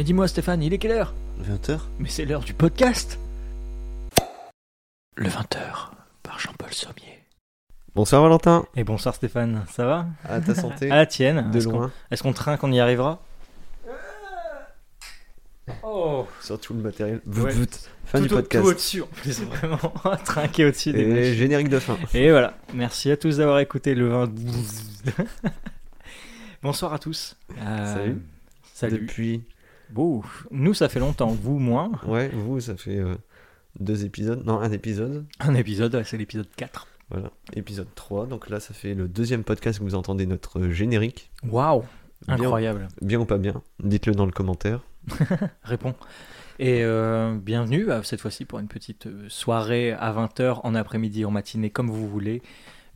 Et dis-moi Stéphane, il est quelle heure? 20h Mais c'est l'heure du podcast Le 20h par Jean-Paul Sommier. Bonsoir Valentin. Et bonsoir Stéphane, ça va? À ta santé? À la tienne de Est-ce qu'on- loin. Est-ce qu'on trinque, on y arrivera? Oh Sur tout le matériel. Ouais. Vout, vout. Fin tout, du au- podcast. tout au-dessus en plus, vraiment trinqué au-dessus des Et générique de fin. Et voilà, merci à tous d'avoir écouté le 20... Bonsoir à tous. Euh, Salut. Salut. Depuis. Nous ça fait longtemps, vous moins. Ouais, vous, ça fait euh, deux épisodes. Non, un épisode. Un épisode, ouais, c'est l'épisode 4. Voilà. Épisode 3. Donc là, ça fait le deuxième podcast que vous entendez notre générique. Waouh Bien- Incroyable. Bien ou pas bien Dites-le dans le commentaire. Réponds. Et euh, bienvenue euh, cette fois-ci pour une petite soirée à 20h en après-midi, en matinée, comme vous voulez.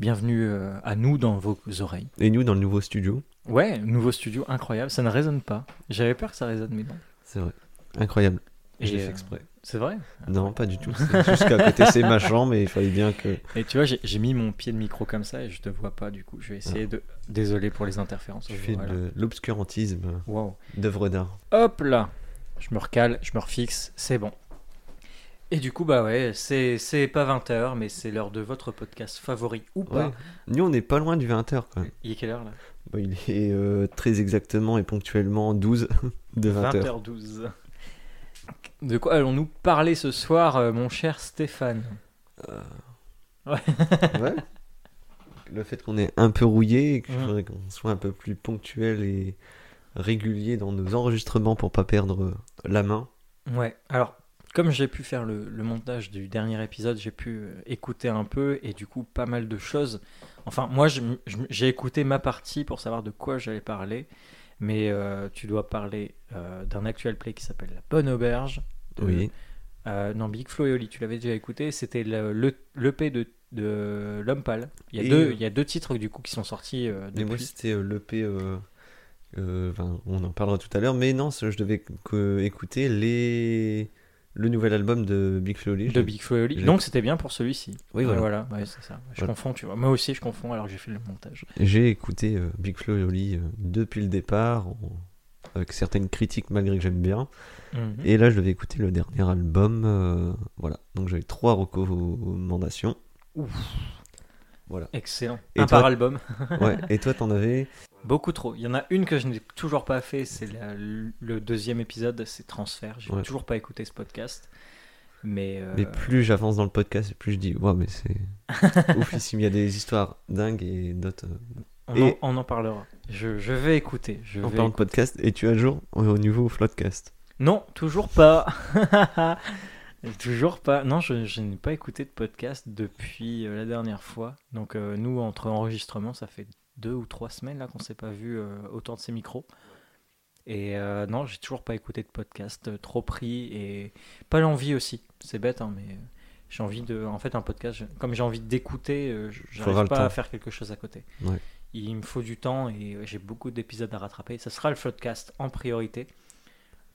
Bienvenue à nous dans vos oreilles. Et nous, dans le nouveau studio. Ouais, nouveau studio incroyable, ça ne résonne pas. J'avais peur que ça résonne, mais non. C'est vrai. Incroyable. Et, Je l'ai euh, fait exprès. C'est vrai Non, pas du tout. Juste qu'à côté, c'est ma chambre et il fallait bien que. Et tu vois, j'ai mis mon pied de micro comme ça et je te vois pas du coup. Je vais essayer de. Désolé pour les interférences. Tu fais de l'obscurantisme Waouh. d'œuvre d'art. Hop là Je me recale, je me refixe, c'est bon. Et du coup, bah ouais, c'est c'est pas 20h, mais c'est l'heure de votre podcast favori ou pas. Ouais. Nous, on n'est pas loin du 20h quand même. Il est quelle heure là? Bon, il est euh, très exactement et ponctuellement 12 de 20h. 20h12. De quoi allons-nous parler ce soir, euh, mon cher Stéphane? Ouais. Le fait qu'on est un peu rouillé et qu'on soit un peu plus ponctuel et régulier dans nos enregistrements pour pas perdre euh, la main. Ouais, alors, comme j'ai pu faire le, le montage du dernier épisode, j'ai pu euh, écouter un peu et du coup, pas mal de choses. Enfin, moi, j'ai écouté ma partie pour savoir de quoi j'allais parler. Mais euh, tu dois parler euh, d'un actual play qui s'appelle La Bonne Auberge. de- Oui. euh, non, Big Flo et Oli, tu l'avais déjà écouté. C'était le, le- l'EP de, de L'Homme Pâle. Il y, a deux, il y a deux titres du coup qui sont sortis Mais moi, c'était l'EP. on en parlera tout à l'heure. Mais non, je devais écouter les... le nouvel album de Big Flo et Oli. De Big Flo et Oli. j'ai- Donc c'était bien pour celui-ci. Oui, Ouais, voilà. ouais, c'est ça. Je Voilà. confonds, tu vois. Moi aussi, je confonds alors que j'ai fait le montage. J'ai écouté euh, Big Flo et Oli euh, depuis le départ, avec certaines critiques malgré que j'aime bien. Mhm. Et là, je devais écouter le dernier album. euh, voilà. Donc j'avais trois recommandations. Ouf. Voilà. Excellent. Et un toi par album. Ouais. Et toi, t'en avais Beaucoup trop. Il y en a une que je n'ai toujours pas fait. C'est le deuxième épisode, c'est Transfert. J'ai Ouais. toujours pas écouté ce podcast. Mais, euh, Mais plus j'avance dans le podcast, plus je dis, ouais, mais c'est oufissime. Il y a des histoires dingues et d'autres. on, et- en, on en parlera. Je, je vais écouter. Je En vais parlant de podcast, et tu es à jour au au niveau Floodcast. Non, toujours pas. toujours pas. Non, je, je n'ai pas écouté de podcast depuis euh, la dernière fois. Donc euh, nous, entre enregistrements, ça fait deux ou trois semaines là qu'on s'est pas vu euh, autant de ces micros. Et euh, non, j'ai toujours pas écouté de podcast, trop pris et pas l'envie aussi. C'est bête, hein, mais j'ai envie de. En fait, un podcast, je- comme j'ai envie d'écouter, j'arrive pas à faire quelque chose à côté. Ouais. Il me faut du temps et j'ai beaucoup d'épisodes à rattraper. Ça sera le podcast en priorité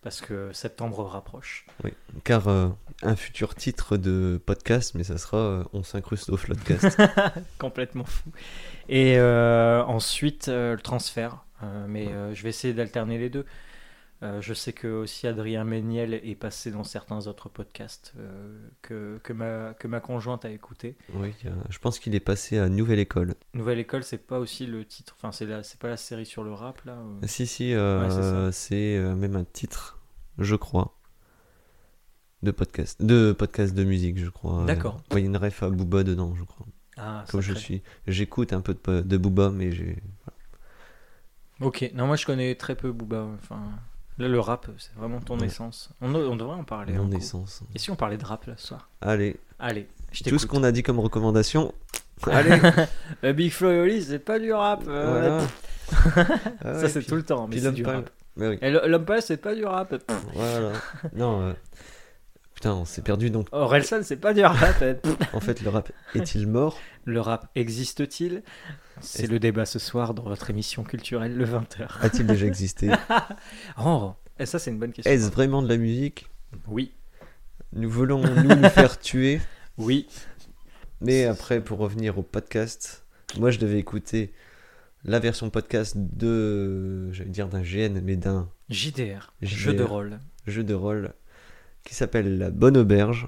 parce que septembre rapproche. Oui. Car euh, un futur titre de podcast, mais ça sera euh, On s'incruste au Floodcast. complètement fou. Et euh, ensuite, le transfert. Mais je vais essayer d'alterner les deux. Euh, je sais que aussi Adrien Méniel est passé dans certains autres podcasts euh, que, que, ma, que ma conjointe a écouté. oui, je pense qu'il est passé à Nouvelle École. Nouvelle École, c'est pas aussi le titre, enfin, c'est la- c'est pas la série sur le rap là Si, si, euh, Ouais, c'est même un titre, je crois, de podcast. De podcast de musique, je crois. D'accord. Il y a une ref à Booba dedans, je crois. Ah, Comme je suis. J'écoute un peu de, de Booba, mais j'ai. Ok, non, moi je connais très peu Booba. Enfin, là, le rap, c'est vraiment ton Ouais. essence. On, on devrait en parler. Mon coup. essence. Et si on parlait de rap là ce soir Allez, Allez, je tout ce qu'on a dit comme recommandation. Allez Euh, Big Flo et Oli, c'est pas du rap. euh, Voilà. Ah Ça, c'est tout le temps, mais c'est l'homme du rap. Mais oui, Et le- l'homme c'est pas du rap. voilà. Non, euh, putain, on s'est perdu donc. Orelsan, c'est pas du rap. En fait, le rap est-il mort? Le rap existe-t-il? C'est le débat ce soir dans votre émission culturelle, le 20h. A-t-il déjà existé? Oh, et ça, c'est une bonne question. Est-ce vraiment de la musique? Oui, Nous voulons nous nous faire tuer oui. Mais après, pour revenir au podcast, moi je devais écouter la version podcast de, j'allais dire d'un GN, mais d'un JDR, JDR. jeu de rôle. jeu de rôle qui s'appelle La Bonne Auberge.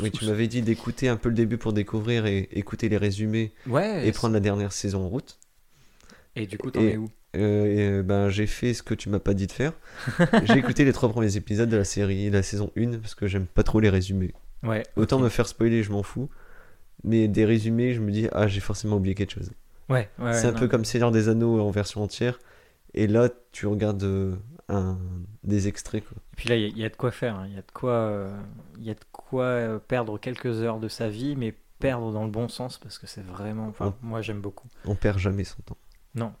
Oui, tu m'avais dit d'écouter un peu le début pour découvrir et écouter les résumés Ouais. et prendre la dernière saison en route. Et du coup, t'en es où? Euh, et, ben, j'ai fait ce que tu m'as pas dit de faire. j'ai écouté les trois premiers épisodes de la série, la saison 1, parce que j'aime pas trop les résumés. Ouais. Autant me faire spoiler, je m'en fous. Mais des résumés, je me dis, ah, j'ai forcément oublié quelque chose. Ouais, ouais. c'est un non. peu comme Seigneur des Anneaux en version entière. Et là, tu regardes euh, un, des extraits. Quoi. Et puis là, il y, a- il y a de quoi faire. hein. Il y a de quoi, euh, il y a de quoi euh, perdre quelques heures de sa vie, mais perdre dans le bon sens parce que c'est vraiment. Enfin, moi, j'aime beaucoup. On perd jamais son temps. Non,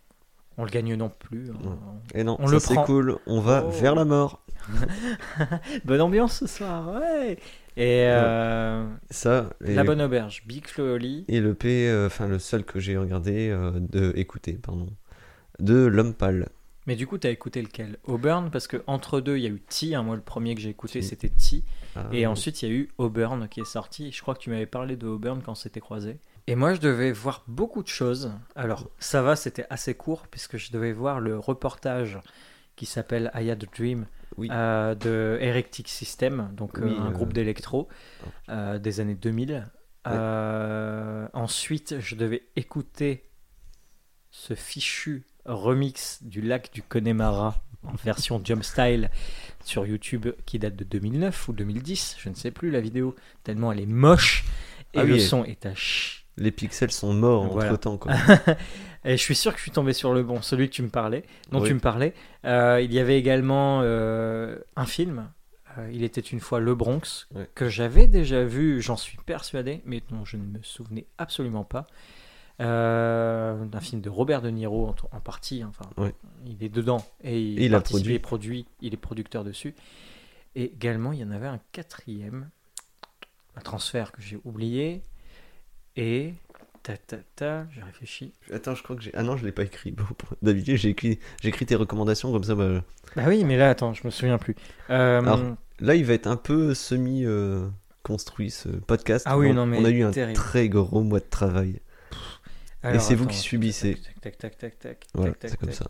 on le gagne non plus. hein. Non. Et non, On ça le c'est cool. On va Oh. vers la mort. Bonne ambiance ce soir, ouais. Et euh, Ça, et, la bonne auberge, Big Flo et Oli. et le P, euh, enfin le seul que j'ai regardé, de écouter, pardon, de L'Homme Pâle. Mais du coup, t'as écouté lequel? Auburn Parce que entre deux, il y a eu T. hein. moi, le premier que j'ai écouté, c'était T. Ah, Et ensuite, il y a eu Auburn qui est sorti. Je crois que tu m'avais parlé de Auburn quand on s'était croisés. Et moi, je devais voir beaucoup de choses. Alors, ça va, c'était assez court, puisque je devais voir le reportage qui s'appelle I Had a Dream Oui. euh, de Erectic System, donc euh, un euh, groupe d'électro euh, des années 2000. Euh, ensuite, je devais écouter ce fichu remix du lac du Connemara en version jump style sur YouTube qui date de 2009 ou 2010, je ne sais plus la vidéo, tellement elle est moche et Ah le oui. son est à ch... Les pixels sont morts Voilà. entre temps. Quoi. Et je suis sûr que je suis tombé sur le bon, celui que tu me parlais, dont Oui. tu me parlais. Euh, il y avait également euh, un film, euh, Il était une fois Le Bronx, que j'avais déjà vu, j'en suis persuadé, mais dont je ne me souvenais absolument pas. Euh, d'un film de Robert De Niro en, en partie, hein, enfin, Ouais. il est dedans et il, Et il a produit. il est produit, il est producteur dessus. Et également, il y en avait un quatrième, un transfert que j'ai oublié, et ta ta ta, j'ai réfléchi. Attends, je crois que j'ai. Ah non, je l'ai pas écrit. D'habitude, j'ai écrit... j'ai écrit tes recommandations comme ça. Bah... Bah oui, mais là, attends, je me souviens plus. Euh, Alors, Là, il va être un peu semi euh, construit ce podcast. Ah oui, on, non, mais on a eu un très gros mois de travail. Alors, c'est vous qui subissez. Tac, tac, tac, tac, tac, Voilà, tac, c'est comme ça.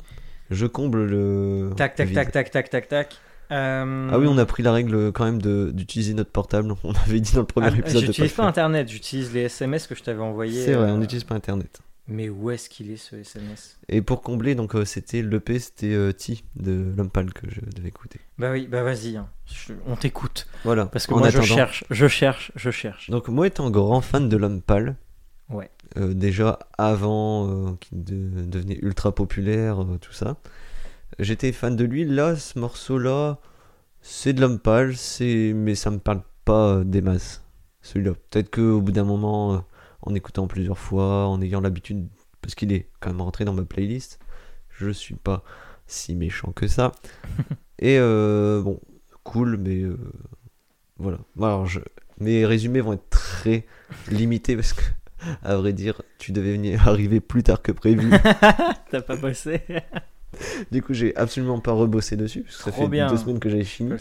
Je comble le. Tac, tac, tac, tac, tac, tac, tac. Euh, Ah oui, on a pris la règle quand même d'utiliser notre portable. On avait dit dans le premier ah, épisode de J'utilise pas faire. Internet, j'utilise les SMS que je t'avais envoyés. C'est vrai, euh, on n'utilise pas Internet. Mais où est-ce qu'il est ce SMS Et pour combler, donc euh, c'était l'EP, c'était euh, T de L'Homme Pâle que je devais écouter. Bah oui, bah vas-y, hein. On t'écoute. Voilà. Parce que moi, je cherche, je cherche, je cherche. Donc moi étant grand fan de L'Homme Pâle, Ouais. Euh, déjà avant euh, qu'il de- devenait ultra populaire, euh, tout ça, j'étais fan de lui. Là, ce morceau-là, c'est de L'Homme Pâle, mais ça me parle pas des masses. Celui-là. Peut-être qu'au bout d'un moment, en écoutant plusieurs fois, en ayant l'habitude, parce qu'il est quand même rentré dans ma playlist, je suis pas si méchant que ça. Et euh, bon, cool, mais euh, voilà. Alors, je... Mes résumés vont être très limités parce que, à vrai dire, tu devais venir arriver plus tard que prévu. T'as pas bossé du coup, j'ai absolument pas rebossé dessus parce que ça Trop fait bien. deux semaines que j'avais fini.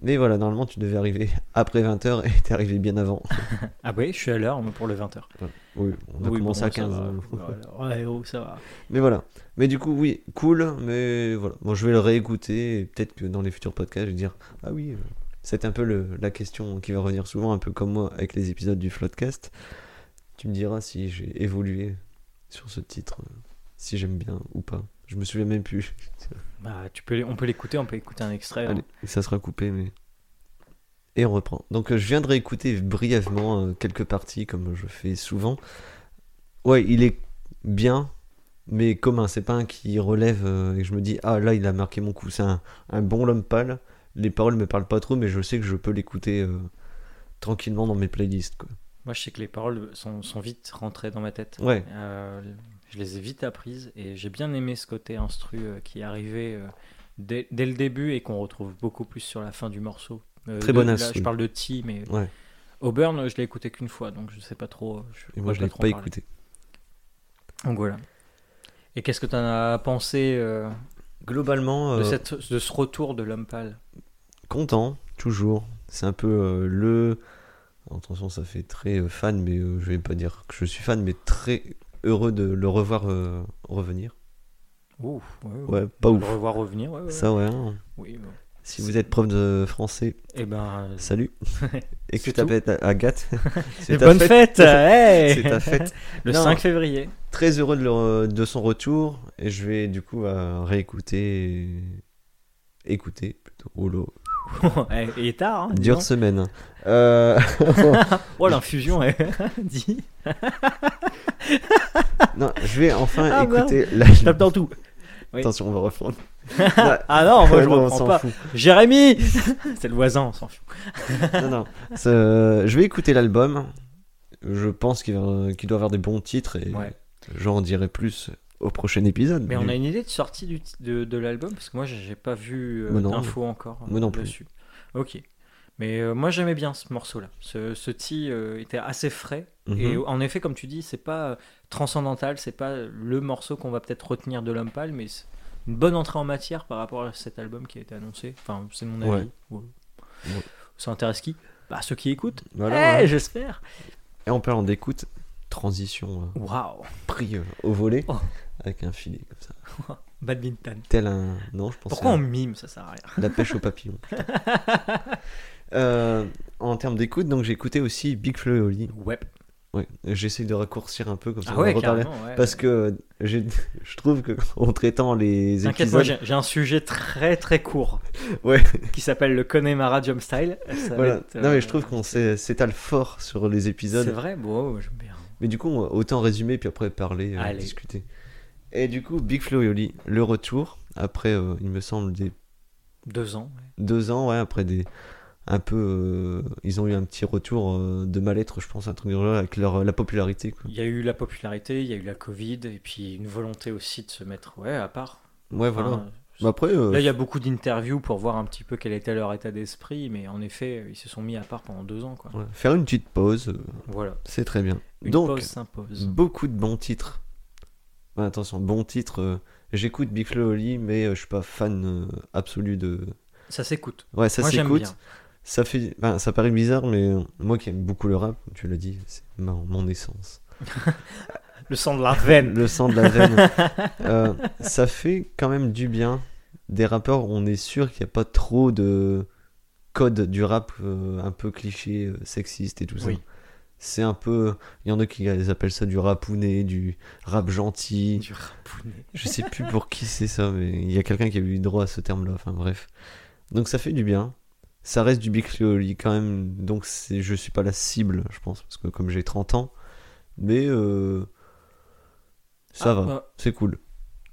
Mais voilà, normalement, tu devais arriver après 20h et t'es arrivé bien avant. Ah oui, je suis à l'heure pour le 20h. Oui, on a Oui, commencé bon, à ça 15. va. hein. Voilà. Ouais, oh, ça va. Mais voilà. Mais du coup, oui, cool. Mais voilà. Bon, je vais le réécouter et peut-être que dans les futurs podcasts, je vais dire Ah oui, euh, c'est un peu le- la question qui va revenir souvent, un peu comme moi avec les épisodes du Floodcast. Tu me diras si j'ai évolué sur ce titre, euh, si j'aime bien ou pas. Je me souviens même plus. Bah, tu peux, on peut l'écouter, on peut écouter un extrait. hein. Allez, ça sera coupé, mais. Et on reprend. Donc, euh, je viens de réécouter brièvement euh, quelques parties, comme je fais souvent. Ouais, il est bien, mais commun. C'est pas un qui relève et que je me dis, ah là, il a marqué mon coup. C'est un, un bon l'homme pâle. Les paroles me parlent pas trop, mais je sais que je peux l'écouter euh, tranquillement dans mes playlists. Quoi. Moi, je sais que les paroles sont, sont vite rentrées dans ma tête. Ouais. Euh, je les ai vite apprises et j'ai bien aimé ce côté instru euh, qui est arrivé euh, dès, dès le début et qu'on retrouve beaucoup plus sur la fin du morceau. Très de- bon là, instru. Je parle de T, mais Ouais. Auburn, je l'ai écouté qu'une fois, donc je sais pas trop. Je, Et moi, je peux l'ai pas écouté. Donc voilà. Et qu'est-ce que tu en as pensé euh, Globalement, de, cette, de ce retour de l'homme pâle? content, toujours. C'est un peu euh, le. Attention, ça fait très euh, fan, mais euh, je vais pas dire que je suis fan, mais très heureux de le revoir euh, revenir. Ouh, ouais, Ouais, pas ouf. revoir revenir, ouais. Ça, ouais. hein. Oui, bon. Si vous êtes prof de français, Eh ben. euh, salut. Et que tu C'est t'appelles Agathe. Et ta bonne fête, hey C'est ta fête. Le Non. 5 février. Très heureux de, le- de son retour. Et je vais du coup euh, réécouter. et- Écouter plutôt. Il est tard, hein. Dure semaine. Euh, Oh, l'infusion, est dit. non, je vais enfin Ah, écouter la. Tape dans tout. Oui. Attention, on va reprendre. Ah non, moi je Non, on reprends pas. fout. Jérémy C'est le voisin, on s'en fout. non, non. Je vais écouter l'album. Je pense qu'il va- qu'il doit avoir des bons titres et Ouais. j'en dirai plus au prochain épisode. Mais on a une idée de sortie du de, de l'album? Parce que moi j'ai pas vu euh, d'infos encore euh, Moi non plus. dessus. Ok. Mais euh, moi j'aimais bien ce morceau-là. Ce, ce T euh, était assez frais. Mhm. Et en effet, comme tu dis, c'est pas euh, transcendantal, c'est pas le morceau qu'on va peut-être retenir de l'homme pâle, mais c'est une bonne entrée en matière par rapport à cet album qui a été annoncé. Enfin, c'est mon avis. Ouais. Ouais. Ça intéresse qui? Bah ceux qui écoutent. Voilà, Eh, ouais. j'espère. Et en parlant d'écoute, transition Waouh. pris au volet Oh. avec un filet comme ça. Badminton. Tel un. Non, je pense Pourquoi à on mime Ça sert à rien? la pêche au papillon. Euh, en termes d'écoute, donc j'ai écouté aussi Big Flo et Oli. Ouais. Ouais, j'essaie de raccourcir un peu comme ça. Ah on ouais, reparler. carrément. ouais. Parce que je trouve que en traitant les épisodes, j'ai un sujet très très court ouais, qui s'appelle le Connemara Jump Style. Ça va voilà. être, Non mais je euh, trouve qu'on s'é- s'étale fort sur les C'est épisodes. vrai, bon, j'aime bien. Mais du coup, autant résumer puis après parler, euh, discuter. Et du coup, Big Flo et Oli, le retour après, euh, il me semble des Deux ans. deux ans, ouais, après des un peu, euh, ils ont eu un petit retour euh, de mal-être, je pense, un truc genre, avec leur la popularité. Quoi. Il y a eu la popularité, il y a eu la Covid, et puis une volonté aussi de se mettre ouais, à part. Ouais, Enfin, voilà. Mais après, euh, Là, il y a beaucoup d'interviews pour voir un petit peu quel était leur état d'esprit, mais en effet, ils se sont mis à part pendant deux ans. Quoi. ouais, faire une petite pause, Voilà. c'est très bien. Une Donc, pause s'impose. beaucoup de bons titres. Attention, bons titres. J'écoute Big Flo Oli, mais je suis pas fan absolu de. Ça s'écoute. Ouais, ça s'écoute. Ça fait, enfin, ça paraît bizarre, mais moi qui aime beaucoup le rap, tu l'as dit, c'est mon essence. Le sang de la veine. Le sang de la veine. Euh, ça fait quand même du bien. Des rappeurs, on est sûr qu'il n'y a pas trop de code du rap euh, un peu cliché, euh, sexiste et tout ça. C'est un peu, il y en a qui les appellent ça du rapouné, du rap gentil. Du rapounet. Je sais plus pour qui c'est ça, mais il y a quelqu'un qui a eu droit à ce terme-là. Enfin bref. Donc ça fait du bien. Ça reste du Big quand même. Donc je suis pas la cible, je pense, parce que comme j'ai 30 ans, mais euh, ça Ah, va, bah, c'est cool.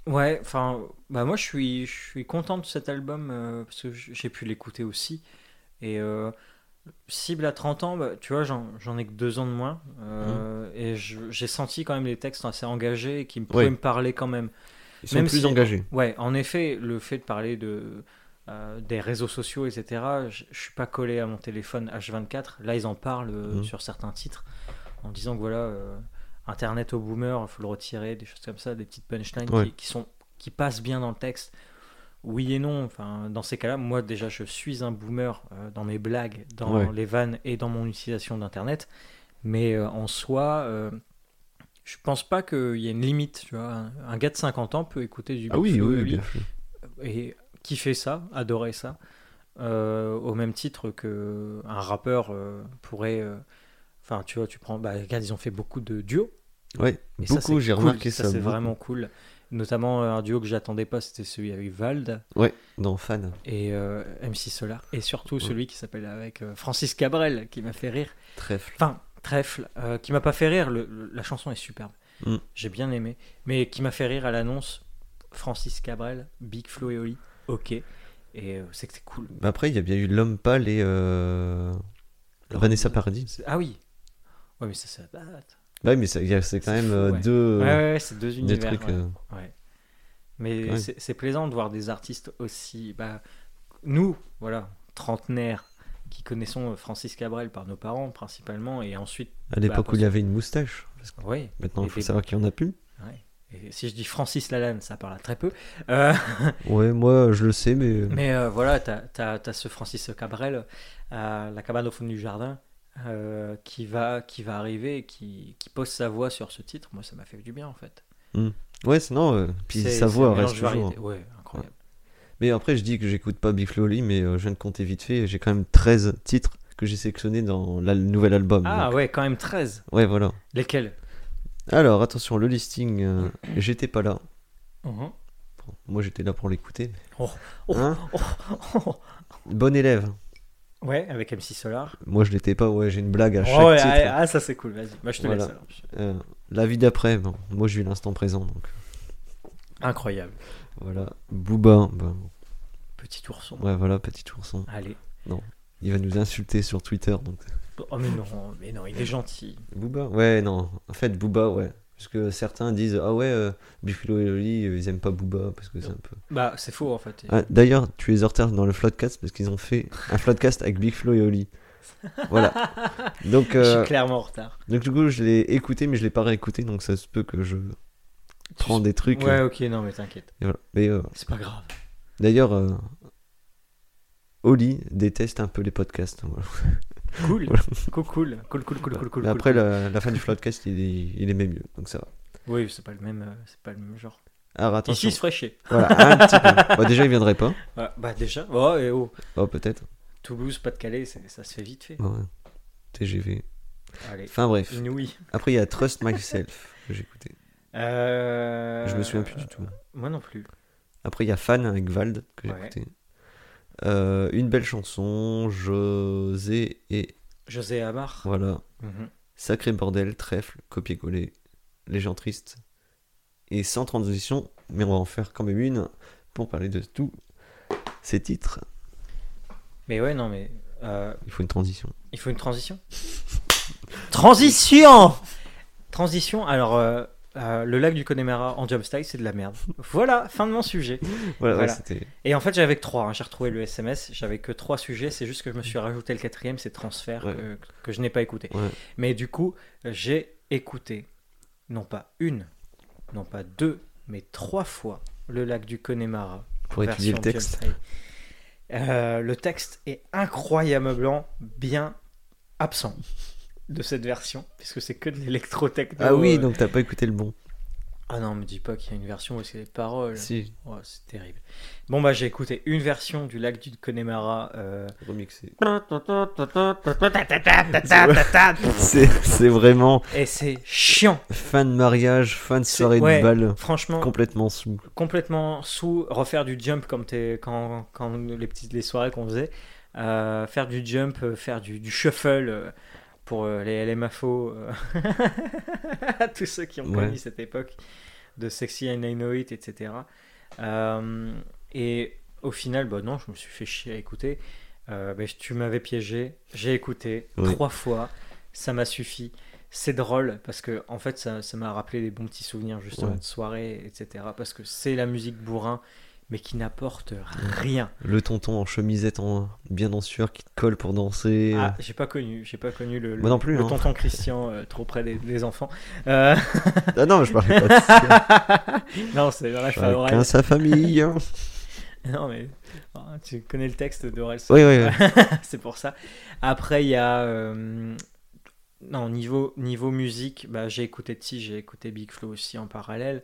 Ouais, enfin, bah moi je suis, je suis content de cet album euh, parce que j'ai pu l'écouter aussi. Et euh, cible à 30 ans, bah, tu vois, j'en ai que deux ans de moins. euh, Et j'ai senti quand même les textes assez engagés et qui me pouvaient Ouais. me parler quand même. Ils sont Même plus si- engagés. Ouais, en effet, le fait de parler de, euh, des réseaux sociaux, etc., je, je suis pas collé à mon téléphone H24. Là, ils en parlent euh, Mhm. sur certains titres en disant que voilà, euh, Internet au boomer, il faut le retirer, des choses comme ça, des petites punchlines Ouais. qui, qui sont, qui passent bien dans le texte. Oui et non, enfin, dans ces cas-là, moi déjà je suis un boomer dans mes blagues, dans Ouais. les vannes et dans mon utilisation d'Internet, mais en soi, je pense pas qu'il y ait une limite. Tu vois, un, gars de 50 ans peut écouter du Ah oui, oui, bien et kiffer ça, adorer ça, euh, au même titre que un rappeur euh, pourrait. euh, Enfin, tu vois, tu prends. Bah, regarde, ils ont fait beaucoup de duos. Ouais, Et ça, beaucoup, c'est j'ai cool. remarqué ça. c'est beaucoup. vraiment cool. Notamment un duo que j'attendais pas, c'était celui avec Vald Ouais, dans Fan. et euh, MC Solar. Et surtout Ouais. celui qui s'appelle avec euh, Francis Cabrel, qui m'a fait rire. Trèfle. Enfin, Trèfle, euh, qui m'a pas fait rire. le- le- la chanson est superbe. Mm. J'ai bien aimé. Mais qui m'a fait rire à l'annonce Francis Cabrel, Big Flo et Oli. Ok. Et euh, c'est que c'est cool. Mais après, il y a bien eu L'Homme Pâle et euh, Vanessa Paradis. C'est- Ah oui. Ouais, mais ça, ça date. Ouais, mais c'est quand même fou, euh, ouais. deux, Ouais, ouais, c'est deux des univers. trucs. ouais. euh, Ouais. Mais c'est plaisant de voir des artistes aussi. Bah, nous, voilà, trentenaires, qui connaissons euh, Francis Cabrel par nos parents principalement, et ensuite. à l'époque Bah, où il y avait une moustache. Que Oui. maintenant, il faut savoir qu'il en a plus. Et si je dis Francis Lalanne, ça parle à très peu. Euh, Ouais, moi, je le sais, mais. mais euh, voilà, t'as as, ce Francis Cabrel à la cabane au fond du jardin euh, qui, va, qui va arriver et qui, qui pose sa voix sur ce titre, moi ça m'a fait du bien en fait. Ouais, sinon, euh, puis sa voix reste toujours. Ouais, incroyable. Mais après, je dis que j'écoute pas Big mais euh, je viens de compter vite fait. J'ai quand même 13 titres que j'ai sélectionnés dans la- le nouvel album. Ah donc- ouais, quand même 13. Ouais, voilà. Lesquels? Alors, attention, le listing, euh, j'étais pas là. Bon, moi, j'étais là pour l'écouter. Oh, oh, Hein oh, oh. Bon élève. Ouais, avec MC Solar. Moi, je l'étais pas. Ouais, j'ai une blague à chaque Oh, ouais, titre. ah, ah, ça c'est cool, vas-y. Moi je te Voilà. laisse alors. Euh, la vie d'après, bon, moi, je vis l'instant présent. Donc, Incroyable. voilà. Booba, bah, Petit ourson. ouais, voilà, petit ourson. Allez. Il va nous insulter sur Twitter. Donc... Oh mais non, mais non, il est gentil. Booba Ouais, non. En fait, Booba, ouais. Parce que certains disent Ah ouais, euh, Big Flo et Oli, euh, ils aiment pas Booba parce que c'est un peu. Bah c'est faux en fait. Ah, D'ailleurs, tu es en retard dans le Floodcast parce qu'ils ont fait un Floodcast avec Big Flo et Oli. Voilà. Donc, Je euh, suis clairement en retard. donc du coup, je l'ai écouté, mais je l'ai pas réécouté, donc ça se peut que je prends des trucs. Ouais, euh, ok, non mais t'inquiète. voilà. Euh, C'est pas grave. d'ailleurs, Oli déteste un peu les podcasts. voilà. Cool. Cool, cool, cool, cool, cool, cool, cool. Après, cool. la, la fin du Floodcast, il, est- il aimait mieux, donc ça va. Oui, c'est pas le même, euh, c'est pas le même genre. Alors Ici, attention. il se ferait chier. Voilà, un petit peu. Bah, déjà, il viendrait pas. Bah déjà, oh, et oh. Oh, peut-être. Toulouse, Pas-de-Calais, ça se fait vite fait. Ouais. TGV. Allez, Enfin bref. inouï. Après, il y a Trust Myself que j'ai écouté. Euh... Je me souviens plus du tout. Moi non plus. Après, il y a Fan avec Vald que j'ai Ouais. écouté. Euh, une belle chanson, José et José Amar. voilà. Mhm. Sacré bordel, trèfle, copier-coller, les gens tristes. Et sans transition, mais on va en faire quand même une pour parler de tous ces titres. Mais ouais, non, mais euh, Il faut une transition. il faut une transition. transition Transition, alors euh, euh, le lac du Connemara en jump style, c'est de la merde. Voilà, fin de mon sujet. Voilà, Voilà. Et en fait, j'avais que trois. hein. J'ai retrouvé le SMS. J'avais que trois sujets. C'est juste que je me suis rajouté le quatrième, c'est transfert Ouais. que, que je n'ai pas écouté. Ouais. Mais du coup, j'ai écouté non pas une, non pas deux, mais trois fois le lac du Connemara. Pour étudier le texte. Euh, le texte est incroyablement bien absent de cette version, puisque c'est que de l'électro-techno. Ah oui, euh. donc t'as pas écouté le bon. Ah non, me dis pas qu'il y a une version où c'est les paroles. Si, Oh, c'est terrible. Bon, bah, j'ai écouté une version du lac du Connemara. euh, remixé. Et C'est vraiment c'est chiant. fin de mariage, fin de soirée ouais. de bal, Franchement, complètement sous. complètement sous. Refaire du jump comme t'es, quand, quand les petites les soirées qu'on faisait. Euh, faire du jump, euh, faire du, du shuffle euh, pour euh, les LMFO. euh, tous ceux qui ont Ouais. connu cette époque de Sexy and I Know It, etc. Euh, et au final, bah non, je me suis fait chier à écouter. Euh, bah, tu m'avais piégé, j'ai écouté Oui. trois fois, ça m'a suffi. C'est drôle parce que en fait ça ça m'a rappelé des bons petits souvenirs justement Ouais. de soirée, etc. Parce que c'est la musique bourrin, mais qui n'apporte rien. Le tonton en chemisette en, bien en sueur qui te colle pour danser. Ah, j'ai pas connu, j'ai pas connu le, Moi non plus, le hein. tonton Christian euh, trop près des, des enfants. Euh, Ah non, je parlais pas de ça. non, c'est dans la Chacun sa famille. Non mais oh, tu connais le texte d'Aurel Oui, oui, oui. c'est pour ça. Après, il y a. euh, non, niveau, niveau musique, bah, j'ai écouté Ti, j'ai écouté Big Flo aussi en parallèle.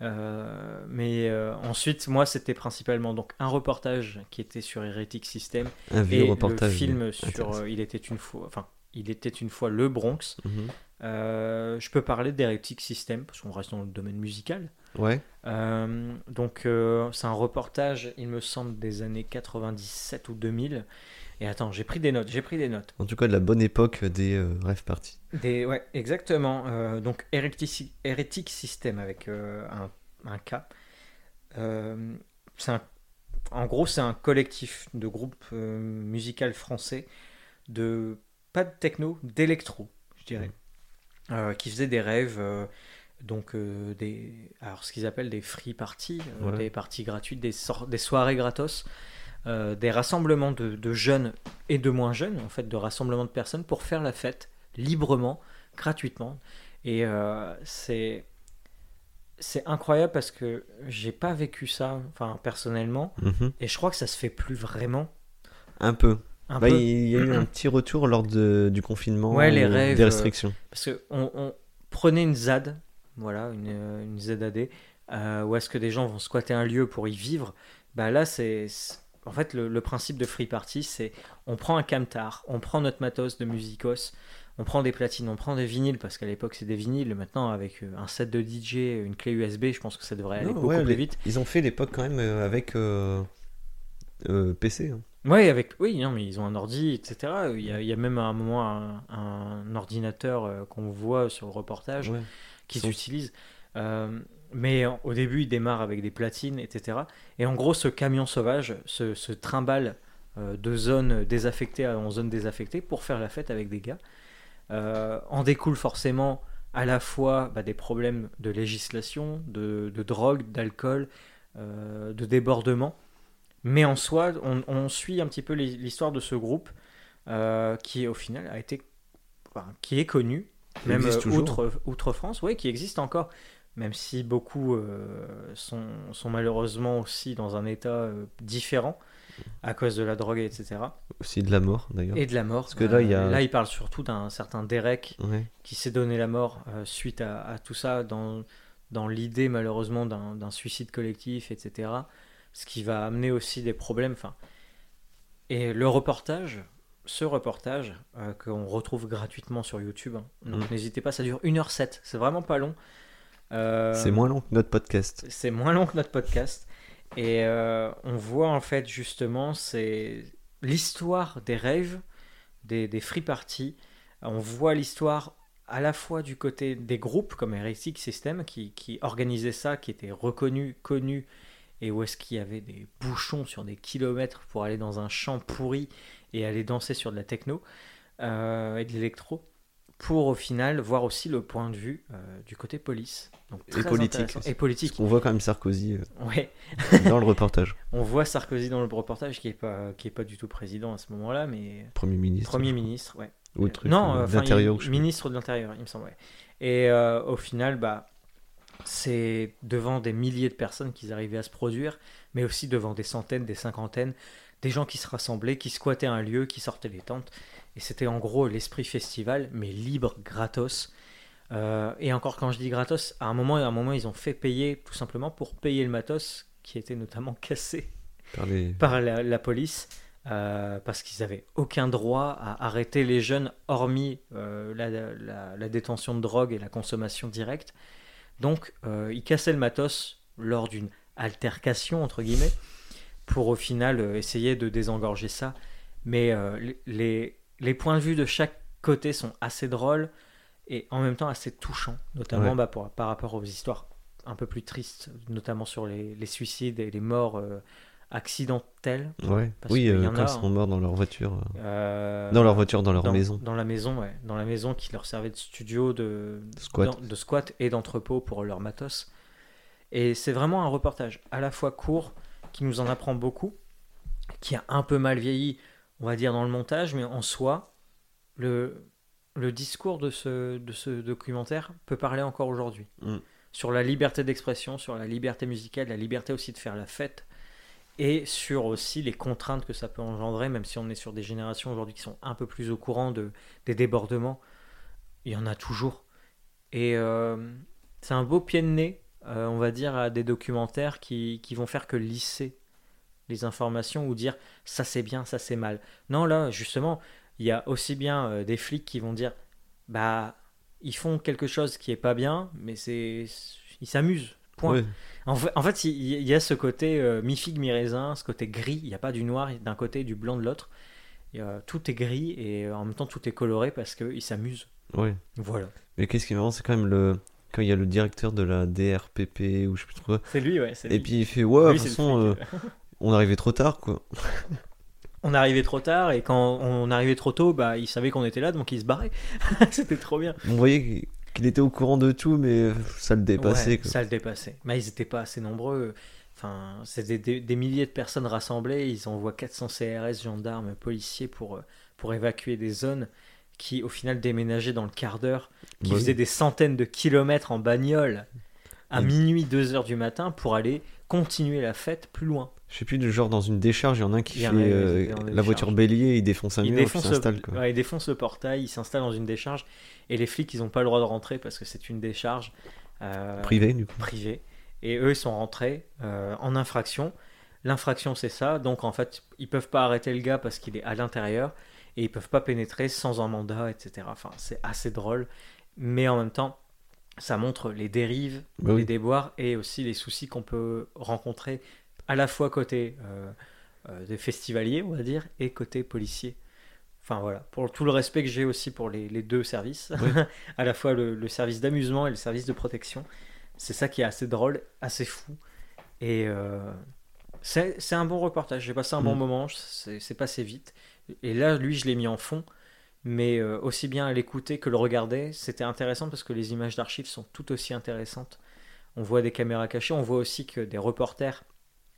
Euh, mais euh, ensuite, moi, c'était principalement donc un reportage qui était sur Heretic System Un vieux et reportage. le film sur euh, Il était une fois, enfin, il était une fois le Bronx. Mhm. Je peux parler d'Heretic System parce qu'on reste dans le domaine musical. Ouais. Donc c'est un reportage, il me semble, des années 97 ou 2000. Et attends, j'ai pris des notes, j'ai pris des notes. En tout cas, de la bonne époque des euh, rêves parties. Des, ouais, exactement. Euh, donc Heretic, Heretic System avec euh, un, un K. Un- en gros, c'est un collectif de groupes musical français de pas de techno, d'électro, je dirais, qui faisaient des rêves. donc euh, des alors ce qu'ils appellent des free parties euh, Ouais. des parties gratuites des soirées gratos euh, des rassemblements de, de jeunes et de moins jeunes en fait de rassemblements de personnes pour faire la fête librement gratuitement et euh, c'est c'est incroyable parce que j'ai pas vécu ça enfin personnellement Mhm. et je crois que ça se fait plus vraiment Un peu. un Bah, peu. il y a eu un petit retour lors de- du confinement, Ouais, les rêves, des euh, restrictions. Parce que on, prenait une ZAD, voilà, une, une ZAD, euh, où est-ce que des gens vont squatter un lieu pour y vivre? Bah là, c'est. En fait, le, le principe de Free Party, c'est on prend un camtar, on prend notre matos de musicos, on prend des platines, on prend des vinyles, parce qu'à l'époque c'est des vinyles, maintenant avec euh, un set de DJ, une clé USB, je pense que ça devrait aller Non, beaucoup ouais, plus les- vite. Ils ont fait l'époque quand même euh, avec euh, euh, PC. hein. Ouais, avec oui, non, mais ils ont un ordi, etc. Il y a, il y a même à un moment un, un ordinateur qu'on voit sur le reportage Ouais. qu'ils utilisent. Euh, mais au début, ils démarrent avec des platines, etc. Et en gros, ce camion sauvage se, se trimballe euh, de zone désaffectée en zone désaffectée pour faire la fête avec des gars. Euh, en découle forcément à la fois bah, des problèmes de législation, de, de drogue, d'alcool, euh, de débordement. Mais en soi, on, on suit un petit peu l'hi- l'histoire de ce groupe euh, qui, au final, a été, enfin, qui est connu, même euh, outre, outre France, oui, qui existe encore, même si beaucoup euh, sont, sont malheureusement aussi dans un état euh, différent à cause de la drogue, etc. Aussi de la mort d'ailleurs. Et de la mort. Parce que là, il y a- là, il parle surtout d'un certain Derek Ouais. qui s'est donné la mort euh, suite à, à tout ça, dans, dans l'idée malheureusement d'un suicide collectif, etc. Ce qui va amener aussi des problèmes. Enfin, et le reportage, ce reportage euh, qu'on retrouve gratuitement sur YouTube, hein, donc Mm. n'hésitez pas, ça dure 1h07, c'est vraiment pas long. Euh, C'est moins long que notre podcast. c'est moins long que notre podcast. Et euh, on voit en fait justement c'est l'histoire des rêves, des, des free parties. On voit l'histoire à la fois du côté des groupes comme Heretic System qui, qui organisaient ça, qui étaient reconnus, connus, et où est-ce qu'il y avait des bouchons sur des kilomètres pour aller dans un champ pourri et aller danser sur de la techno euh, et de l'électro, pour au final voir aussi le point de vue euh, du côté police. Donc, Et politique. Et. On voit quand même Sarkozy euh, Ouais, dans le reportage. on voit Sarkozy dans le reportage qui est pas qui est pas du tout président à ce moment-là, mais Premier ministre. premier ministre, ouais. Ou le truc non, euh, enfin, d'intérieur. il- je sais ministre de l'intérieur, il me semble. ouais. Et euh, au final, bah, c'est devant des milliers de personnes qu'ils arrivaient à se produire, mais aussi devant des centaines, des cinquantaines, des gens qui se rassemblaient, qui squattaient un lieu, qui sortaient des tentes. Et c'était en gros l'esprit festival, mais libre, gratos. Euh, et encore quand je dis gratos, à un moment, à un moment, ils ont fait payer tout simplement pour payer le matos qui était notamment cassé par les- par la, la police euh, parce qu'ils n'avaient aucun droit à arrêter les jeunes hormis euh, la, la- la détention de drogue et la consommation directe. Donc ils cassaient le matos lors d'une altercation entre guillemets pour au final essayer de désengorger ça. Mais les, les points de vue de chaque côté sont assez drôles et en même temps assez touchants, notamment Ouais. bah, pour- par rapport aux histoires un peu plus tristes, notamment sur les, les suicides et les morts euh, accidentelles. Ouais. Parce Oui, y euh, en quand a, ils sont morts dans leur voiture. euh, Euh, Dans leur voiture, dans leur dans, maison. Dans la maison, ouais. Dans la maison qui leur servait de studio, de Squat. de squat et d'entrepôt pour leur matos. Et c'est vraiment un reportage à la fois court, qui nous en apprend beaucoup, qui a un peu mal vieilli, on va dire, dans le montage, mais en soi, le, le discours de ce, de ce documentaire peut parler encore aujourd'hui. Mm. Sur la liberté d'expression, sur la liberté musicale, la liberté aussi de faire la fête, et sur aussi les contraintes que ça peut engendrer, même si on est sur des générations aujourd'hui qui sont un peu plus au courant de, des débordements. Il y en a toujours. Et euh, c'est un beau pied de nez, euh, on va dire, à des documentaires qui, qui vont faire que lisser les informations ou dire ça c'est bien, ça c'est mal. Non, là, justement, il y a aussi bien euh, des flics qui vont dire bah, ils font quelque chose qui est pas bien, mais c'est ils s'amusent. Point. En fait, en fait, il y, a ce côté euh, mi-figue, mi-raisin, ce côté gris. Il n'y a pas du noir d'un côté et du blanc de l'autre. A- Tout est gris et euh, en même temps tout est coloré parce qu'ils s'amusent. Ouais. Voilà. Mais qu'est-ce qui est marrant, c'est quand même le. Quand il y a le directeur de la DRPP ou je sais plus trop quoi. C'est lui, ouais. Et lui. puis il fait Ouais, de toute façon, euh, on arrivait trop tard quoi. On arrivait trop tard et quand on arrivait trop tôt, bah, il savait qu'on était là donc il se barrait. C'était trop bien. On voyait qu'il était au courant de tout, mais ça le dépassait. Ouais, quoi. ça le dépassait. Mais ils n'étaient pas assez nombreux. Enfin, c'était des, des milliers de personnes rassemblées. Ils envoient 400 CRS, gendarmes, policiers pour, euh, pour évacuer des zones qui, au final, déménageaient dans le quart d'heure, qui Bah oui. faisaient des centaines de kilomètres en bagnole à minuit, 2 heures du matin pour aller continuer la fête plus loin. Je sais plus, du genre dans une décharge, il y en a un qui Il fait a, euh, la voiture bélier, il défonce un Il mur, il défonce, s'installe le, quoi. ouais, il défonce le portail, il s'installe dans une décharge et les flics ils n'ont pas le droit de rentrer parce que c'est une décharge euh, Privé du coup. privée. Et eux ils sont rentrés euh, en infraction. L'infraction c'est ça, donc en fait ils peuvent pas arrêter le gars parce qu'il est à l'intérieur et ils peuvent pas pénétrer sans un mandat, etc. Enfin c'est assez drôle, mais en même temps ça montre les dérives, Bah les déboires et aussi les soucis qu'on peut rencontrer à la fois côté euh, euh, des festivaliers, on va dire, et côté policier. Enfin voilà, pour tout le respect que j'ai aussi pour les, les deux services, Oui. à la fois le, le service d'amusement et le service de protection. C'est ça qui est assez drôle, assez fou. Et euh, c'est un bon reportage, j'ai passé un bon Mm. moment, c'est passé vite. Et là, lui, je l'ai mis en fond. Mais euh, aussi bien à l'écouter que le regarder, c'était intéressant parce que les images d'archives sont tout aussi intéressantes. On voit des caméras cachées, on voit aussi que des reporters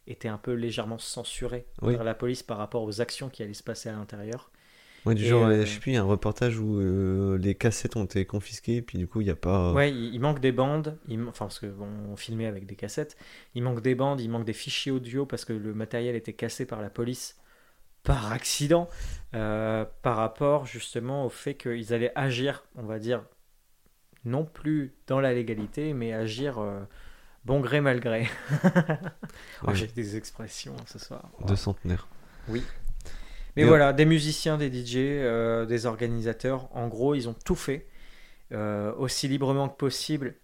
étaient un peu légèrement censurés Oui. par la police par rapport aux actions qui allaient se passer à l'intérieur. Ouais, du Et, genre, euh, je sais plus, il y a un reportage où euh, les cassettes ont été confisquées, puis du coup, il n'y a pas. Ouais, il, il manque des bandes, il, enfin parce que bon, on filmait avec des cassettes, il manque des bandes, il manque des fichiers audio parce que le matériel était cassé par la police par accident, euh, par rapport justement au fait qu'ils allaient agir, on va dire, non plus dans la légalité, mais agir euh, bon gré mal gré. Oh. J'ai des expressions ce soir. de centenaire. Mais Et, voilà, des musiciens, des DJ, euh, des organisateurs, en gros, ils ont tout fait aussi librement que possible,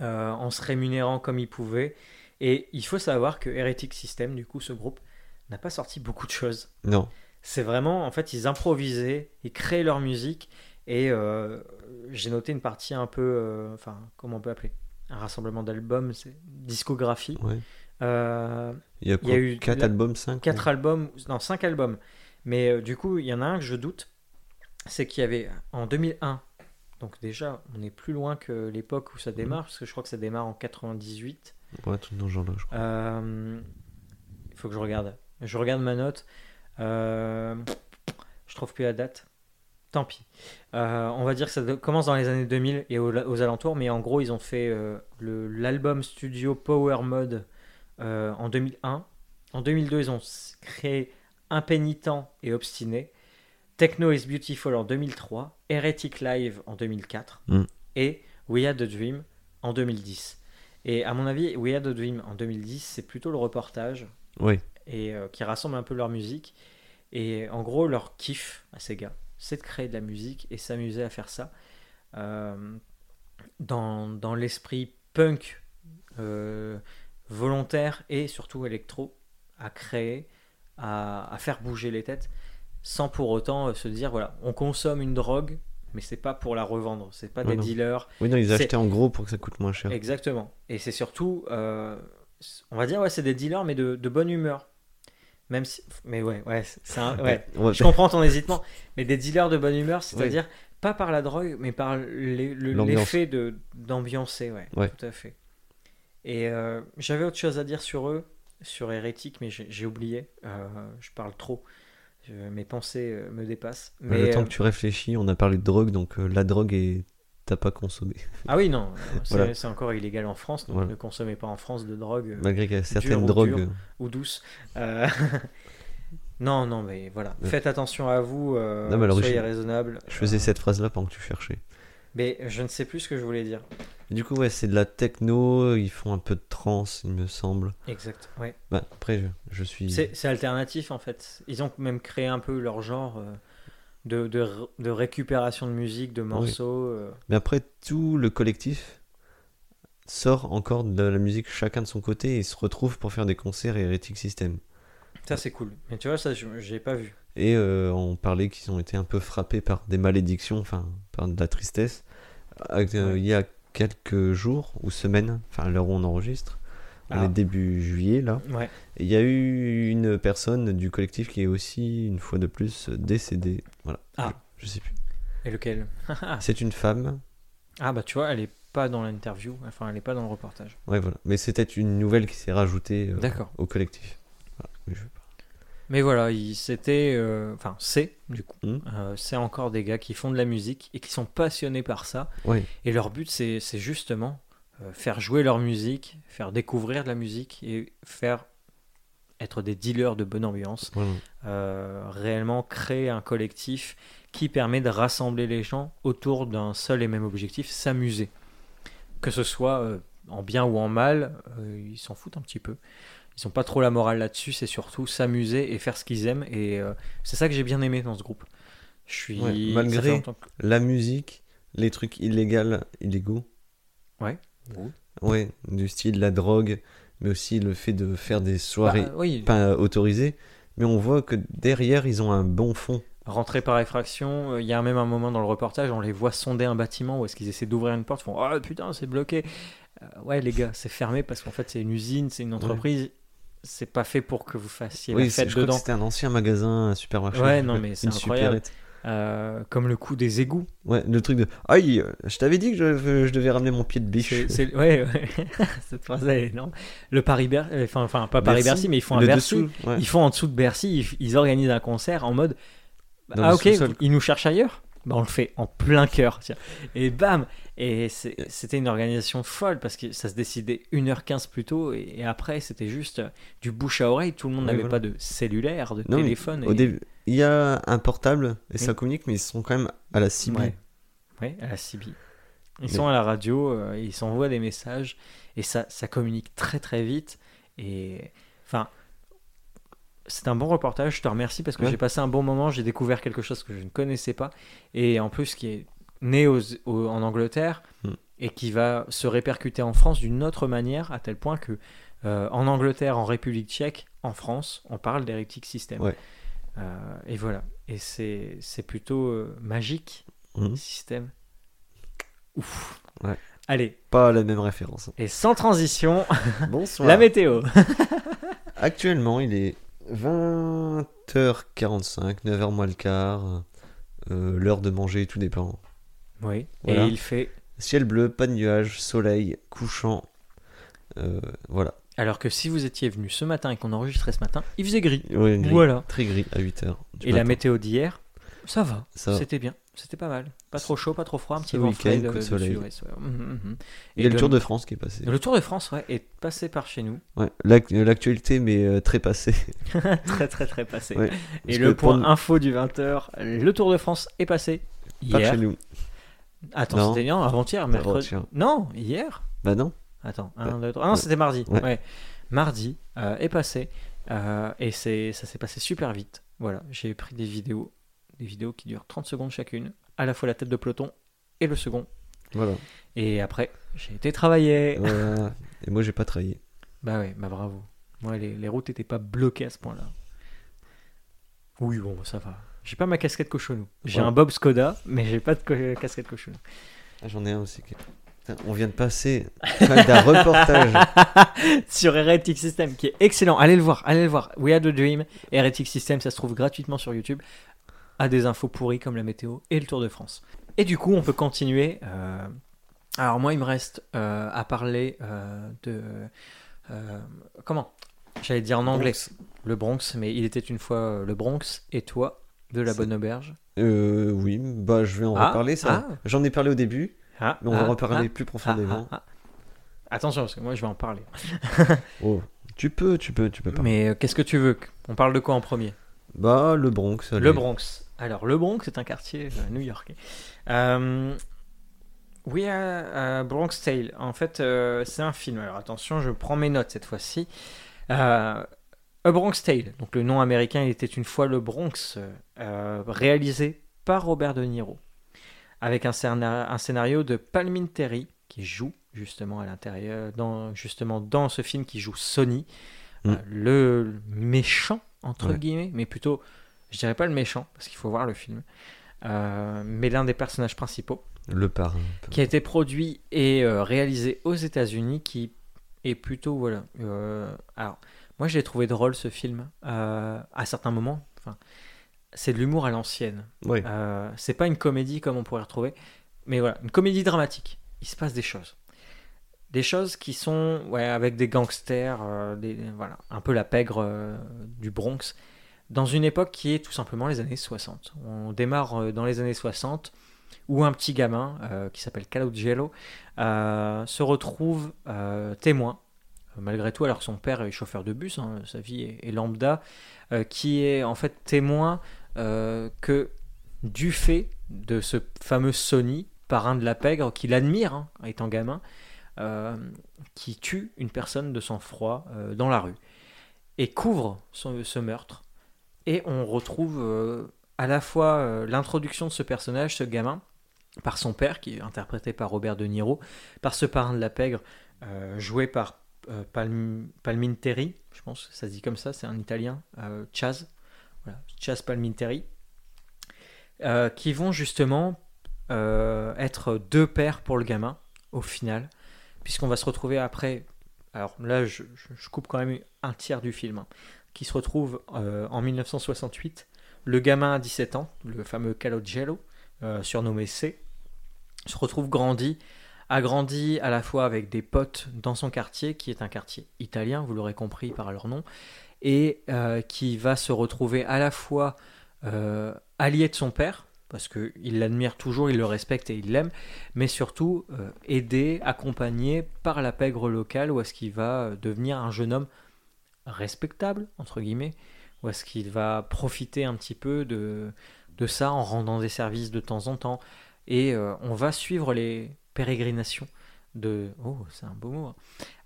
en se rémunérant comme ils pouvaient. Et il faut savoir que Heretic System, du coup, ce groupe, n'a pas sorti beaucoup de choses. Non, C'est vraiment, en fait, ils improvisaient, ils créaient leur musique. Et euh, j'ai noté une partie un peu, euh, enfin, comment on peut appeler? Un rassemblement d'albums, c'est discographie. ouais. Euh, Il y a Il y quoi? a eu 4 la- albums, 5 quatre albums, non, cinq albums. Mais du coup, il y en a un que je doute, c'est qu'il y avait en 2001, donc déjà, on est plus loin que l'époque où ça démarre, parce que je crois que ça démarre en 98. Ouais, tout dans genre-là, je crois. Il faut que je regarde. Je regarde ma note. Euh, je trouve plus la date. Tant pis. Euh, on va dire que ça commence dans les années 2000 et aux, aux alentours, mais en gros, ils ont fait euh, l'album studio Power Mode euh, en 2001. En 2002, ils ont créé Impénitent et Obstiné. Techno is Beautiful en 2003. Heretic Live en 2004. Mm. Et We Had a Dream en 2010. Et à mon avis, We Had a Dream en 2010, c'est plutôt le reportage Oui, et euh, qui rassemble un peu leur musique. Et en gros, leur kiff à ces gars, c'est de créer de la musique et s'amuser à faire ça euh, dans, dans l'esprit punk euh, volontaire et surtout électro à créer, à, à faire bouger les têtes sans pour autant se dire voilà, on consomme une drogue, mais c'est pas pour la revendre, c'est pas Ouais, des non. dealers, oui non, ils achetaient en gros pour que ça coûte moins cher. Exactement. Et c'est surtout, on va dire, ouais, c'est des dealers, mais de, de bonne humeur. Même si, mais ouais, ouais, un, ouais. Je comprends ton hésitement, mais des dealers de bonne humeur, c'est-à-dire pas par la drogue, mais par le- l'effet de d'ambiancer, ouais, Ouais. tout à fait. Et euh, j'avais autre chose à dire sur eux, sur Hérétique, mais j'ai oublié. Euh, je parle trop. Je- mes pensées euh, me dépassent. Mais le temps euh, que tu réfléchis, on a parlé de drogue, donc euh, la drogue est t'as pas consommé. ah oui, non, c'est Voilà. encore illégal en France, donc Voilà. ne consommez pas en France de drogue. euh, Malgré qu'il y a Dur certaines drogues. euh, ou douce. Euh, non, non, mais voilà. Ouais. Faites attention à vous. euh, Non, mais l'origine, soyez raisonnable. Je faisais Euh, cette phrase-là pendant que tu cherchais. Mais je ne sais plus ce que je voulais dire. Du coup, ouais, c'est de la techno, ils font un peu de trance, il me semble. Exact. Ouais. Bah, après, je, je suis. C'est c'est alternatif en fait. Ils ont même créé un peu leur genre de, de, de récupération de musique, de morceaux. euh. Mais après, tout le collectif sort encore de la musique chacun de son côté et se retrouve pour faire des concerts et Heretic System. Ça, c'est cool. Mais tu vois, ça, je j'ai pas vu. Et euh, on parlait qu'ils ont été un peu frappés par des malédictions, enfin, par de la tristesse. Euh, Ouais. Il y a quelques jours ou semaines, enfin, à l'heure où on enregistre, on Ah. est début juillet là. Ouais. Il y a eu une personne du collectif qui est aussi, une fois de plus, décédée. Voilà. Ah. Je, je sais plus. Et lequel C'est une femme. Ah, bah tu vois, elle est pas dans l'interview. Enfin, elle est pas dans le reportage. Ouais, voilà. Mais c'était une nouvelle qui s'est rajoutée euh, D'accord. au collectif. Voilà. Mais je voilà, il- c'était. euh, Enfin, c'est, du coup. Hmm. euh, c'est encore des gars qui font de la musique et qui sont passionnés par ça. Ouais. Et leur but, c'est justement faire jouer leur musique, faire découvrir de la musique et faire être des dealers de bonne ambiance, euh, réellement créer un collectif qui permet de rassembler les gens autour d'un seul et même objectif, s'amuser. Que ce soit euh, en bien ou en mal, euh, ils s'en foutent un petit peu. Ils n'ont pas trop la morale là-dessus, c'est surtout s'amuser et faire ce qu'ils aiment. Et euh, c'est ça que j'ai bien aimé dans ce groupe. Je suis Ouais, malgré- que- La musique, les trucs illégaux, illégaux. Ouais. Ouais, du style la drogue, mais aussi le fait de faire des soirées Bah, oui, pas autorisées. Mais on voit que derrière, ils ont un bon fond. rentrer par effraction. euh, Il y a même un moment dans le reportage, on les voit sonder un bâtiment où est-ce qu'ils essaient d'ouvrir une porte. Ils font Oh putain, c'est bloqué. Euh, ouais, les gars, c'est fermé parce qu'en fait, c'est une usine, c'est une entreprise. C'est pas fait pour que vous fassiez oui, la fête je dedans. c'était un ancien magasin, un supermarché. Ouais, non, mais c'est incroyable. supérette. Euh, comme le coup des égouts. Ouais, le truc de. Aïe, je t'avais dit que je, je devais ramener mon pied de biche. C'est, c'est- ouais, ouais. cette phrase est énorme. Le Paris Bercy, enfin, enfin pas Paris Bercy, Bercy, mais ils font un le Bercy. dessous, ouais. Ils font en dessous de Bercy, ils, ils organisent un concert en mode Dans Ah ok, sous-sol. ils nous cherchent ailleurs? Bah, On le fait en plein cœur. tiens. Et bam Et c'est- c'était une organisation folle parce que ça se décidait 1h15 plus tôt et, et après c'était juste euh, du bouche à oreille. Tout le monde Ouais, n'avait voilà. pas de cellulaire, de Non, mais téléphone. Au début, il y a un portable et Oui. ça communique, mais ils sont quand même à la cible. Ouais. Ouais, à la CB. Ils Mais- sont à la radio, euh, ils s'envoient des messages et ça, ça communique très très vite. Et enfin, c'est un bon reportage. Je te remercie parce que Ouais. j'ai passé un bon moment. J'ai découvert quelque chose que je ne connaissais pas et en plus qui est né aux- en Angleterre Mm. et qui va se répercuter en France d'une autre manière à tel point que euh, en Angleterre, en République Tchèque, en France, on parle d'Heretic System. Ouais. Euh, et voilà. Et c'est c'est plutôt euh, magique Mhm. système. Ouf. Ouais. Allez, Pas la même référence. et sans transition, Bonsoir. la météo. Actuellement, il est 20h45, 9h moins le quart. euh, L'heure de manger, tout dépend. Oui. Voilà. Et il fait. Ciel bleu, pas de nuages, soleil, couchant. voilà. Alors que si vous étiez venu ce matin et qu'on enregistrait ce matin, il faisait gris. Ouais, gris. Voilà. Très gris à 8h. Et la météo d'hier, ça va. C'était bien. C'était pas mal. Pas trop chaud, pas trop froid, un petit vent frais de, coup de soleil. sud-ouest, ouais. Mhm, mhm. Il y a Et le Tour de France qui est passé. Le Tour de France, ouais, est passé par chez nous. Ouais, l'ac- L'actualité, mais euh, très passée. très, très, très passé. Ouais. Et le pour point info du 20h, le Tour de France est passé Par hier. chez nous. Attends, c'était avant-hier, mercredi. Non, hier. Bah non. Attends, Ouais. 1, 2, 3. Ah non, c'était mardi. Ouais. Ouais. Mardi euh, est passé euh, et c'est, ça s'est passé super vite. Voilà, j'ai pris des vidéos, des vidéos qui durent 30 secondes chacune, à la fois la tête de peloton et le second. Voilà. Et après, j'ai été travailler. Voilà. Et moi, j'ai pas travaillé. Bah ouais, bah bravo. Moi, les, les routes n'étaient pas bloquées à ce point-là. Oui, bon, ça va. J'ai pas ma casquette cochonou. J'ai Ouais. un Bob Skoda, mais j'ai pas de co- casquette cochonou. Ah, J'en ai un aussi. On vient de passer d'un reportage. sur Heretic System qui est excellent. Allez le voir, allez le voir. We Had a Dream, Heretic System, ça se trouve gratuitement sur YouTube. À des infos pourries comme la météo et le Tour de France. Et du coup, on peut continuer. euh, Alors moi, il me reste euh, à parler euh, de comment? J'allais dire en anglais le Bronx, mais il était une fois le Bronx et toi de la Bonne Auberge? Euh, oui, bah je vais en Ah, reparler. Ça. ah. J'en ai parlé au début, Ah, mais on va ah, en reparler ah, plus profondément. Attention, parce que moi je vais en parler. Oh, tu peux, tu peux, tu peux pas. Mais euh, qu'est-ce que tu veux? On parle de quoi en premier? Bah le Bronx. allez. Le Bronx. Alors, le Bronx est un quartier euh, new-yorkais. Euh, We are uh, Bronx Tale. En fait, euh, c'est un film. Alors, attention, je prends mes notes cette fois-ci. Euh, A Bronx Tale. Donc, le nom américain, il était une fois le Bronx, euh, réalisé par Robert De Niro. Avec un, scénar- un scénario de Palmin Terry, qui joue justement à l'intérieur, dans, justement dans ce film, qui joue Sony, Mm. euh, le méchant, entre Ouais. guillemets, mais plutôt je dirais pas le méchant, parce qu'il faut voir le film, euh, mais l'un des personnages principaux, Le parrain. qui a été produit et euh, réalisé aux États-Unis, qui est plutôt, voilà. alors, moi, je l'ai trouvé drôle ce film, à certains moments. Enfin, c'est de l'humour à l'ancienne. Ouais. Euh, c'est pas une comédie comme on pourrait retrouver, mais voilà, une comédie dramatique. Il se passe des choses. Des choses qui sont ouais, avec des gangsters, euh, des, voilà, un peu la pègre euh, du Bronx, dans une époque qui est tout simplement les années 60. On démarre euh, dans les années 60 où un petit gamin qui s'appelle Calogero se retrouve témoin, malgré tout, alors que son père est chauffeur de bus, hein, sa vie est, est lambda, euh, qui est en fait témoin euh, que du fait de ce fameux Sony, parrain de la pègre, qu'il admire hein, étant gamin, euh, qui tue une personne de sang-froid euh, dans la rue et couvre ce, meurtre. Et on retrouve à la fois l'introduction de ce personnage, ce gamin, par son père, qui est interprété par Robert De Niro, par ce parrain de la pègre, joué par Palm- Palminteri, je pense que ça se dit comme ça, c'est un italien, Chaz, voilà, Chaz Palminteri, euh, qui vont justement euh, être deux pères pour le gamin, au final, puisqu'on va se retrouver après, alors là je, coupe quand même un tiers du film, hein, qui se retrouve euh, en 1968, le gamin à 17 ans, le fameux Calogero, surnommé C, se retrouve grandi, a grandi à la fois avec des potes dans son quartier, qui est un quartier italien, vous l'aurez compris par leur nom, et euh, qui va se retrouver à la fois euh, allié de son père, parce qu'il l'admire toujours, il le respecte et il l'aime, mais surtout euh, aidé, accompagné par la pègre locale, où est-ce qu'il va devenir un jeune homme respectable, entre guillemets, où est-ce qu'il va profiter un petit peu de, ça en rendant des services de temps en temps. Et on va suivre les pérégrinations de... Oh, c'est un beau mot.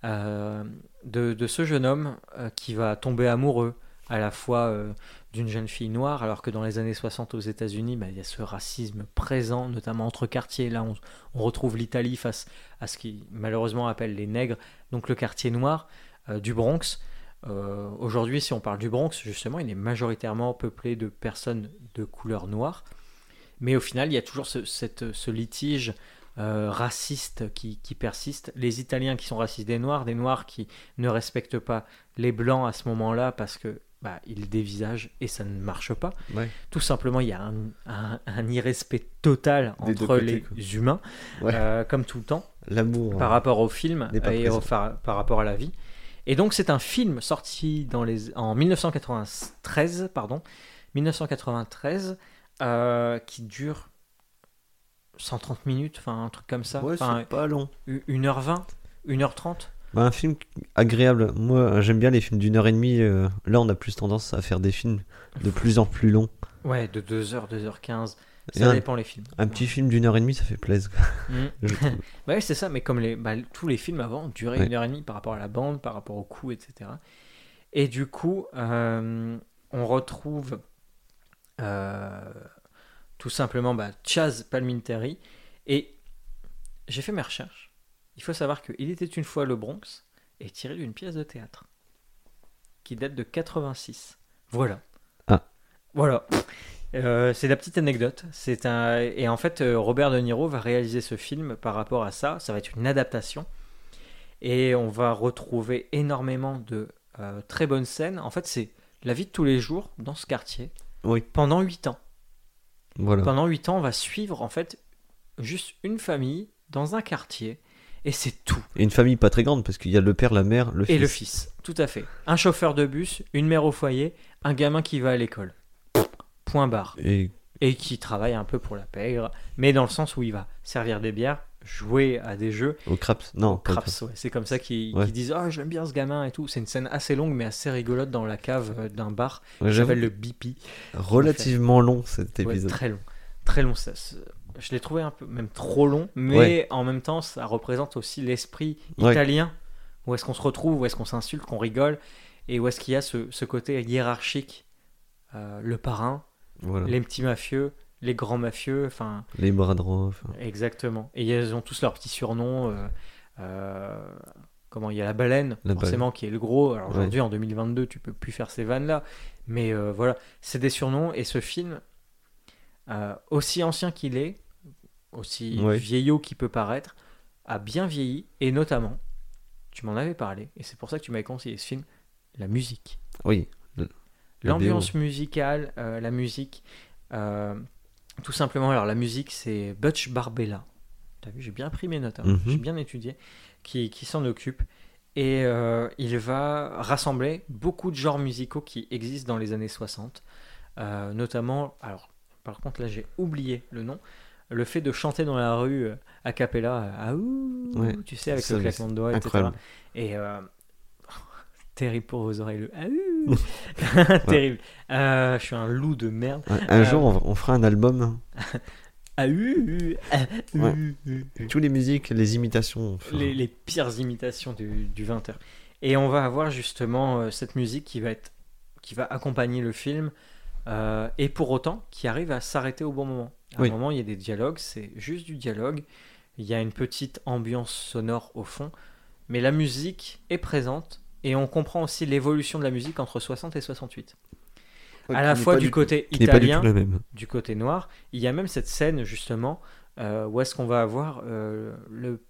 hein. De, ce jeune homme euh, qui va tomber amoureux à la fois euh, d'une jeune fille noire, alors que dans les années 60 aux États-Unis, bah, il y a ce racisme présent, notamment entre quartiers. Là, on, retrouve l'Italie face à ce qui malheureusement appelle les nègres, donc le quartier noir euh, du Bronx. Aujourd'hui, si on parle du Bronx, justement, il est majoritairement peuplé de personnes de couleur noire. Mais au final, il y a toujours ce, cette- ce litige euh, raciste qui, qui persiste. Les Italiens qui sont racistes des Noirs, des Noirs qui ne respectent pas les Blancs à ce moment-là parce que bah, ils dévisagent et ça ne marche pas. Ouais. Tout simplement, il y a un, un- un irrespect total entre côtés, les quoi. humains, Ouais. euh, comme tout le temps L'amour. par rapport au film et au- par, par rapport à la vie. Et donc c'est un film sorti dans les, en 1993, pardon, 1993, euh, qui dure 130 minutes, enfin un truc comme ça, Ouais, c'est pas long. 1h20, 1h30. Bah, un film agréable. Moi, j'aime bien les films d'une heure et demie. euh, Là, on a plus tendance à faire des films de plus en plus longs. Ouais, de 2h, 2h15, Et ça un, dépend les films. un petit film d'une heure et demie, ça fait plaisir. Je trouve. Ouais, c'est ça, mais comme les, bah, tous les films avant duraient Ouais. une heure et demie par rapport à la bande, par rapport au coup, etc. Et du coup, euh, on retrouve euh, tout simplement bah, Chaz Palminteri. Et j'ai fait mes recherches. Il faut savoir que Il était une fois le Bronx est tiré d'une pièce de théâtre qui date de 86. Voilà. Ah. Voilà. Euh, c'est la petite anecdote. C'est un et en fait euh, Robert De Niro va réaliser ce film par rapport à ça. Ça va être une adaptation et on va retrouver énormément de euh, très bonnes scènes. En fait, c'est la vie de tous les jours dans ce quartier Oui, pendant 8 ans. Voilà. Pendant 8 ans, on va suivre en fait juste une famille dans un quartier et c'est tout. Et une famille pas très grande parce qu'il y a le père, la mère, le Et fils. le fils, tout à fait. Un chauffeur de bus, une mère au foyer, un gamin qui va à l'école. Point barre. Et Et qui travaille un peu pour la pègre, mais dans le sens où il va servir des bières, jouer à des jeux. au craps. Non, au Craps, ouais, c'est comme ça qu'ils Ouais. disent Ah, j'aime bien ce gamin et tout. C'est une scène assez longue, mais assez rigolote dans la cave euh, d'un bar Ouais, s'appelle le Bipi. relativement long cet épisode. très long. Très long. Ça, je l'ai trouvé un peu, même trop long, mais en même temps, ça représente aussi l'esprit italien. Où est-ce qu'on se retrouve, où est-ce qu'on s'insulte, qu'on rigole, et où est-ce qu'il y a ce, ce côté hiérarchique. Euh, le parrain, Voilà. Les petits mafieux, les grands mafieux, enfin, bras droits. enfin, exactement. Et ils ont tous leurs petits surnoms. euh, euh, comment il y a la baleine, La forcément, qui est le gros. Alors Ouais. aujourd'hui, en 2022, tu peux plus faire ces vannes-là. Mais euh, voilà, c'est des surnoms. Et ce film, aussi ancien qu'il est, aussi Ouais. vieillot qu'il peut paraître, a bien vieilli. Et notamment, tu m'en avais parlé, et c'est pour ça que tu m'avais conseillé ce film, la musique. Oui. La L'ambiance musicale, la musique, euh, tout simplement. Alors la musique, c'est Butch Barbella. T'as vu, j'ai bien pris mes notes, hein. Mhm. j'ai bien étudié, qui, qui s'en occupe. Et euh, il va rassembler beaucoup de genres musicaux qui existent dans les années 60. euh, notamment, alors par contre là j'ai oublié le nom, le fait de chanter dans la rue euh, a cappella, ah ouh, Ouais, tu sais, avec le claquement de doigts, etc. Incroyable. Et euh, terrible pour vos oreilles, le ah terrible. Euh, je suis un loup de merde. Ouais, un Euh, jour, on, va- on fera un album. Ah ah, Ouais. Toutes les musiques, les imitations. les, les pires imitations du, du 20h. Et on va avoir justement euh, cette musique qui va, être, qui va accompagner le film, euh, et pour autant qui arrive à s'arrêter au bon moment. À Oui. un moment, il y a des dialogues, c'est juste du dialogue. Il y a une petite ambiance sonore au fond, mais la musique est présente, et on comprend aussi l'évolution de la musique entre 60 et 68. Ouais, à la fois du, côté du italien, du côté noir. Il y a même cette scène justement euh, où est-ce qu'on va avoir euh, le,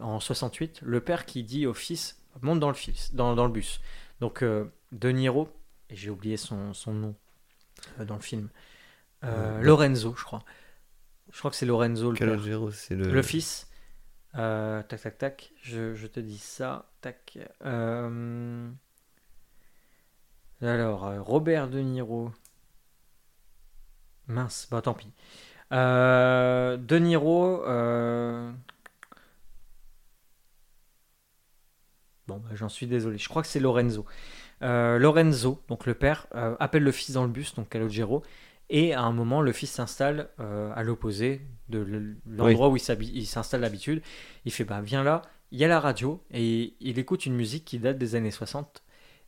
en 68 le père qui dit au fils monte dans le fils dans, dans le bus. Donc euh, De Niro et j'ai oublié son, son nom euh, dans le film Lorenzo je crois. Je crois que c'est Lorenzo le père. Calogero, c'est le. Le fils. Euh, tac, tac, tac. Je, te dis ça. Tac. Euh, Alors, euh, Robert De Niro. Mince, bah tant pis. Euh, De Niro. euh, Bon, bah, j'en suis désolé. Je crois que c'est Lorenzo. Lorenzo, donc le père, appelle le fils dans le bus, donc Calogero. Et à un moment, le fils s'installe euh, à l'opposé de l'endroit où il s'installe d'habitude. Il fait bah viens là, il y a la radio et il écoute une musique qui date des années 60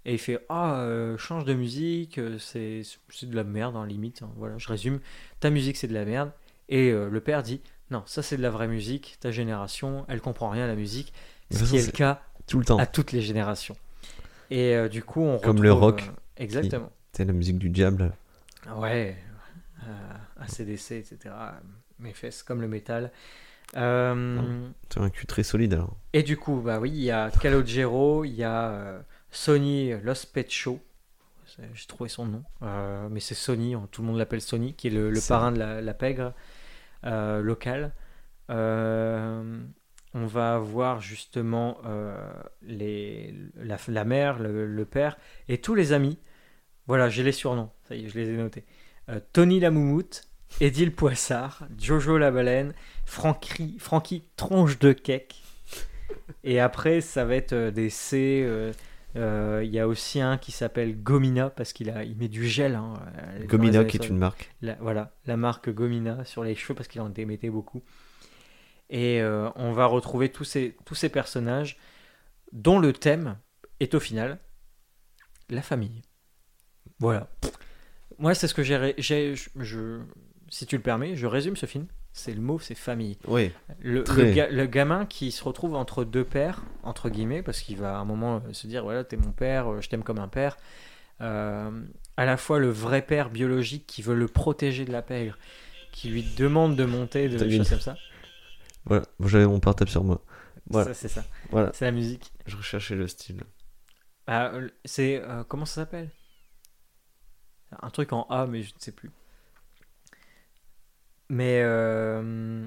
et il fait ah euh, change de musique, euh, c'est de la merde en limite. hein. Voilà, je résume, ta musique c'est de la merde et euh, le père dit non ça c'est de la vraie musique, ta génération elle comprend rien à la musique, ce qui est le cas Tout le temps. à toutes les générations. Et euh, du coup on Comme le rock exactement. C'est la musique du diable. Ouais, ACDC, etc. Mes fesses comme le métal. Euh, Tu as un cul très solide alors. et du coup, bah oui, il y a Calogero, il y a euh, Sony Los Pet Show. C'est- J'ai trouvé son nom, Euh, mais c'est Sony, hein, tout le monde l'appelle Sony, qui est le, le C'est- parrain de la, la pègre euh, locale. Euh, on va avoir justement euh, les, la, la mère, le, le père et tous les amis. Voilà, j'ai les surnoms, ça y est, je les ai notés. Euh, Tony la moumoute, Eddie le poissard, Jojo la baleine, Francky, Francky tronche de cake. Et après, ça va être euh, des C. euh, euh, Il y a aussi un qui s'appelle Gomina parce qu'il a, il met du gel. hein, euh, Gomina qui est 60. une marque. La- voilà, la marque Gomina sur les cheveux parce qu'il en émettait beaucoup. Et euh, on va retrouver tous ces, tous ces personnages dont le thème est au final la famille. Voilà. Moi, c'est ce que j'ai. je- je- si tu le permets, je résume ce film. C'est le mot, c'est famille. Oui. Le, le Très. ga- le gamin qui se retrouve entre deux pères, entre guillemets, parce qu'il va à un moment euh, se dire voilà, t'es mon père, euh, je t'aime comme un père. Euh, à la fois le vrai père biologique qui veut le protéger de la pègre, qui lui demande de monter, de choses comme ça. Voilà. J'avais mon portable sur moi. Voilà. Ça, c'est ça. Voilà. C'est la musique. Je recherchais le style. Ah, euh, c'est. euh, comment ça s'appelle? Un truc en A, mais je ne sais plus. Mais. euh,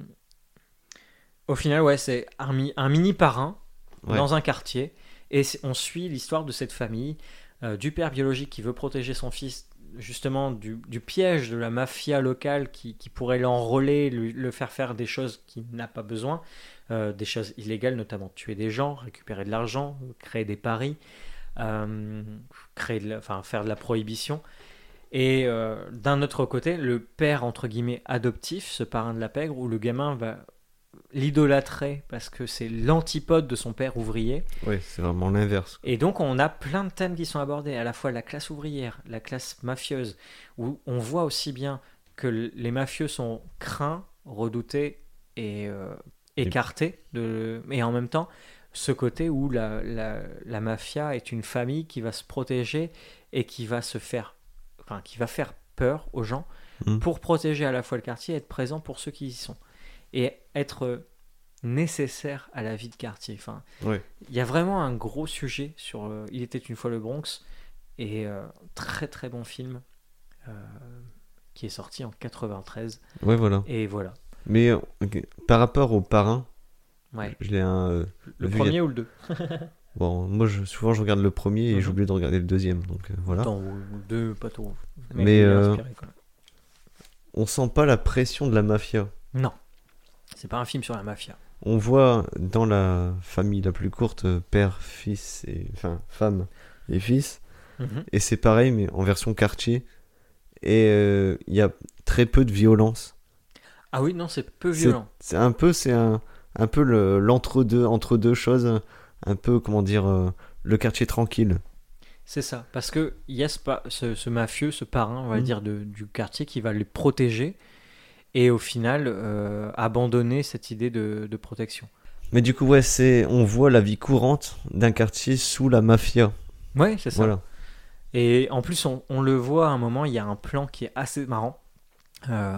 au final, ouais, c'est un, mi- un mini parrain Ouais. dans un quartier. Et on suit l'histoire de cette famille, euh, du père biologique qui veut protéger son fils justement du, du piège de la mafia locale qui, qui pourrait l'enrôler, le faire faire des choses qu'il n'a pas besoin, euh, des choses illégales, notamment tuer des gens, récupérer de l'argent, créer des paris, créer de la- enfin, faire de la prohibition. Et euh, d'un autre côté, le père, entre guillemets, adoptif, ce parrain de la pègre, où le gamin va l'idolâtrer parce que c'est l'antipode de son père ouvrier. Ouais, c'est vraiment l'inverse. Et donc on a plein de thèmes qui sont abordés, à la fois la classe ouvrière, la classe mafieuse, où on voit aussi bien que les mafieux sont craints, redoutés et euh, écartés, de... mais en même temps ce côté où la, la, la mafia est une famille qui va se protéger et qui va se faire, enfin qui va faire peur aux gens Mhm. pour protéger à la fois le quartier et être présent pour ceux qui y sont et être nécessaire à la vie de quartier. Enfin, Ouais. il y a vraiment un gros sujet sur euh, Il était une fois le Bronx et euh, très très bon film euh, qui est sorti en 93 Ouais, voilà. et voilà. Mais euh, par rapport au parrain, Ouais. je l'ai un. Le premier ou le deux? Bon, moi, je, souvent, je regarde le premier et Mhm. j'oublie de regarder le deuxième. Donc euh, voilà. Attends, deux, pas trop. Mais, est euh, inspiré. On sent pas la pression de la mafia. Non. C'est pas un film sur la mafia. On voit dans la famille la plus courte euh, père, fils et enfin femme et fils. Mhm. Et c'est pareil mais en version quartier. Et euh, il y a très peu de violence. Ah oui, non, c'est peu violent. C'est un peu c'est un un peu le- l'entre-deux entre deux choses. Un peu comment dire euh, le quartier tranquille. C'est ça. Parce que il y a ce, pa- ce, ce mafieux, ce parrain, on va Mhm. dire, de- du quartier qui va les protéger et au final euh, abandonner cette idée de, de protection. Mais du coup ouais c'est on voit la vie courante d'un quartier sous la mafia. Ouais, c'est ça. Voilà. Et en plus, on, on le voit à un moment, il y a un plan qui est assez marrant. Euh,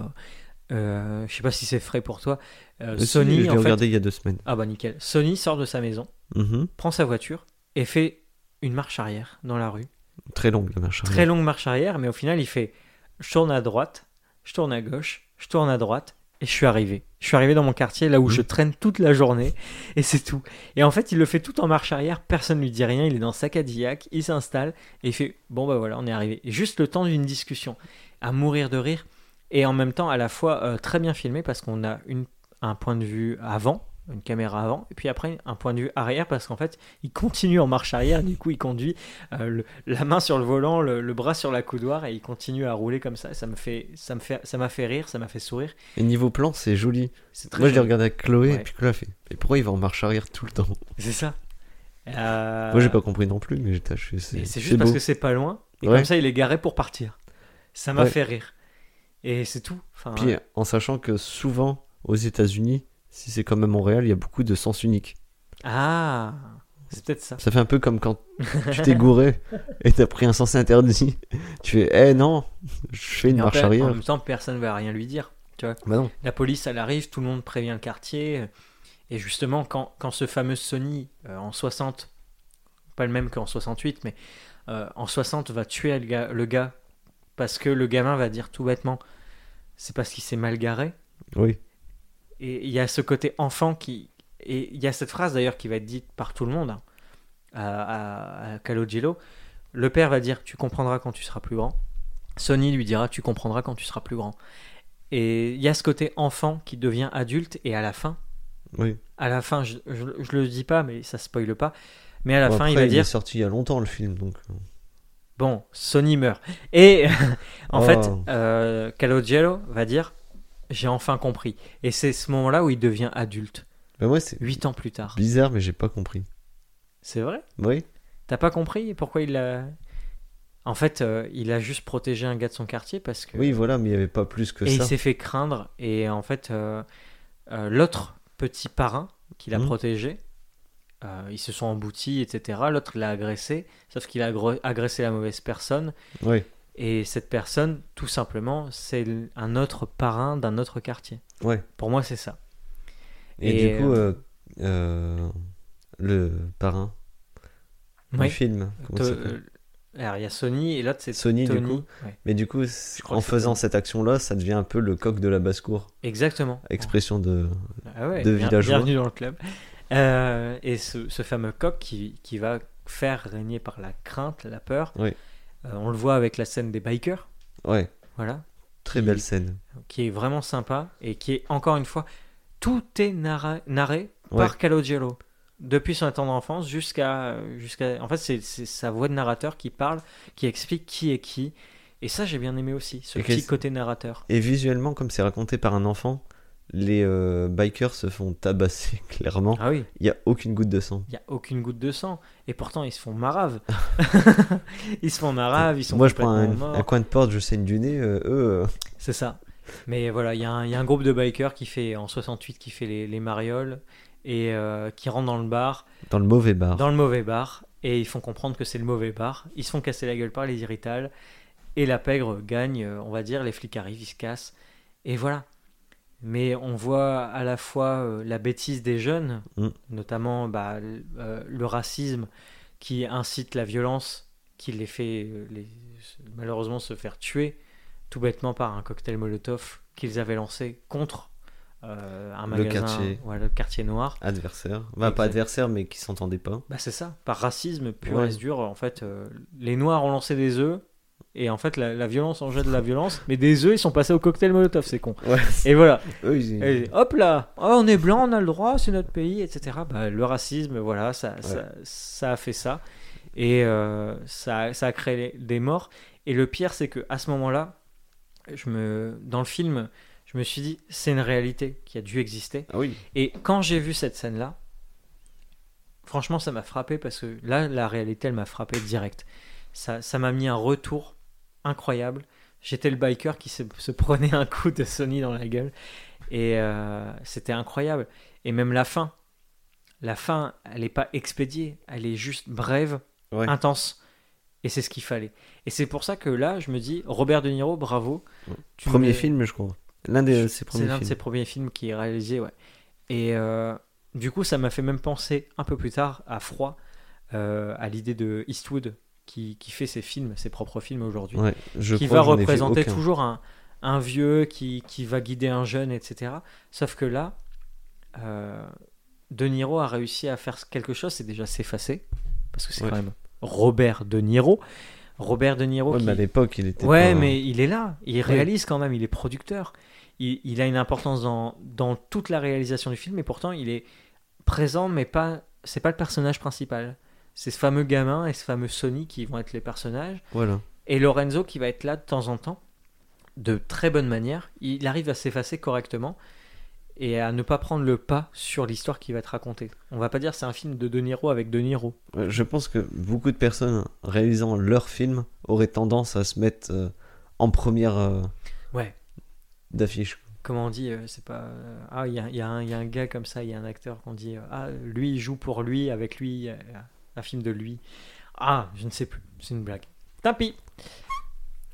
euh, je sais pas si c'est frais pour toi. Euh, si, Sony, je l'ai regardé il y a deux semaines. Ah bah nickel. Sony sort de sa maison, Mhm. prend sa voiture et fait une marche arrière dans la rue. Très longue la marche. Très arrière. longue marche arrière, mais au final, il fait je tourne à droite, je tourne à gauche, je tourne à droite et je suis arrivé. Je suis arrivé dans mon quartier là où Mhm. je traîne toute la journée et c'est tout. Et en fait, il le fait tout en marche arrière, personne lui dit rien, il est dans sa Cadillac, il s'installe et il fait bon bah voilà, on est arrivé. Et juste le temps d'une discussion, à mourir de rire et en même temps à la fois euh, très bien filmé parce qu'on a une, un point de vue avant, une caméra avant, et puis après un point de vue arrière parce qu'en fait il continue en marche arrière, du coup il conduit euh, le- la main sur le volant, le, le bras sur la coudoir et il continue à rouler comme ça. Ça me fait, ça me fait, ça m'a fait rire, ça m'a fait sourire. Et niveau plan, c'est joli. C'est très Moi, je l'ai joli. regardé avec Chloé, Ouais. et puis Chloé a fait. Et pourquoi il va en marche arrière tout le temps? C'est ça. Euh, Moi, j'ai pas compris non plus, mais j'étais c'est juste parce beau. que c'est pas loin et Ouais. comme ça il est garé pour partir. Ça m'a Ouais. fait rire. Et c'est tout. Enfin, Puis, en sachant que souvent, aux États-Unis, si c'est comme à Montréal, il y a beaucoup de sens unique. ah, c'est peut-être ça. Ça fait un peu comme quand tu t'es gouré et t'as pris un sens interdit. Tu fais, eh non, je fais une Et en marche fait, En arrière. même temps, personne va rien lui dire. Bah non. La police, elle arrive, tout le monde prévient le quartier. Et justement, quand, quand ce fameux Sony, euh, en 60, pas le même qu'en 68, mais euh, en 60, va tuer le gars, le gars, parce que le gamin va dire tout bêtement, c'est parce qu'il s'est mal garé. Oui. Et il y a ce côté enfant qui... Et il y a cette phrase d'ailleurs qui va être dite par tout le monde, hein, à, à, à Calogero. Le père va dire, tu comprendras quand tu seras plus grand. Sony lui dira, tu comprendras quand tu seras plus grand. Et il y a ce côté enfant qui devient adulte, et à la fin, Oui. à la fin, je, je, je le dis pas, mais ça spoile pas. Mais à la Bon, fin, après, il va dire est sorti il y a longtemps le film, donc. euh, Bon, Sony meurt. Et en Oh. fait, euh, Calogero va dire J'ai enfin compris. Et c'est ce moment-là où il devient adulte, moi, c'est huit ans plus tard. bizarre, mais j'ai pas compris. C'est vrai? Oui. T'as pas compris pourquoi il a. En fait, euh, il a juste protégé un gars de son quartier parce que. Oui, voilà, mais il y avait pas plus que et il ça. s'est fait craindre. Et en fait, euh, euh, l'autre petit parrain qu'il a Mhm. protégé, ils se sont emboutis, etc. L'autre l'a agressé, sauf qu'il a agressé la mauvaise personne. Oui. Et cette personne, tout simplement, c'est un autre parrain d'un autre quartier. Ouais. Pour moi, c'est ça. Et, Et, du coup, euh, euh, le parrain du film, euh, alors, il y a Sony et l'autre, c'est Sony, du coup. Ouais. Mais du coup, en faisant cette action-là, ça devient un peu le coq de la basse-cour. Exactement. Expression de. Ah ouais, de bien- villageois. Bienvenue dans le club. Euh, et ce, ce fameux coq qui, qui va faire régner par la crainte, la peur. Oui. Euh, on le voit avec la scène des bikers. Ouais, Voilà. très Qui- belle scène. Qui est vraiment sympa et qui est, encore une fois, tout est narré Ouais. par Calogero. Depuis son tendre enfance jusqu'à. jusqu'à en fait, c'est sa voix de narrateur qui parle, qui explique qui est qui. Et ça, j'ai bien aimé aussi, ce Et petit côté narrateur. Et visuellement, comme c'est raconté par un enfant, les euh, bikers se font tabasser clairement. Ah oui, Il y a aucune goutte de sang. il n'y a aucune goutte de sang. Et pourtant, ils se font marave. ils se font marave, ils sont Moi, je prends un, complètement morts. un coin de porte, je saigne du nez. euh, eux, euh, C'est ça. Mais voilà, il y, a un- il y a un groupe de bikers qui fait, en 68, qui fait les, les marioles et euh, qui rentrent dans le bar, dans le mauvais bar. dans le mauvais bar, et ils font comprendre que c'est le mauvais bar. Ils se font casser la gueule par les irritales, et la pègre gagne, on va dire, les flics arrivent, ils se cassent, et voilà. Mais on voit à la fois euh, la bêtise des jeunes, Mm. notamment bah, euh, le racisme qui incite la violence, qui les fait euh, les- malheureusement se faire tuer tout bêtement par un cocktail Molotov qu'ils avaient lancé contre euh, un Le magasin, quartier. voilà, le quartier noir. Adversaire. Bah, pas adversaire, mais qui s'entendaient pas. Bah c'est ça, par racisme pur Ouais. et dur, en fait, euh, les noirs ont lancé des œufs, et en fait la, la violence engendre de la violence, mais des œufs ils sont passés au cocktail Molotov, c'est con. Ouais, Et voilà, et hop là, oh, on est blanc, on a le droit, c'est notre pays, etc. Bah, le racisme, voilà, ça, ça, ça a fait ça. Et euh, ça, ça a créé des morts. Et le pire, c'est que à ce moment-là, je me, dans le film, je me suis dit, c'est une réalité qui a dû exister. Ah oui, Et quand j'ai vu cette scène-là, franchement, ça m'a frappé parce que là, la réalité, elle m'a frappé direct. Ça ça m'a mis un retour incroyable. J'étais le biker qui se, se prenait un coup de Sony dans la gueule. Et euh, c'était incroyable. Et même la fin. La fin, elle n'est pas expédiée. Elle est juste brève, ouais. intense. Et c'est ce qu'il fallait. Et c'est pour ça que là, je me dis, Robert De Niro, bravo. Premier mets- film, je crois. L'un de ses c'est premiers l'un de films. ses premiers films qui est réalisé, ouais. Et euh, du coup, ça m'a fait même penser un peu plus tard à Froid, euh, à l'idée de Eastwood qui, qui fait ses films, ses propres films aujourd'hui, Ouais, qui va représenter toujours un, un vieux qui, qui va guider un jeune, etc. Sauf que là, euh, De Niro a réussi à faire quelque chose, c'est déjà s'effacer, parce que c'est Ouais. quand même Robert De Niro. Robert De Niro Ouais, qui, mais à l'époque, il était Ouais, pas- mais il est là, il réalise quand même, il est producteur. Il, il a une importance dans, dans toute la réalisation du film, et pourtant il est présent, mais pas, c'est pas le personnage principal. C'est ce fameux gamin et ce fameux Sony qui vont être les personnages, Voilà. et Lorenzo qui va être là de temps en temps, de très bonne manière. Il arrive à s'effacer correctement et à ne pas prendre le pas sur l'histoire qui va être racontée. On va pas dire c'est un film de De Niro avec De Niro. Ouais, Je pense que beaucoup de personnes réalisant leur film auraient tendance à se mettre euh, en première euh, Ouais. d'affiche. comment on dit, euh, c'est pas. euh, ah, il y a, il y a un il y a un gars comme ça, il y a un acteur qu'on dit, euh, ah, lui, il joue pour lui, avec lui, euh, un film de lui. Ah, je ne sais plus, c'est une blague. Tant pis.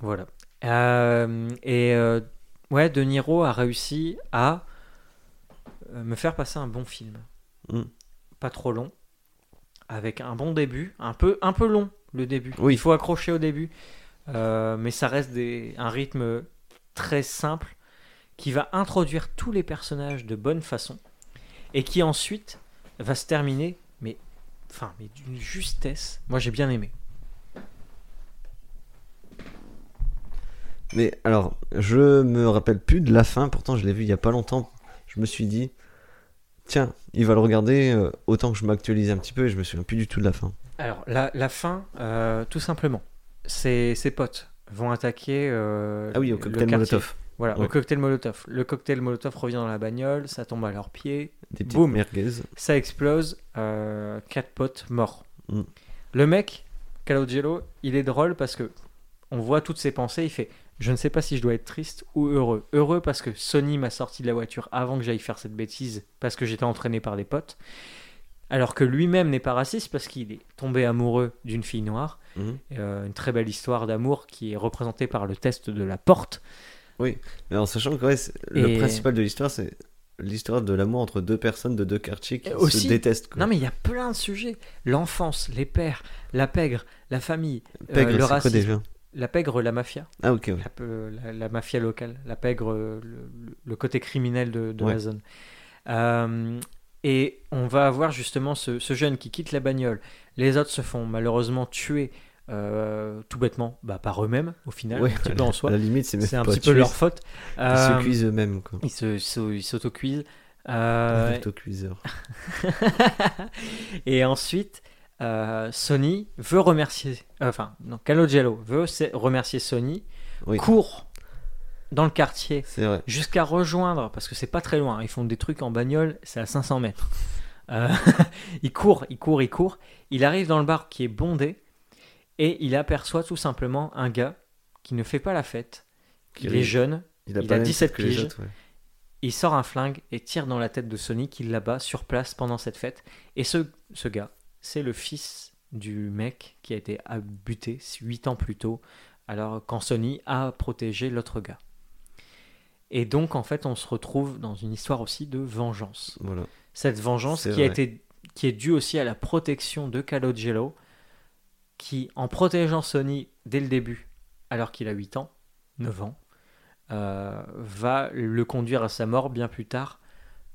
Voilà. Euh, et euh, ouais, De Niro a réussi à euh, me faire passer un bon film. Mm. Pas trop long, avec un bon début, un peu, un peu long le début. Oui. Il faut accrocher au début, Euh, mais ça reste des, un rythme très simple qui va introduire tous les personnages de bonne façon et qui ensuite va se terminer, mais enfin, mais d'une justesse. Moi, j'ai bien aimé. Mais alors, je me rappelle plus de la fin, pourtant je l'ai vu il y a pas longtemps. Je me suis dit, tiens, il va le regarder euh, autant que je m'actualise un petit peu et je me souviens plus du tout de la fin. Alors, la, la fin, euh, tout simplement, ses, ses potes vont attaquer. euh, Ah oui, au le cocktail. Molotov. Voilà, au Ouais. cocktail Molotov. Le cocktail Molotov revient dans la bagnole, ça tombe à leurs pieds, Des petites Boum. merguez. ça explose, euh, quatre potes morts. Mm. Le mec, Calogero, il est drôle parce que on voit toutes ses pensées, il fait je ne sais pas si je dois être triste ou heureux. Heureux parce que Sony m'a sorti de la voiture avant que j'aille faire cette bêtise parce que j'étais entraîné par des potes. Alors que lui-même n'est pas raciste parce qu'il est tombé amoureux d'une fille noire. Mhm. Euh, une très belle histoire d'amour qui est représentée par le test de la porte. Mais en sachant que ouais, le principal de l'histoire, c'est l'histoire de l'amour entre deux personnes de deux quartiers qui aussi- se détestent. quoi. Non mais il y a plein de sujets. L'enfance, les pères, la pègre, la famille, euh, Pègre, le quoi racisme. déjà? La pègre, la mafia. Ah ok, ouais. la, la- la mafia locale, la pègre, le, le- le côté criminel de, de Ouais. la zone. Euh, et on va avoir justement ce, ce jeune qui quitte la bagnole. Les autres se font malheureusement tuer euh, tout bêtement bah, par eux-mêmes au final, Ouais, un petit peu en soi. À la limite, c'est un petit peu leur faute. Ils Euh, se cuisent eux-mêmes. ils ils s'auto-cuisent. Euh, Autocuiseur. et ensuite, euh, Sony veut remercier, euh, enfin, non, Calogero veut remercier Sony, Oui. court dans le quartier jusqu'à rejoindre, parce que c'est pas très loin, ils font des trucs en bagnole, c'est à 500 mètres. Euh, il court, il court, il court, il arrive dans le bar qui est bondé, et il aperçoit tout simplement un gars qui ne fait pas la fête, Qui il est jeune, Il a, il a la même 17 tête que les piges. autres, ouais. il sort un flingue et tire dans la tête de Sony qui l'abat sur place pendant cette fête. Et ce, ce gars, c'est le fils du mec qui a été buté 8 ans plus tôt, alors quand Sony a protégé l'autre gars. Et donc en fait on se retrouve dans une histoire aussi de vengeance. Voilà. Cette vengeance qui, a été, qui est due aussi à la protection de Calogero, qui en protégeant Sony dès le début, alors qu'il a 8 ans, 9 ans, euh, va le conduire à sa mort bien plus tard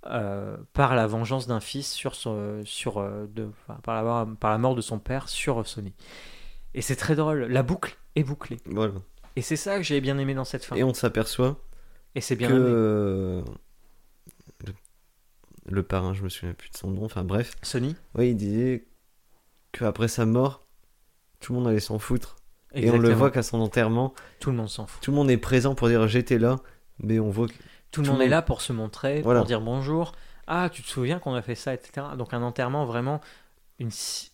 euh, par la vengeance d'un fils sur son, sur euh, de, enfin, par, la, par la mort de son père sur Sony. Et c'est très drôle. La boucle est bouclée. Voilà. Et c'est ça que j'ai bien aimé dans cette fin. Et on s'aperçoit Et c'est bien que le, le parrain, je me souviens plus de son nom, enfin bref, Sony ouais, il disait qu'après sa mort, tout le monde allait s'en foutre. Et on le voit qu'à son enterrement, Tout le monde s'en fout. tout le monde est présent pour dire j'étais là, mais on voit que. Tout le monde est là pour se montrer, Voilà. pour dire bonjour. Ah, tu te souviens qu'on a fait ça, etc. Donc un enterrement vraiment une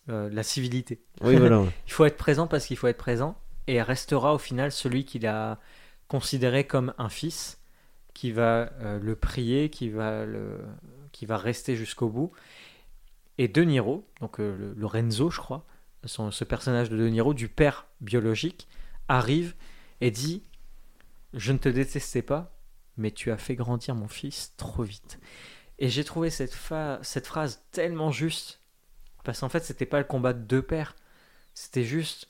euh, la civilité. Oui, voilà. Il faut être présent parce qu'il faut être présent et restera au final celui qu'il a considéré comme un fils, qui va euh, le prier, qui va le, qui va rester jusqu'au bout. Et De Niro, donc euh, le- Lorenzo, je crois, ce personnage de De Niro, du père biologique, arrive et dit Je ne te détestais pas, mais tu as fait grandir mon fils trop vite. Et j'ai trouvé cette, cette phrase tellement juste, parce qu'en fait, c'était pas le combat de deux pères, c'était juste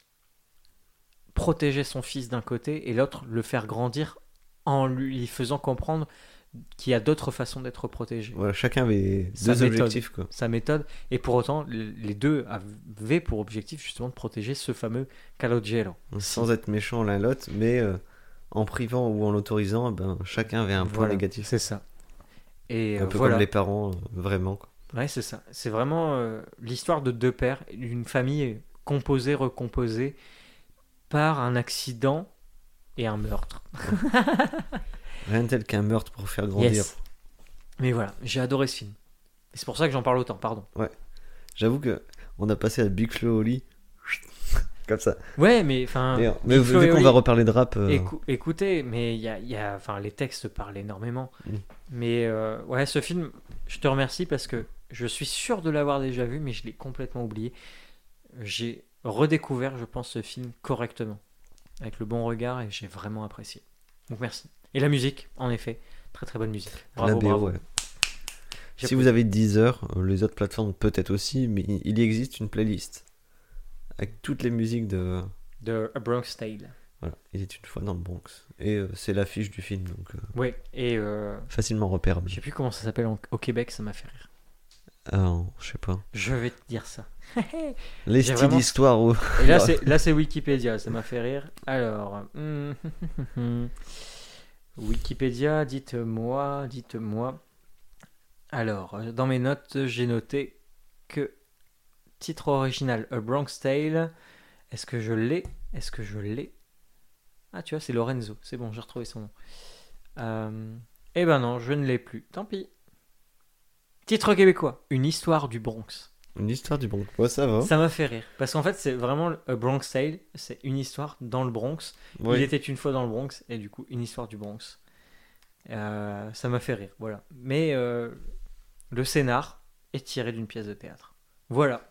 protéger son fils d'un côté et l'autre le faire grandir en lui faisant comprendre qu'il y a d'autres façons d'être protégé. Voilà, chacun avait Sa deux méthode. objectifs, quoi. Sa méthode, et pour autant, les deux avaient pour objectif justement de protéger ce fameux Calogero. Sans être méchant l'un l'autre, mais euh, en privant ou en l'autorisant, ben, chacun avait un point Voilà, négatif. C'est ça. Et Un euh, peu voilà. comme les parents, euh, vraiment. quoi. Ouais, c'est ça. C'est vraiment euh, l'histoire de deux pères, d'une famille composée, recomposée par un accident et un meurtre. Rien de tel qu'un meurtre pour faire grandir. Yes. Mais voilà, j'ai adoré ce film. Et c'est pour ça que j'en parle autant, pardon. J'avoue que on a passé à Big Flo au lit. Comme ça. Ouais, mais enfin. Mais, vu qu'on va reparler de rap, euh, Écou- écoutez, mais il y a, y a- les textes parlent énormément. Mm. Mais euh, ouais, ce film, je te remercie parce que je suis sûr de l'avoir déjà vu, mais je l'ai complètement oublié. J'ai redécouvert, je pense, ce film correctement, avec le bon regard, et j'ai vraiment apprécié. Donc merci. Et la musique, en effet, très très bonne musique. Bravo, la BO, bravo. ouais. Si vous avez Deezer, euh, les autres plateformes peut-être aussi, mais il existe une playlist avec toutes les musiques de. de A Bronx Tale. Voilà, il est une fois dans le Bronx. Et euh, c'est l'affiche du film, donc euh, Ouais, et euh, facilement repérable. je sais plus comment ça s'appelle en- au Québec, ça m'a fait rire. Ah, je sais pas. Je vais te dire ça. Les styles vraiment- d'histoire où. Et là, c'est Wikipédia, ça m'a fait rire. Alors, hum, Wikipédia, dites-moi, dites-moi. Alors, euh, dans mes notes, j'ai noté que titre original A Bronx Tale. Est-ce que je l'ai? Est-ce que je l'ai? Ah, tu vois, c'est Lorenzo. C'est bon, j'ai retrouvé son nom. Euh, eh ben non, je ne l'ai plus. Tant pis. Titre québécois Une histoire du Bronx. Une histoire du Bronx. Ouais, ça va. Ça m'a fait rire. Parce qu'en fait, c'est vraiment A Bronx Tale. C'est une histoire dans le Bronx. Il était une fois dans le Bronx. Et du coup, une histoire du Bronx. Euh, ça m'a fait rire. Voilà. Mais euh, le scénar est tiré d'une pièce de théâtre. Voilà.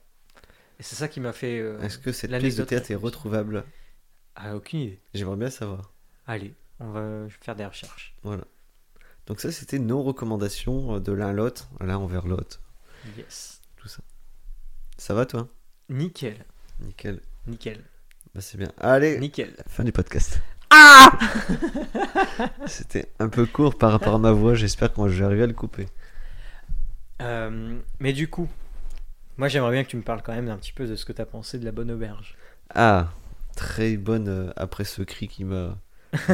Et c'est ça qui m'a fait. euh, Est-ce que cette pièce de théâtre est retrouvable? Ah, aucune idée. J'aimerais bien savoir. Allez, on va faire des recherches. Voilà. Donc ça, c'était nos recommandations de l'un à l'autre, l'un envers l'autre. Yes. Ça va, toi? Nickel. Nickel. Nickel. Bah, c'est bien. Allez, Nickel. fin du podcast. Ah C'était un peu court par rapport à ma voix. J'espère que je vais arriver à le couper. Euh, mais du coup, moi j'aimerais bien que tu me parles quand même un petit peu de ce que tu as pensé de la bonne auberge. Ah, très bonne euh, après ce cri qui m'a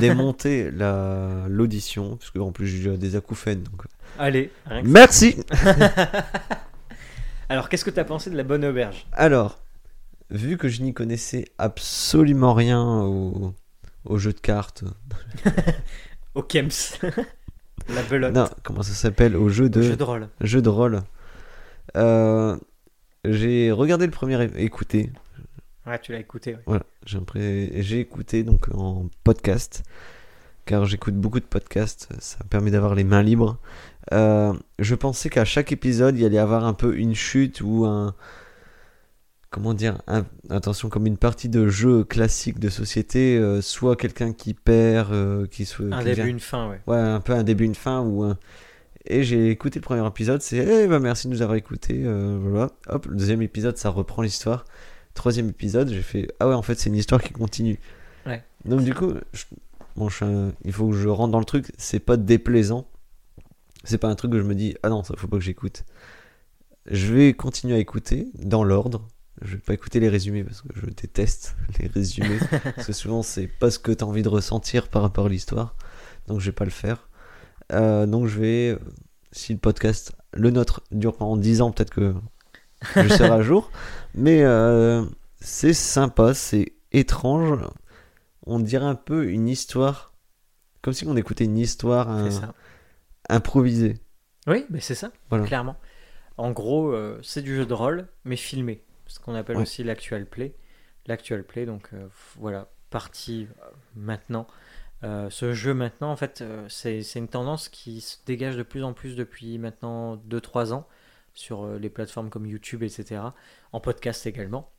démonté la l'audition, parce que en plus j'ai eu des acouphènes. Donc... Allez, rien que Merci. Alors, qu'est-ce que tu as pensé de la bonne auberge? Alors, vu que je n'y connaissais absolument rien au, au jeu de cartes, Au Kems. la belote. non, comment ça s'appelle, au jeu de Jeu de rôle. jeu de rôle, euh, j'ai regardé le premier, écouté, Ouais, tu l'as écouté. ouais. Voilà, j'ai écouté donc en podcast, car j'écoute beaucoup de podcasts, ça me permet d'avoir les mains libres. Euh, je pensais qu'à chaque épisode, il y allait avoir un peu une chute ou un. Comment dire un- Attention, comme une partie de jeu classique de société, euh, soit quelqu'un qui perd, euh, qui soit. Un qui début, vient- une fin, ouais. Ouais, un peu un début, une fin ou un... Et j'ai écouté le premier épisode, c'est eh ben merci de nous avoir écouté, voilà. Hop, le deuxième épisode, ça reprend l'histoire. Troisième épisode, j'ai fait ah ouais, en fait, c'est une histoire qui continue. Ouais. Donc du coup, je- bon, je il faut que je rentre dans le truc, c'est pas déplaisant. C'est pas un truc que je me dis ah non, ça faut pas que j'écoute. Je vais continuer à écouter dans l'ordre. je vais pas écouter les résumés parce que je déteste les résumés. parce que souvent, c'est pas ce que tu as envie de ressentir par rapport à l'histoire. Donc, je vais pas le faire. Euh, donc, je vais, euh, si le podcast, le nôtre, dure pendant 10 ans, peut-être que je serai à jour. Mais euh, c'est sympa, c'est étrange. On dirait un peu une histoire, comme si on écoutait une histoire C'est ça. Improvisée. Oui, mais c'est ça, Voilà. clairement. En gros, euh, c'est du jeu de rôle, mais filmé. Ce qu'on appelle Ouais. aussi l'actual play. L'actual play, donc euh, voilà, partie euh, maintenant. Euh, ce jeu maintenant, en fait, c'est une tendance qui se dégage de plus en plus depuis maintenant 2-3 ans sur les plateformes comme YouTube, etc. En podcast également.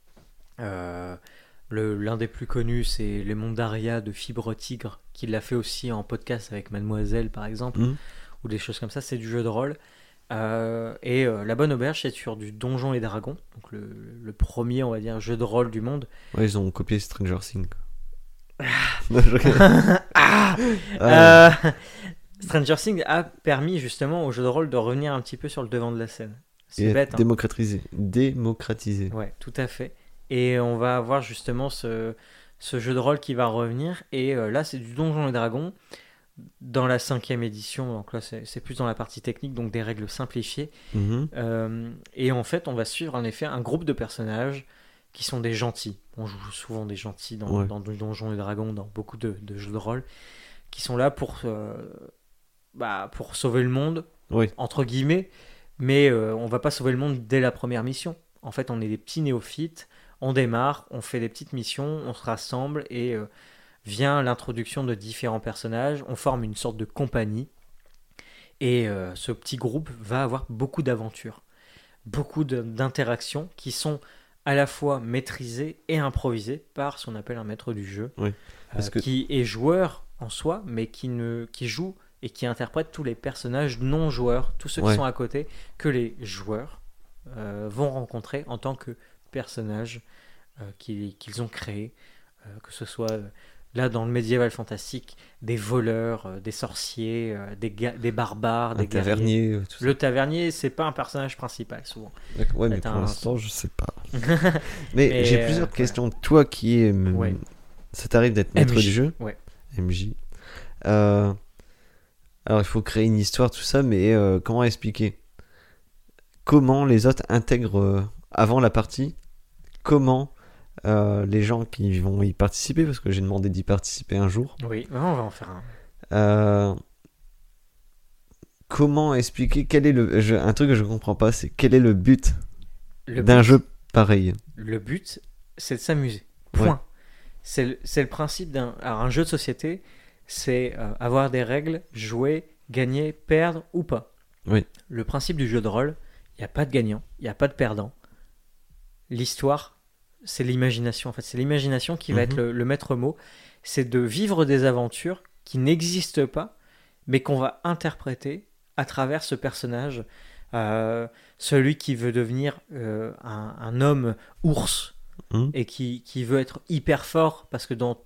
Le- L'un des plus connus, c'est Les Mondes d'Aria de Fibre Tigre, qui l'a fait aussi en podcast avec Mademoiselle, par exemple Mhm. Ou des choses comme ça, c'est du jeu de rôle. Euh, et euh, La Bonne Auberge, c'est sur du Donjon et Dragon, donc le, le premier, on va dire, jeu de rôle du monde. Ouais, ils ont copié Stranger Things. Ah Ah, Euh, Stranger Things a permis justement au jeu de rôle de revenir un petit peu sur le devant de la scène. C'est bête, hein. démocratisé. Démocratisé. Ouais, tout à fait. Et on va avoir justement ce, ce jeu de rôle qui va revenir. Et là, c'est du Donjon et Dragon dans la cinquième édition. Donc là, c'est plus dans la partie technique, donc des règles simplifiées. Mhm. Euh, et en fait, on va suivre en effet un groupe de personnages qui sont des gentils. On joue souvent des gentils dans, Ouais. dans Donjons et Dragons, dans beaucoup de, de jeux de rôle, qui sont là pour, euh, bah, pour sauver le monde, Oui. entre guillemets, mais euh, on va pas sauver le monde dès la première mission. En fait, on est des petits néophytes, on démarre, on fait des petites missions, on se rassemble et euh, vient l'introduction de différents personnages, on forme une sorte de compagnie et euh, ce petit groupe va avoir beaucoup d'aventures, beaucoup d'interactions qui sont à la fois maîtrisées et improvisées par ce qu'on appelle un maître du jeu, Oui, euh, que- qui est joueur en soi, mais qui, ne, qui joue et qui interprète tous les personnages non joueurs, tous ceux Ouais. qui sont à côté, que les joueurs euh, vont rencontrer en tant que personnages euh, qu'ils ont créés, euh, que ce soit là dans le médiéval fantastique, des voleurs, euh, des sorciers, euh, des, des barbares, Un des tavernier, tout ça. Le tavernier, c'est pas un personnage principal souvent. Ouais, mais pour un- l'instant, je sais pas. mais Mais, j'ai euh, plusieurs ouais. questions. Toi qui es. Ouais. Ça t'arrive d'être maître MJ, du jeu ouais. MJ. Euh, Alors, il faut créer une histoire, tout ça, mais comment expliquer? Comment les autres intègrent avant la partie? Comment euh, les gens qui vont y participer Parce que j'ai demandé d'y participer un jour. Oui, on va en faire un. Euh, comment expliquer quel est le je- un truc que je comprends pas c'est quel est le but d'un jeu pareil? Le but, c'est de s'amuser. Point. C'est le, c'est le principe d'un alors, un jeu de société, c'est euh, avoir des règles, jouer, gagner, perdre ou pas. Oui. Le principe du jeu de rôle, il n'y a pas de gagnant, il n'y a pas de perdant. L'histoire, c'est l'imagination. En fait, c'est l'imagination qui va Mhm. être le, le maître mot. C'est de vivre des aventures qui n'existent pas, mais qu'on va interpréter à travers ce personnage. Euh, celui qui veut devenir euh, un, un homme ours Mhm. et qui, qui veut être hyper fort parce que dans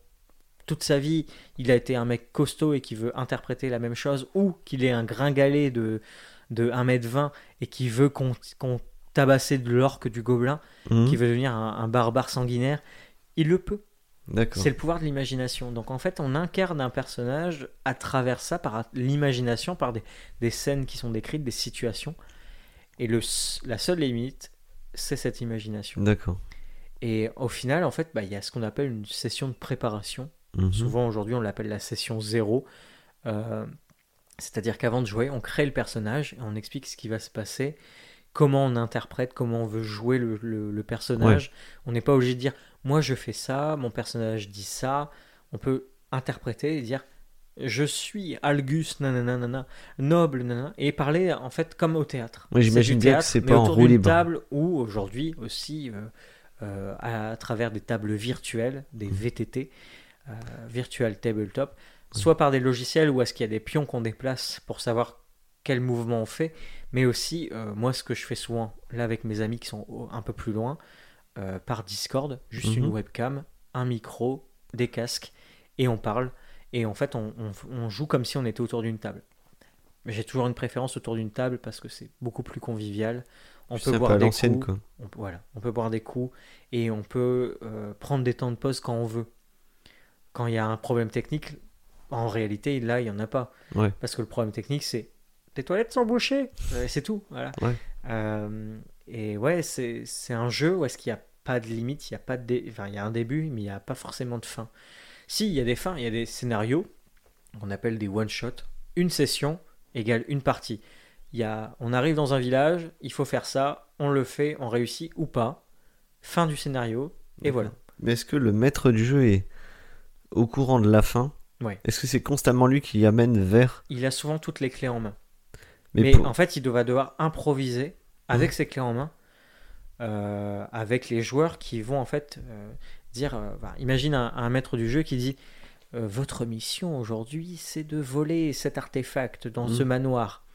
toute sa vie, il a été un mec costaud et qui veut interpréter la même chose, ou qu'il est un gringalet de, de 1m20 et qui veut qu'on qu'on tabasser de l'orque du gobelin, Mhm. qui veut devenir un, un barbare sanguinaire, il le peut. C'est le pouvoir de l'imagination. Donc en fait, on incarne un personnage à travers ça, par l'imagination, par des, des scènes qui sont décrites, des situations. Et le, la seule limite, c'est cette imagination. d'accord Et au final, en fait, bah, il y a ce qu'on appelle une session de préparation. Mhm. Souvent aujourd'hui, on l'appelle la session zéro. Euh, C'est-à-dire qu'avant de jouer, on crée le personnage et on explique ce qui va se passer, comment on interprète, comment on veut jouer le, le- le personnage. On n'est pas obligé de dire moi je fais ça, mon personnage dit ça. On peut interpréter et dire je suis Algus, nanana, nanana, noble, nanana, et parler en fait comme au théâtre. Oui, j'imagine bien que c'est pas en roue libre. table ou aujourd'hui aussi euh, euh, à, travers des tables virtuelles, des Mhm. VTT, euh, Virtual Tabletop, soit par des logiciels ou est-ce qu'il y a des pions qu'on déplace pour savoir quel mouvement on fait, mais aussi, euh, moi ce que je fais souvent là avec mes amis qui sont un peu plus loin, euh, par Discord, juste une Mhm. webcam, un micro, des casques, et on parle, et en fait on, on- on joue comme si on était autour d'une table. J'ai toujours une préférence autour d'une table parce que c'est beaucoup plus convivial. On peut boire des coups. quoi. On, peut- voilà, on peut boire des coups et on peut euh, prendre des temps de pause quand on veut. Quand il y a un problème technique, en réalité, là, il n'y en a pas. Ouais. Parce que le problème technique, c'est tes toilettes sont bouchées. Euh, c'est tout. Voilà. Ouais. Euh, et ouais, c'est c'est un jeu où est-ce qu'il n'y a pas de limite, il y a pas de dé- enfin, il y a un début, mais il n'y a pas forcément de fin. Si, il y a des fins, il y a des scénarios qu'on appelle des one-shot. Une session égale une partie. Il y a, on arrive dans un village, il faut faire ça, on le fait, on réussit ou pas. Fin du scénario, et voilà. Mais est-ce que le maître du jeu est au courant de la fin? Ouais. Est-ce que c'est constamment lui qui amène vers? Il a souvent toutes les clés en main. Mais, Mais, pour- en fait, il va devoir improviser avec ses clés en main, euh, avec les joueurs qui vont en fait euh, dire. euh, bah, imagine un, un maître du jeu qui dit Votre mission aujourd'hui, c'est de voler cet artefact dans ce Mhm. manoir.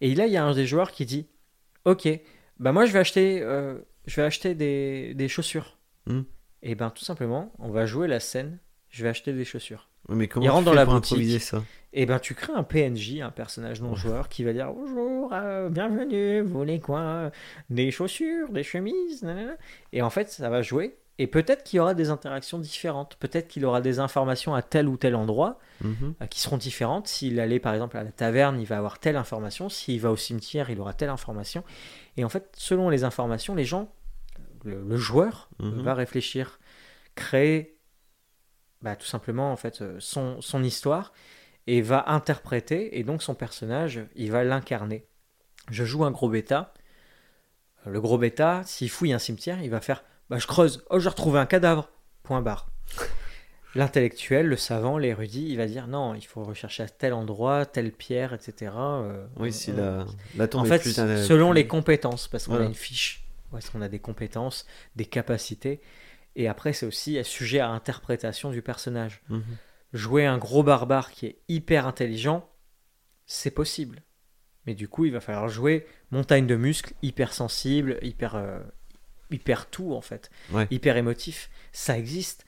Et là, il y a un des joueurs qui dit Ok, bah moi je vais acheter, je vais acheter des, des chaussures. Mhm. Et ben tout simplement, on va jouer la scène. Je vais acheter des chaussures. Mais comment il tu rentre dans la pour boutique. improviser ça Et ben tu crées un PNJ, un personnage non joueur, qui va dire bonjour, euh, bienvenue, vous voulez quoi? Des chaussures, des chemises, nanana. Et en fait, ça va jouer. Et peut-être qu'il y aura des interactions différentes. Peut-être qu'il aura des informations à tel ou tel endroit Mhm. euh, qui seront différentes. S'il allait par exemple à la taverne, il va avoir telle information. S'il va au cimetière, il aura telle information. Et en fait, selon les informations, les gens, le, le joueur, Mhm. va réfléchir, créer bah, tout simplement en fait euh, son, son histoire et va interpréter. Et donc son personnage, il va l'incarner. Je joue un gros bêta. Euh, Le gros bêta, s'il fouille un cimetière, il va faire bah, je creuse, oh j'ai retrouvé un cadavre. Point barre. L'intellectuel, le savant, l'érudit, il va dire non, il faut rechercher à tel endroit, telle pierre, etc. Euh, Oui, on- si on- la, la tombe en est fait, plus selon les compétences, parce qu'on Voilà. a une fiche, est-ce qu'on a des compétences, des capacités, et après c'est aussi sujet à interprétation du personnage. Mhm. Jouer un gros barbare qui est hyper intelligent, c'est possible. Mais du coup, il va falloir jouer montagne de muscles, hyper sensible, hyper, euh, hyper tout en fait, Ouais. hyper émotif. Ça existe.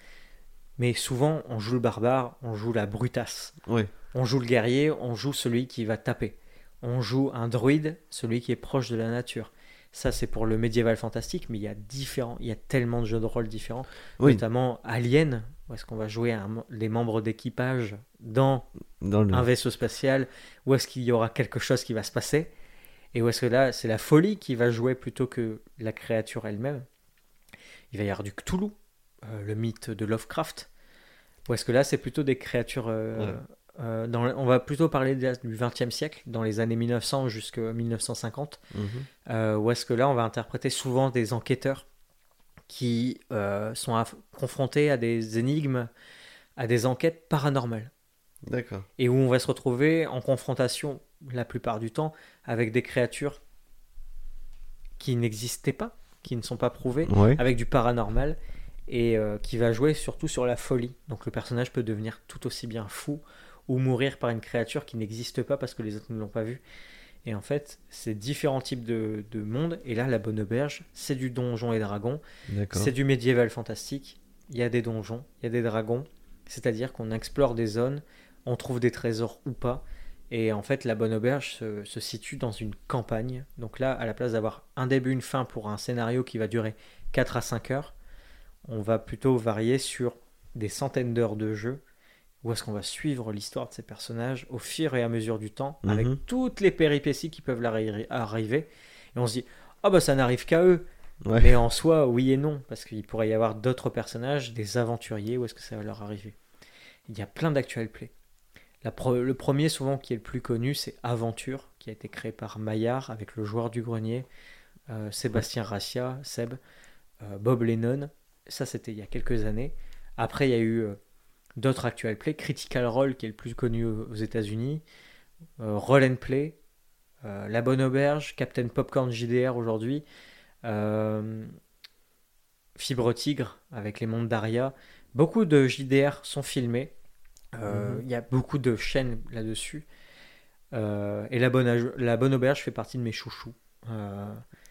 Mais souvent, on joue le barbare, on joue la brutasse. Ouais. On joue le guerrier, on joue celui qui va taper. On joue un druide, celui qui est proche de la nature. Ça, c'est pour le médiéval fantastique, mais il y a différents, il y a tellement de jeux de rôle différents, Oui. notamment Alien, où est-ce qu'on va jouer un les membres d'équipage dans Dans le... un vaisseau spatial, où est-ce qu'il y aura quelque chose qui va se passer, et où est-ce que là, c'est la folie qui va jouer plutôt que la créature elle-même. Il va y avoir du Cthulhu, euh, le mythe de Lovecraft, où est-ce que là, c'est plutôt des créatures... euh, Ouais. Euh, dans, on va plutôt parler de- du XXe siècle, dans les années 1900 jusqu'à 1950, Mhm. euh, où est-ce que là, on va interpréter souvent des enquêteurs qui euh, sont confrontés à des énigmes, à des enquêtes paranormales D'accord. et où on va se retrouver en confrontation la plupart du temps avec des créatures qui n'existaient pas, qui ne sont pas prouvées, Ouais. avec du paranormal et euh, qui va jouer surtout sur la folie. Donc le personnage peut devenir tout aussi bien fou ou mourir par une créature qui n'existe pas parce que les autres ne l'ont pas vue. Et en fait, c'est différents types de, de mondes. Et là, la bonne auberge, c'est du donjon et dragon. C'est du médiéval fantastique. Il y a des donjons, il y a des dragons. C'est-à-dire qu'on explore des zones, on trouve des trésors ou pas. Et en fait, la bonne auberge se, se situe dans une campagne. Donc là, à la place d'avoir un début, une fin pour un scénario qui va durer 4 à 5 heures, on va plutôt varier sur des centaines d'heures de jeu. Où est-ce qu'on va suivre l'histoire de ces personnages au fur et à mesure du temps, Mhm. avec toutes les péripéties qui peuvent leur arri- arriver. Et on se dit, ah bah ça n'arrive qu'à eux. Ouais. Mais en soi, oui et non, parce qu'il pourrait y avoir d'autres personnages, des aventuriers, où est-ce que ça va leur arriver? Il y a plein d'actual play. La pre- le premier, souvent, qui est le plus connu, c'est Aventure, qui a été créé par Maillard avec le joueur du grenier, euh, Sébastien Rassia, Seb, euh, Bob Lennon. Ça, c'était il y a quelques années. Après, il y a eu euh, d'autres actual play. Critical Role, qui est le plus connu aux États-Unis. Euh, Roll and Play. euh, La Bonne Auberge, Captain Popcorn JDR aujourd'hui. Euh, Fibre Tigre avec les mondes d'Aria. Beaucoup de JDR sont filmés. Euh, Mhm. Il y a beaucoup de chaînes là-dessus. Euh, et la bonne, la bonne Auberge fait partie de mes chouchous.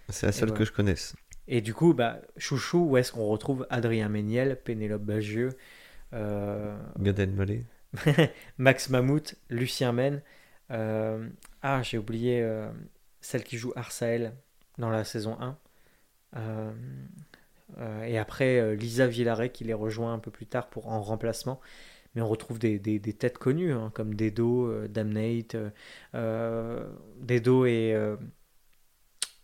C'est la seule voilà. que je connaisse. et du coup, bah, chouchou, où est-ce qu'on retrouve Adrien Méniel, Pénélope Bagieux, Gad Elmaleh. Max Mammouth, Lucien Men. euh, ah, j'ai oublié euh, celle qui joue Arsael. dans la saison 1. Euh, euh, et après, euh, Lisa Villaret qui les rejoint un peu plus tard pour en remplacement. Mais on retrouve des, des- des têtes connues, hein, comme Dedo, euh, Damnate, euh, euh, Dedo et euh,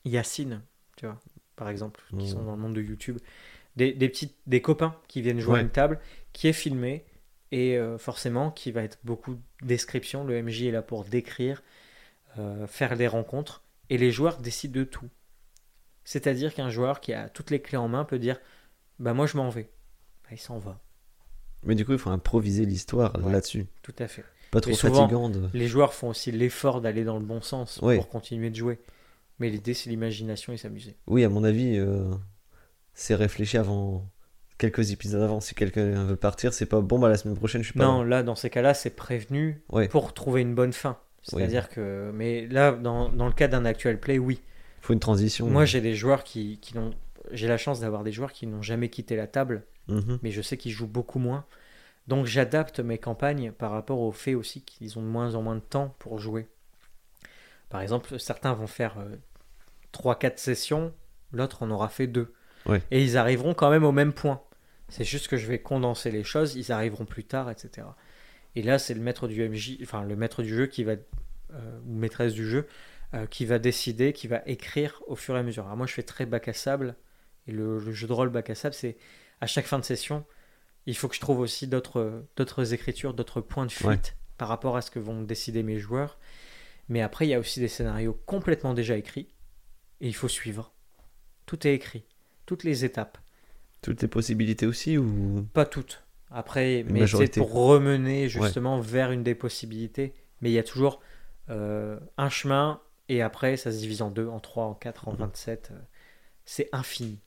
Yacine, tu vois, par exemple, qui Mhm. sont dans le monde de YouTube. Des, des, petits, des copains qui viennent jouer à une table, qui est filmé, et euh, forcément qui va être beaucoup de description. Le MJ est là pour décrire, euh, faire des rencontres, et les joueurs décident de tout. C'est-à-dire qu'un joueur qui a toutes les clés en main peut dire Bah, moi je m'en vais. Bah, il s'en va. Mais du coup, il faut improviser l'histoire Ouais. là-dessus. Tout à fait. Pas trop souvent- fatigant. de- Les joueurs font aussi l'effort d'aller dans le bon sens Ouais. pour continuer de jouer. Mais l'idée, c'est l'imagination et s'amuser. Oui, à mon avis, euh, c'est réfléchi avant quelques épisodes avant. Si quelqu'un veut partir, c'est pas bon, bah la semaine prochaine, je suis pas. Non, là. dans ces cas-là, c'est prévenu Ouais. pour trouver une bonne fin. C'est-à-dire que. Mais là, dans, dans le cas d'un actual play, oui. faut une transition. Moi, j'ai des joueurs qui, qui n'ont. J'ai la chance d'avoir des joueurs qui n'ont jamais quitté la table, Mhm. mais je sais qu'ils jouent beaucoup moins. Donc, j'adapte mes campagnes par rapport au fait aussi qu'ils ont de moins en moins de temps pour jouer. Par exemple, certains vont faire 3-4 sessions, l'autre en aura fait 2. Ouais. Et ils arriveront quand même au même point. C'est juste que je vais condenser les choses, ils arriveront plus tard, etc. Et là, c'est le maître du MJ, enfin le maître du jeu qui va, euh, ou maîtresse du jeu, euh, qui va décider, qui va écrire au fur et à mesure. Alors moi, je fais très bac à sable, et le, le jeu de rôle bac à sable, c'est à chaque fin de session, il faut que je trouve aussi d'autres d'autres écritures, d'autres points de fuite Ouais. par rapport à ce que vont décider mes joueurs. Mais après, il y a aussi des scénarios complètement déjà écrits, et il faut suivre. Tout est écrit, toutes les étapes. Toutes les possibilités aussi ou? Pas toutes. Après, Une mais c'est pour remener justement vers une des possibilités. Mais il y a toujours euh, un chemin et après ça se divise en deux, en trois, en quatre, en Mhm. 27. euh, C'est infini.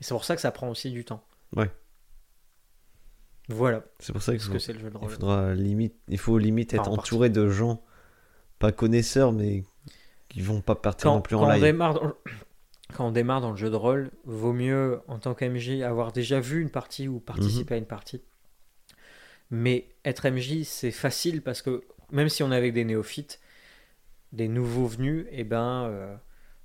Et c'est pour ça que ça prend aussi du temps. Ouais. Voilà C'est pour ça que c'est le jeu de il faudra limite, il faut limite être Enfin, en partie. entouré de gens pas connaisseurs mais qui vont pas partir Quand, non plus quand en live. démarre quand on démarre dans le jeu de rôle, vaut mieux en tant qu'MJ avoir déjà vu une partie ou participer Mhm. à une partie. Mais être MJ, c'est facile parce que même si on est avec des néophytes, des nouveaux venus, et ben euh,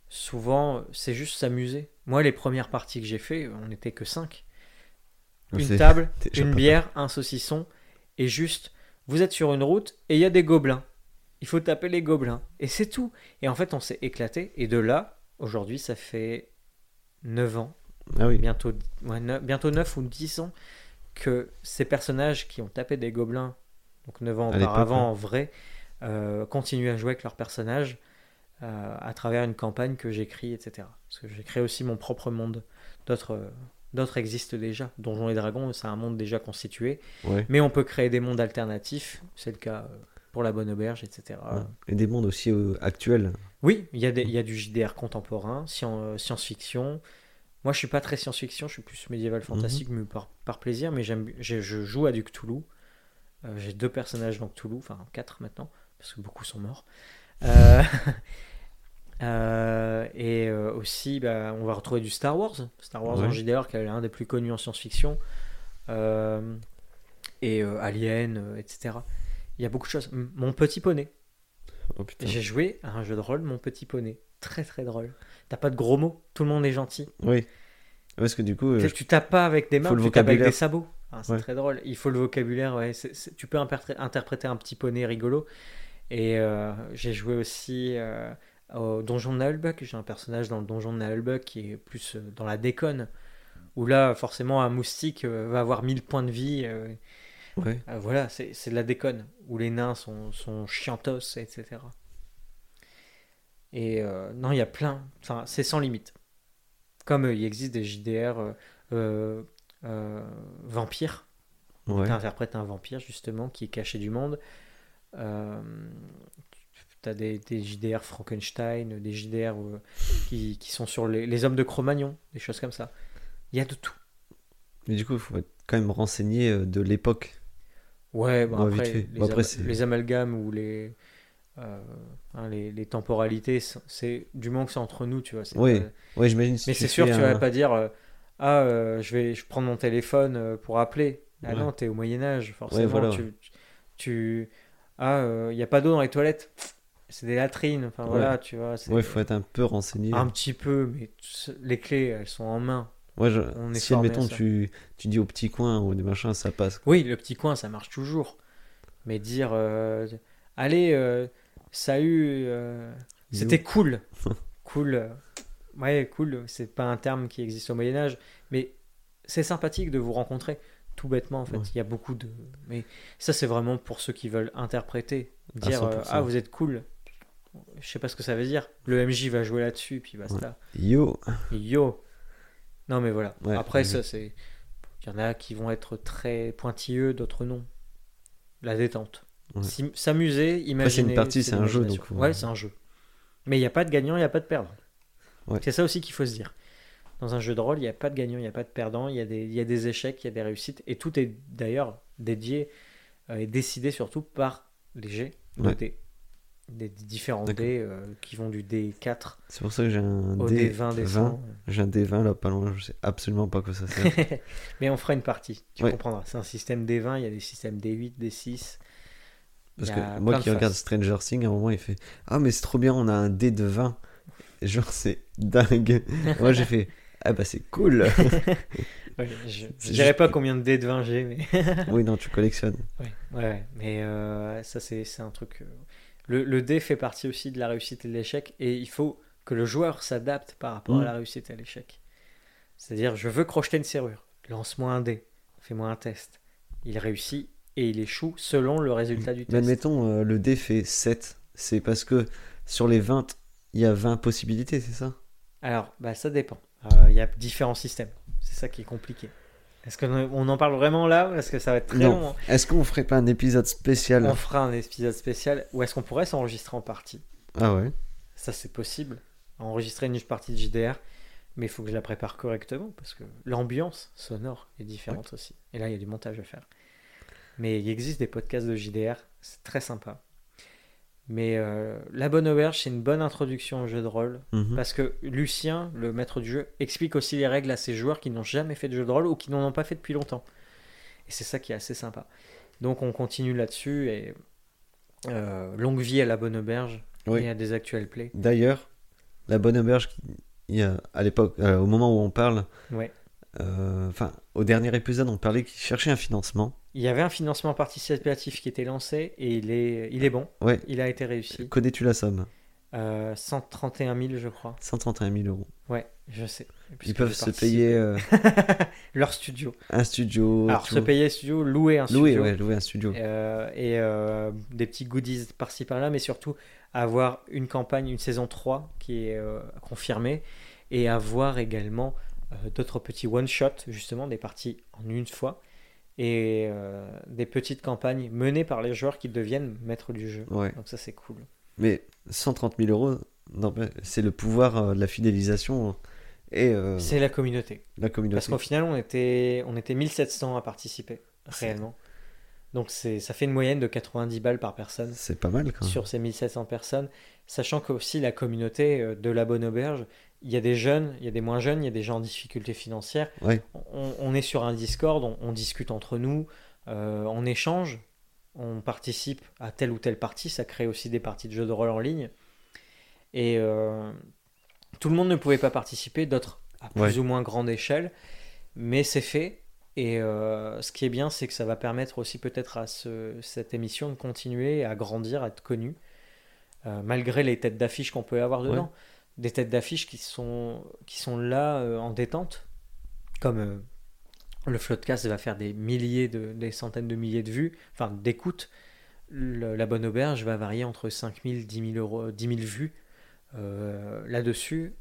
souvent c'est juste s'amuser. Moi, les premières parties que j'ai fait, on n'était que 5. Une C'est- table, une bière, un saucisson, et juste, vous êtes sur une route et il y a des gobelins. Il faut taper les gobelins. Et c'est tout. Et en fait, on s'est éclaté. Et de là, aujourd'hui, ça fait 9 ans, Ah oui. bientôt, ouais, neuf- bientôt 9 ou 10 ans, que ces personnages qui ont tapé des gobelins, donc 9 ans auparavant ouais. en vrai, euh, continuent à jouer avec leurs personnages euh, à travers une campagne que j'écris, etc. Parce que j'ai créé aussi mon propre monde. D'autres. euh, D'autres existent déjà. Donjons et Dragons, c'est un monde déjà constitué. Ouais. Mais on peut créer des mondes alternatifs. C'est le cas euh, pour la Bonne Auberge, etc. Ouais. Et des mondes aussi euh, actuels. Oui, il y, a des- il y a du JDR contemporain, euh, science-fiction. Moi, je suis pas très science-fiction, je suis plus médiéval fantastique, mais par, par plaisir. Mais j'aime, je, joue à du Cthulhu. Euh, j'ai deux personnages dans Cthulhu, enfin quatre maintenant, parce que beaucoup sont morts. Euh, euh, et aussi, bah, on va retrouver du Star Wars. Star Wars en Ouais. JDR, qui est l'un des plus connus en science-fiction. Et Alien, etc. Il y a beaucoup de choses. Mon petit poney. Oh. J'ai joué à un jeu de rôle, mon petit poney. Très très drôle. T'as pas de gros mots, tout le monde est gentil. Oui. Parce que du coup, euh, Tu Tu tapes pas avec des mains, tu tapes avec des sabots. Ah, c'est Ouais. très drôle. Il faut le vocabulaire, ouais. Tu peux interpré- interpréter un petit poney rigolo. Et euh, j'ai joué aussi euh, au Donjon de Nahulbuck. J'ai un personnage dans le Donjon de Nahulbuck qui est plus euh, dans la déconne. Où là, forcément, un moustique euh, va avoir 1000 points de vie. euh, ouais. euh, voilà, c'est de la déconne, où les nains sont, sont chiantos, etc. Et euh, non, il y a plein, enfin, c'est sans limite. Comme euh, il existe des JDR vampires, Ouais. tu interprètes un vampire justement qui est caché du monde. Tu as des, des JDR Frankenstein, des JDR qui, qui sont sur les, les hommes de Cro-Magnon, des choses comme ça. Il y a de tout. Mais du coup, il faut être quand même renseigné de l'époque. Ouais, bon, après, les, après, amalgames ou les, euh, hein, les, les temporalités, c'est- du moment que c'est entre nous, tu vois. Oui, pas- Ouais, j'imagine. si Mais c'est sûr, fais tu un- vas pas dire euh, Ah, euh, je vais je prends mon téléphone pour appeler. Ah Ouais. non, t'es au Moyen-Âge, forcément. voilà. tu, tu- Ah, il n'y a pas d'eau dans les toilettes. c'est des latrines. Enfin Ouais. voilà, tu vois. Ouais, faut être un peu renseigné. Un petit peu, mais les clés, elles sont en main. Ouais, je- on est si admettons ça. tu, tu dis au petit coin ou des machins, ça passe. Oui, le petit coin, ça marche toujours. Mais dire, euh, allez, euh, salut, euh, c'était cool. cool. euh, ouais, cool, c'est pas un terme qui existe au Moyen-Âge, mais c'est sympathique de vous rencontrer. Tout bêtement, en fait. Ouais. Il y a beaucoup de. Mais ça, c'est vraiment pour ceux qui veulent interpréter. Dire, euh, 100%. ah, vous êtes cool. Je sais pas ce que ça veut dire. Le MJ va jouer là-dessus, puis basta. Yo, Yo. Non, mais voilà. Ouais, Après, ouais. ça, c'est. Il y en a qui vont être très pointilleux, d'autres non. La détente. Ouais. S'amuser, imaginer. partie, c'est un jeu, donc, euh, Ouais, c'est un jeu. Mais il n'y a pas de gagnant, il n'y a pas de perdant. Ouais. C'est ça aussi qu'il faut se dire. Dans un jeu de rôle, il n'y a pas de gagnant, il n'y a pas de perdant, il y, a des- y a des échecs, il y a des réussites. Et tout est d'ailleurs dédié euh, et décidé surtout par les jets Ouais. Des différents dés euh, qui vont du D4 c'est pour ça que j'ai un au D D20, 20. D100. J'ai un D20 là pas loin, je sais absolument pas quoi ça sert. Mais on fera une partie, tu Ouais. comprendras. C'est un système D20, il y a des systèmes D8, D6. Parce que moi qui de regarde. Stranger Things, à un moment il fait Ah, mais c'est trop bien, on a un dé de 20. Et genre, c'est dingue. moi j'ai fait Ah, bah c'est cool. Ouais, je ne dirais pas combien de dés de 20 j'ai, mais. oui, non, tu collectionnes. ouais, ouais, mais euh, ça, c'est c'est un truc. Le, le dé fait partie aussi de la réussite et de l'échec, et il faut que le joueur s'adapte par rapport Mm. à la réussite et à l'échec. C'est-à-dire, je veux crocheter une serrure, lance-moi un dé, fais-moi un test. Il réussit et il échoue selon le résultat du Mais test. admettons, euh, le dé fait 7. C'est parce que sur les 20, il y a 20 possibilités, c'est ça? Alors, bah, ça dépend. Euh, Il y a différents systèmes. C'est ça qui est compliqué. Est-ce qu'on on en parle vraiment là Parce que ça va être très Non. long. Est-ce qu'on ferait pas un épisode spécial On fera un épisode spécial ou est-ce qu'on pourrait s'enregistrer en partie? Ah ouais Ça, c'est possible. Enregistrer une partie de JDR, mais il faut que je la prépare correctement parce que l'ambiance sonore est différente aussi. Et là, il y a du montage à faire. Mais il existe des podcasts de JDR, c'est très sympa. Mais euh, La Bonne Auberge, c'est une bonne introduction au jeu de rôle. Mhm. Parce que Lucien, le maître du jeu, explique aussi les règles à ses joueurs qui n'ont jamais fait de jeu de rôle ou qui n'en ont pas fait depuis longtemps. Et c'est ça qui est assez sympa. Donc on continue là-dessus et euh, longue vie à la bonne auberge Oui. et à des actuels plays. D'ailleurs, la bonne auberge, il y a, à l'époque, euh, au moment où on parle, Ouais. enfin, au dernier épisode, on parlait qu'il cherchait un financement. Il y avait un financement participatif qui était lancé et il est, il est bon. Ouais. Il a été réussi. Connais-tu la somme Euh, 131 000, je crois. 131 000 euros. Ouais, je sais. Ils peuvent se payer euh, leur studio. un studio. Alors, tout. se payer un studio, louer un Louer, studio. ouais, louer un studio. Euh, et euh, des petits goodies par-ci par-là, mais surtout avoir une campagne, une saison 3 qui est confirmée, et avoir également d'autres petits one-shot, justement, des parties en une fois, et euh, des petites campagnes menées par les joueurs qui deviennent maîtres du jeu. Ouais. Donc ça c'est cool. Mais 130 000 euros, non, mais c'est le pouvoir euh, de la fidélisation et euh, C'est la communauté. la communauté. Parce qu'au final, on était, on était 1700 à participer, réellement. Donc c'est, ça fait une moyenne de 90 balles par personne. C'est pas mal quand même. sur ces 1700 personnes, sachant que aussi la communauté de la Bonne Auberge, il y a des jeunes, il y a des moins jeunes, il y a des gens en difficulté financière. Ouais. On, on est sur un Discord, on, on discute entre nous, euh, on échange, on participe à telle ou telle partie, ça crée aussi des parties de jeux de rôle en ligne. Et euh, tout le monde ne pouvait pas participer, d'autres à plus Ouais. ou moins grande échelle, mais c'est fait. Et euh, ce qui est bien, c'est que ça va permettre aussi peut-être à ce- cette émission de continuer à grandir, à être connue, malgré les têtes d'affiche qu'on peut avoir dedans. Des têtes d'affiche qui sont, qui sont là euh, en détente, comme euh, le Floodcast va faire des milliers, de, des centaines de milliers de vues, enfin d'écoutes. Le- La Bonne Auberge va varier entre 5000 10 000, euros, 10 000 vues euh, là-dessus.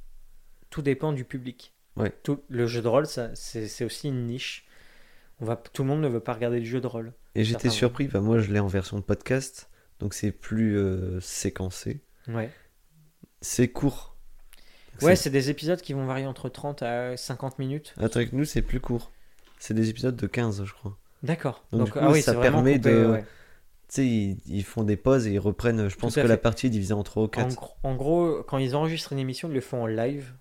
Tout dépend du public. Ouais. Tout, le jeu de rôle, c'est aussi une niche. On va, tout le monde ne veut pas regarder du jeu de rôle. Et j'étais surpris, bah, moi je l'ai en version podcast, donc c'est plus euh, séquencé. Ouais, C'est court. Ouais C'est- des épisodes qui vont varier entre 30 à 50 minutes. Attends, avec nous c'est plus court. C'est des épisodes de 15, je crois. D'accord. Donc, Donc, du coup, ah oui, ça permet coupé, de- ouais. Tu sais, ils, ils font des pauses et ils reprennent. Je pense que la partie est divisée en 3 ou En, 4. gros- en gros, quand ils enregistrent une émission, ils le font en live.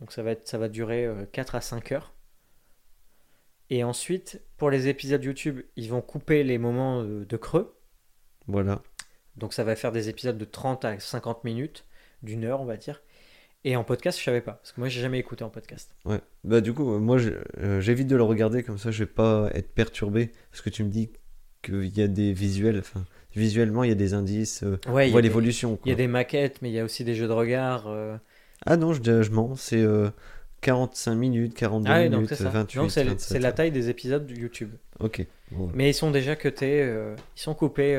Donc ça va, être, ça va durer euh, 4 à 5 heures. Et ensuite, pour les épisodes YouTube, ils vont couper les moments euh, de creux. Voilà. Donc ça va faire des épisodes de 30 à 50 minutes, d'une heure on va dire. Et en podcast, je savais pas, parce que moi j'ai jamais écouté en podcast. Ouais. Bah du coup, moi euh, j'évite de le regarder comme ça, je vais pas être perturbé parce que tu me dis qu'il y a des visuels, enfin visuellement il y a des indices, euh, Ouais, on il y, voit l'évolution. il y a des maquettes, mais il y a aussi des jeux de regard. euh. Ah non, je, je mens, c'est euh, 45 minutes, 42 Ah donc minutes, ça. 28, Donc c'est 27. c'est la taille des épisodes de YouTube. Ok. Mais ils sont déjà cutés, euh, ils sont coupés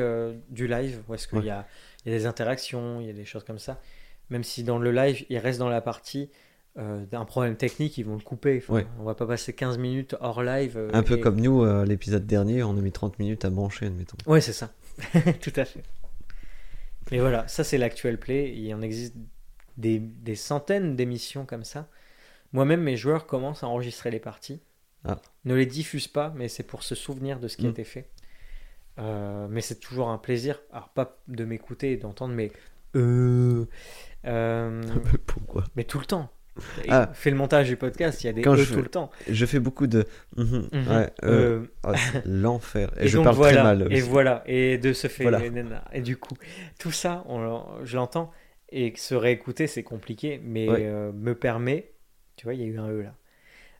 du live, où est-ce qu'il Ouais. y, a, il y a des interactions, il y a des choses comme ça. Même si dans le live, il reste dans la partie euh, d'un problème technique, ils vont le couper. Enfin, Ouais. On va pas passer 15 minutes hors live. euh, Un peu et- comme nous, euh, l'épisode dernier, on a mis 30 minutes à brancher, admettons. Ouais, c'est ça. Tout à fait. Mais voilà, ça c'est l'actuel play. Il en existe des, des centaines d'émissions comme ça. Moi-même, mes joueurs commencent à enregistrer les parties. Ah. Ne les diffusent pas, mais c'est pour se souvenir de ce qui a Mm. été fait. Euh, mais c'est toujours un plaisir. Alors, pas de m'écouter et d'entendre, mais. Euh, euh, Pourquoi mais tout le temps. Ah. Fais le montage du podcast, il y a des Quand euh je- tout le temps. Je fais beaucoup de. Mhm, Mhm. ouais, euh, Euh, c'est l'enfer. Et, Et, je donc parle voilà, très mal. et voilà, et de ce fait, Voilà. et, du coup, tout ça, on, je l'entends, et que se réécouter, c'est compliqué, mais Ouais. euh, me permet, tu vois, il y a eu un E là,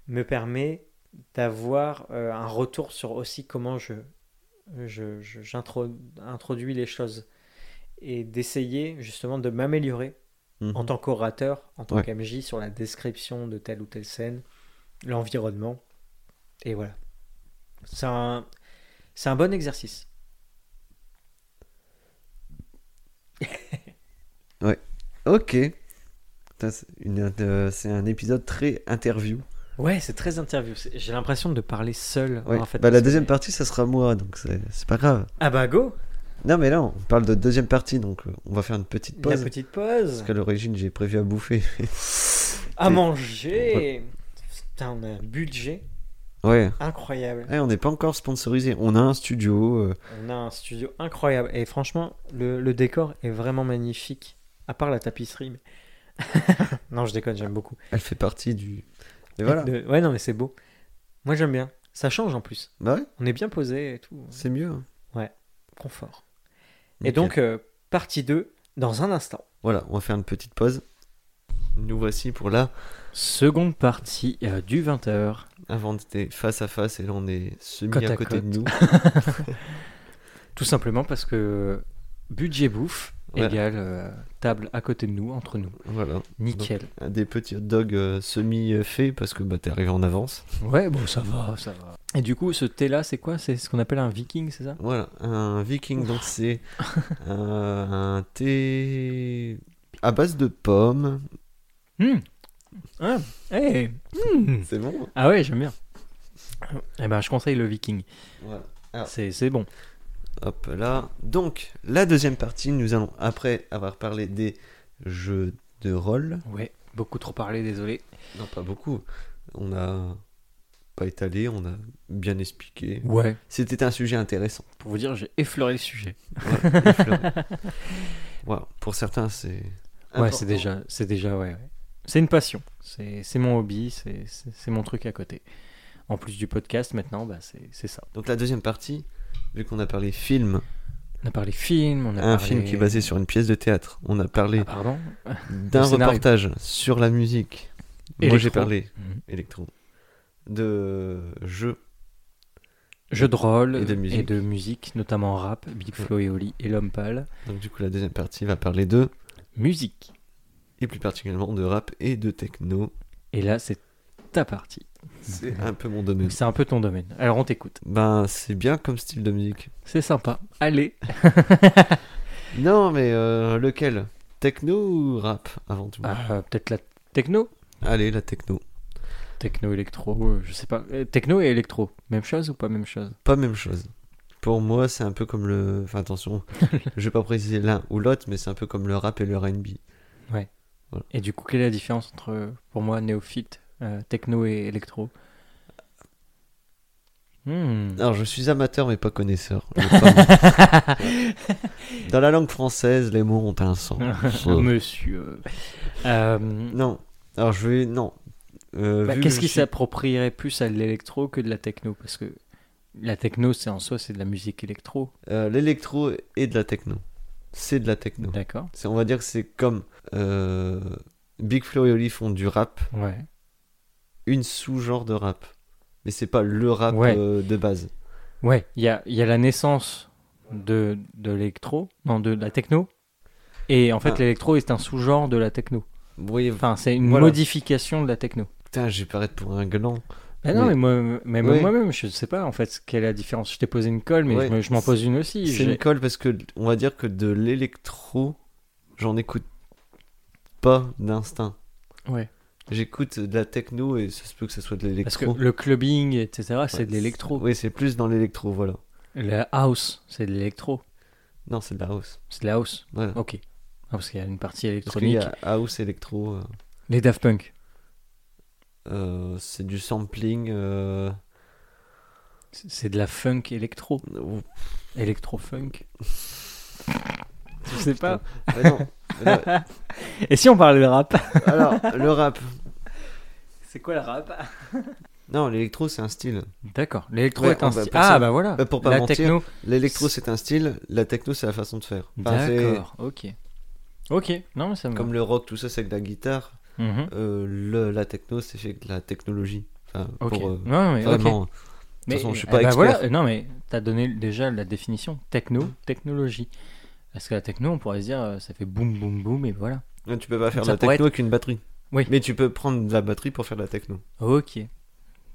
me permet d'avoir euh, un retour sur aussi comment je, je, je- j'intro- introduis les choses, et d'essayer justement de m'améliorer Mhm. en tant qu'orateur, en tant Ouais. qu'MJ, sur la description de telle ou telle scène, l'environnement. Et voilà. C'est un, c'est un bon exercice. Ok. C'est une- euh, c'est un épisode très interview. Ouais, c'est très interview. J'ai l'impression de parler seul. Ouais. En fait, bah, la deuxième partie, ça sera moi, donc c'est c'est pas grave. Ah bah go Non, mais là, on parle de deuxième partie, donc euh, on va faire une petite pause. petite pause. Parce qu'à l'origine, j'ai prévu à bouffer. À manger Putain, on a un budget ouais. incroyable. Ouais, on n'est pas encore sponsorisé. On a un studio. euh, On a un studio incroyable. Et franchement, le, le décor est vraiment magnifique. À part la tapisserie. mais- non, je déconne, j'aime beaucoup. elle fait partie du. Et voilà. De- Ouais, non, mais c'est beau. Moi, j'aime bien. Ça change en plus. Bah ouais, On est bien posé et tout. c'est mieux. hein. Confort. Et donc, euh, partie 2, dans un instant. Voilà, on va faire une petite pause. Nous voici pour là. Seconde partie euh, du 20h. Avant, était face à face et là, on est semi Côte à à côté de nous. Tout simplement parce que budget bouffe Voilà. égale euh, table à côté de nous, entre nous. Voilà. Nickel. Des petits hot dogs euh, semi-faits parce que bah, t'es arrivé en avance. Ouais, bon, ça va, ça va. Et du coup, ce thé-là, c'est quoi? C'est ce qu'on appelle un viking, c'est ça? Voilà, un viking, donc c'est un, un thé à base de pommes. Hmm. Ah, hey. Hmm. C'est bon? Ah ouais, j'aime bien. Eh ben, je conseille le viking. Voilà. Ah. C'est bon. Hop là. Donc, la deuxième partie, nous allons, après avoir parlé des jeux de rôle, Ouais, beaucoup trop parlé, désolé. non pas beaucoup, on a pas étalé, on a bien expliqué. Ouais. C'était un sujet intéressant. Pour vous dire, j'ai effleuré le sujet. Voilà, effleuré. Pour certains, c'est. Ouais, c'est déjà, c'est déjà, ouais. ouais. C'est une passion. C'est c'est mon hobby, c'est- mon truc à côté. En plus du podcast, maintenant, bah, c'est ça. Donc, la deuxième partie, vu qu'on a parlé film, On a parlé film, on a un parlé... film qui est basé sur une pièce de théâtre, on a parlé Ah, d'un reportage sur la musique. Moi, Électro. j'ai parlé Mhm. électro. De jeux. Jeux de rôle Et de musique. musique, notamment rap, Big Flo et Oli et L'Homme Pâle. Donc, du coup, la deuxième partie va parler de. Musique. Et plus particulièrement de rap et de techno. Et là, c'est ta partie. C'est un peu mon domaine. C'est un peu ton domaine. Alors, on t'écoute. Ben, c'est bien comme style de musique. C'est sympa. Allez. Non, mais euh, lequel? Techno ou rap avant tout? Ah, Peut-être la techno Allez, la techno. Techno, électro, euh, je sais pas. Euh, Techno et électro, même chose ou pas même chose? Pas même chose. Pour moi, c'est un peu comme le. Enfin, attention, je vais pas préciser l'un ou l'autre, mais c'est un peu comme le rap et le RB. Et du coup, quelle est la différence entre, pour moi, néophyte, euh, techno et électro Hmm. Alors, je suis amateur, mais pas connaisseur. Dans la langue française, les mots ont un sens. Euh, Monsieur. Euh, non. Alors, je vais. Non. Euh, bah, Qu'est-ce qui suis- s'approprierait plus à l'électro que de la techno? Parce que la techno, c'est en soi, c'est de la musique électro. Euh, L'électro et de la techno. c'est de la techno. D'accord. On va dire que c'est comme Big Flo et Oli font du rap, Ouais. Une sous-genre de rap. Mais c'est pas le rap Ouais. euh, de base. Ouais, il y a, y a la naissance de, de l'électro, non, de la techno. Et en fait, Ah. l'électro est un sous-genre de la techno. Oui, Enfin, c'est une Voilà. modification de la techno. putain, je vais paraître pour un gland. Ah non, Mais- mais, moi, mais Ouais. moi-même, je sais pas en fait quelle est la différence. Je t'ai posé une colle, mais Ouais. je me- je m'en pose une aussi. C'est J'ai- une colle parce que on va dire que de l'électro, j'en écoute pas d'instinct. Ouais. J'écoute de la techno et ça se peut que ce soit de Parce que l'électro. le clubbing, etc., c'est de l'électro. Oui, c'est plus dans l'électro, voilà. La house, c'est de l'électro. Non, c'est de la house. C'est de la house. Voilà. Ok. Ah, parce qu'il y a une partie Parce qu'il y électronique. a house, électro, euh, Les Daft Punk. euh, c'est du sampling. euh, C'est de la funk électro. Électro-funk. Je sais pas. Mais non, mais non. Et si on parlait de rap Alors, le rap. C'est quoi le rap? Non, l'électro, c'est un style. D'accord. L'électro Ouais, est un style. ça- Ah bah voilà. Bah, pour pas la mentir, techno. L'électro, c'est un style. La techno, c'est la façon de faire. Enfin, D'accord. Ok. Ok. Non mais ça me. Comme le rock, tout ça, c'est avec de la guitare. Mhm. Euh, le, la techno, c'est fait avec de la technologie. Enfin, Ok. pour, euh, non mais vraiment. Mais, façon, je suis eh pas ben expert. voilà, non mais t'as donné déjà la définition techno, technologie. Parce que la techno, on pourrait se dire, euh, ça fait boum boum boum et voilà. Ouais, Tu peux pas faire de la techno avec une batterie. Oui. Mais tu peux prendre de la batterie pour faire de la techno. Ok.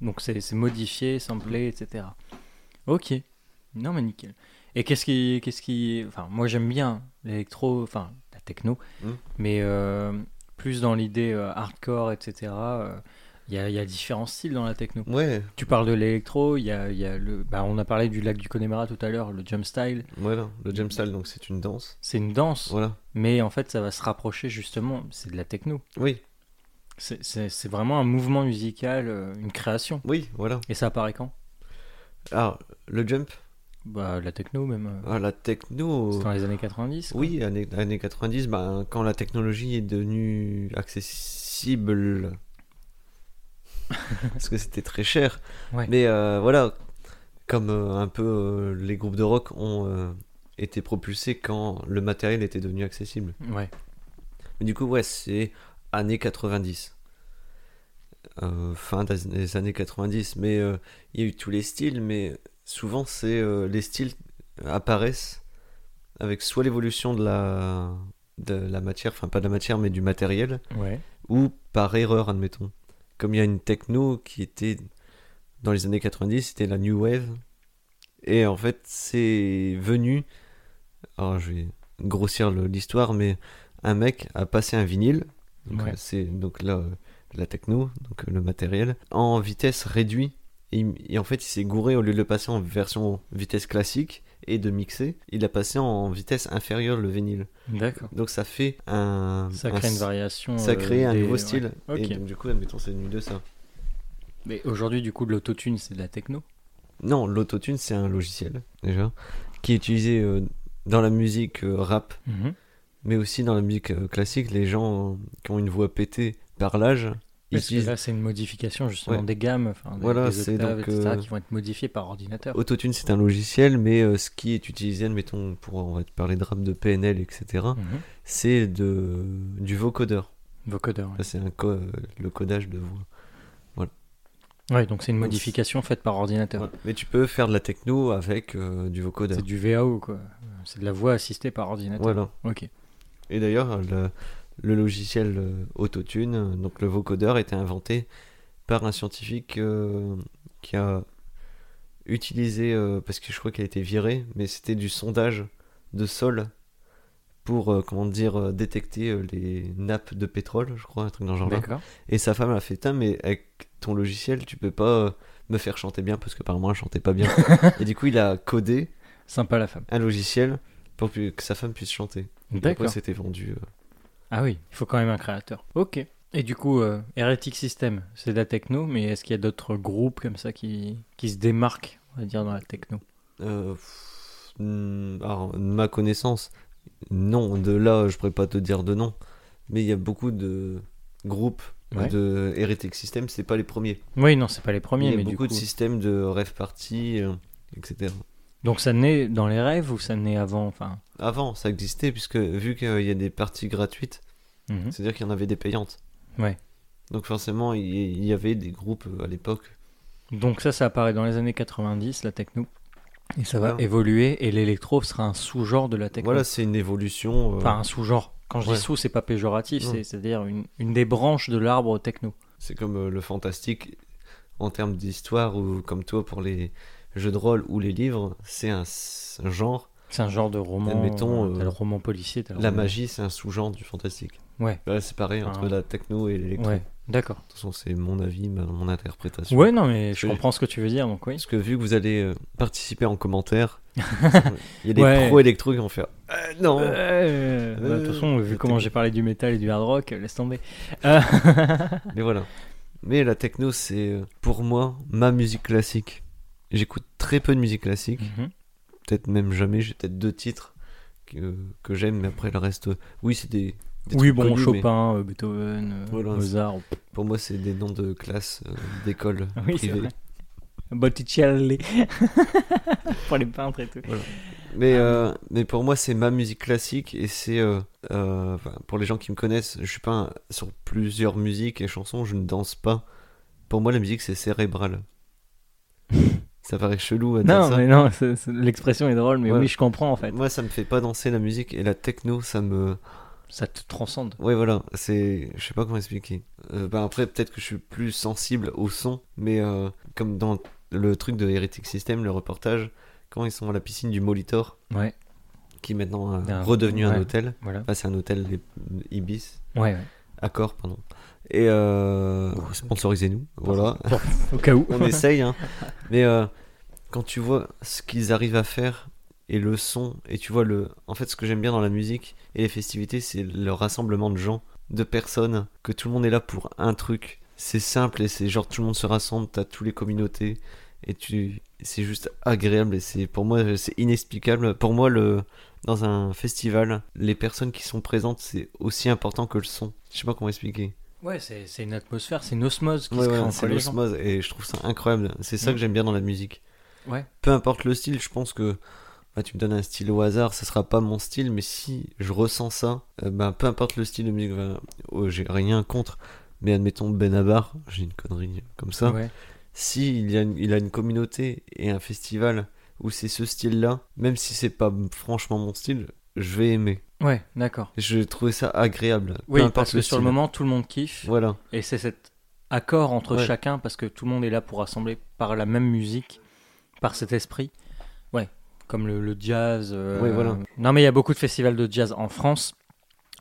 Donc c'est c'est modifié, samplé, etc. Ok. Non mais nickel. Et qu'est-ce qui, qu'est-ce qui, enfin moi j'aime bien l'électro, enfin la techno, Mm. mais euh, plus dans l'idée euh, hardcore, etc. euh, Il y, a, il y a différents styles dans la techno. Ouais, Tu parles de l'électro, il y a, il y a le, bah, on a parlé du lac du Connemara tout à l'heure, le jump style. voilà. Le jump style, donc c'est une danse. C'est une danse, Voilà. mais en fait ça va se rapprocher justement, c'est de la techno. Oui, C'est- vraiment un mouvement musical, euh, une création. oui, voilà. Et ça apparaît quand? Alors, le jump, Bah la techno même. euh, ah, la techno. C'est dans les années 90 quoi. Oui, années, années 90, ben, quand la technologie est devenue accessible. Parce que c'était très cher. Ouais. Mais euh, voilà, comme euh, un peu euh, les groupes de rock ont été propulsés quand le matériel était devenu accessible. Ouais. Mais du coup, ouais, c'est années 90. Euh, fin des années 90. Mais il y a eu tous les styles, mais souvent, c'est les styles apparaissent avec soit l'évolution de la, de la matière, enfin pas de la matière, mais du matériel, Ouais. ou par erreur, admettons. Comme il y a une techno qui était dans les années 90, c'était la New Wave. Et en fait, c'est venu. Alors, je vais grossir l'histoire, mais un mec a passé un vinyle. Donc, Ouais. c'est donc là la techno, donc le matériel, en vitesse réduite. Et, et en fait, il s'est gouré au lieu de le passer en version vitesse classique et de mixer, il a passé en vitesse inférieure le vinyle. D'accord. Donc ça fait un. Ça un crée une variation. Ça euh, crée un des- nouveau ouais. style. Ok. Et donc, du coup, admettons, c'est venu de ça. Mais aujourd'hui, du coup, de l'autotune, c'est de la techno? Non, l'autotune, c'est un logiciel, déjà, qui est utilisé euh, dans la musique euh, rap, mais aussi dans la musique classique. Les gens qui ont une voix pétée par l'âge, Parce que là, c'est une modification justement Ouais. des gammes, des, Voilà, des octaves, donc, etc., euh, qui vont être modifiées par ordinateur. Autotune, c'est un logiciel, mais euh, ce qui est utilisé, admettons, pour on va te parler de rap de PNL, etc., Mhm. c'est de, du vocodeur. Vocodeur. C'est co- euh, le codage de voix. Ouais, Ouais, donc c'est une modification faite par ordinateur. Voilà. Mais tu peux faire de la techno avec euh, du vocodeur. C'est du VAO, quoi. C'est de la voix assistée par ordinateur. Voilà. Ok. Et d'ailleurs, le, le logiciel euh, Autotune, donc le vocodeur, a été inventé par un scientifique euh, qui a utilisé, euh, parce que je crois qu'il a été viré, mais c'était du sondage de sol pour, comment dire, détecter les nappes de pétrole, je crois, un truc dans ce genre-là. D'accord. Et sa femme a fait, mais avec ton logiciel, tu peux pas me faire chanter bien, parce qu'apparemment, elle chantait pas bien. Et du coup, il a codé Sympa la femme. un logiciel pour que sa femme puisse chanter. Et Après, D'accord. c'était vendu. euh, Ah oui, il faut quand même un créateur. Ok. Et du coup, euh, Heretic System, c'est de la techno, mais est-ce qu'il y a d'autres groupes comme ça qui, qui se démarquent, on va dire, dans la techno? Euh, pff, alors, de ma connaissance, non. De là, je pourrais pas te dire de nom. Mais il y a beaucoup de groupes Ouais. de Heretic System, c'est pas les premiers. Oui, non, c'est pas les premiers, il y a mais beaucoup du coup. de systèmes de rêve party, euh, etc. Donc ça naît dans les rêves ou ça naît avant enfin... Avant, ça existait, puisque vu qu'il y a des parties gratuites, Mhm. c'est-à-dire qu'il y en avait des payantes. Ouais. Donc forcément, il y- avait des groupes euh, à l'époque. Donc ça, ça apparaît dans les années 90, la techno. Et ça va évoluer et l'électro sera un sous-genre de la techno. Voilà, c'est une évolution. euh, Enfin, un sous-genre. Quand je Ouais. dis sous, c'est pas péjoratif, c'est-à-dire une, une des branches de l'arbre techno. C'est comme euh, le fantastique en termes d'histoire, ou comme toi pour les jeux de rôle ou les livres, c'est un, genre. C'est un genre de roman. Admettons, euh, euh, le roman policier. le La roman- magie, c'est un sous-genre du fantastique. Ouais. Là, c'est pareil entre la techno et l'électro. Ouais, De d'accord. toute façon, c'est mon avis, ma- mon interprétation. Ouais, non, mais Parce je comprends ce que tu veux dire, donc oui. Parce que vu que vous allez euh, participer en commentaire, il y a des Ouais. pros électro qui vont faire Euh, non Euh, bah, de toute façon, vu comment j'ai parlé du métal et du hard rock, laisse tomber. Mais voilà. Mais la techno, c'est pour moi ma musique classique. J'écoute très peu de musique classique, mhm. peut-être même jamais. J'ai peut-être deux titres que, que j'aime, mais après le reste, euh, oui, c'est des. des Oui, bon, connus, Chopin, euh, Beethoven, euh, Voilà, Mozart. Pour moi, c'est des noms de classe euh, d'école Oui, privée. Botticelli. Pour les peintres et tout. Mais, Ah, euh, mais pour moi, c'est ma musique classique et c'est. euh, euh, pour les gens qui me connaissent, je suis pas un- sur plusieurs musiques et chansons, je ne danse pas. Pour moi, la musique, c'est cérébral. ça paraît chelou à dire Non, ça. mais non, l'expression est drôle, mais Ouais. oui, je comprends en fait. Moi, ça me fait pas danser la musique et la techno, ça me. Ça te transcende. Ouais, voilà, c'est. Je sais pas comment expliquer. Euh, bah, après, peut-être que je suis plus sensible au son, mais euh, comme dans le truc de Heretic System, le reportage, quand ils sont à la piscine du Molitor, Ouais, qui est maintenant euh, redevenu un hôtel. voilà. Enfin, c'est un hôtel Ibis. Ouais, ouais. Accord, pardon. Et euh, sponsorisez-nous, voilà. Au cas où. On essaye, hein. Mais euh, quand tu vois ce qu'ils arrivent à faire et le son, et tu vois le. En fait, ce que j'aime bien dans la musique et les festivités, c'est le rassemblement de gens, de personnes, que tout le monde est là pour un truc. C'est simple et c'est genre tout le monde se rassemble, t'as tous les communautés et tu. C'est juste agréable et c'est pour moi c'est inexplicable. Pour moi le dans un festival, les personnes qui sont présentes c'est aussi important que le son. Je sais pas comment expliquer. Ouais, c'est c'est une atmosphère, c'est une osmose qui Ouais, se crée ouais, entre c'est les gens. l'osmose et je trouve ça incroyable. C'est ça Mm. que j'aime bien dans la musique. Ouais. Peu importe le style, je pense que bah, tu me donnes un style au hasard, ça sera pas mon style, mais si je ressens ça, euh, bah, peu importe le style de musique, bah, oh, j'ai rien contre. Mais admettons Benabar, j'ai une connerie comme ça. Ouais. Si il, y a une, il a une communauté et un festival où c'est ce style-là, même si c'est pas franchement mon style, je vais aimer. Ouais, d'accord. Je vais trouver ça agréable. Oui, parce que le sur le moment, tout le monde kiffe. Voilà. Et c'est cet accord entre Ouais. chacun, parce que tout le monde est là pour rassembler par la même musique, par cet esprit. Ouais, comme le, le jazz. euh, Ouais, voilà. Non, mais il y a beaucoup de festivals de jazz en France.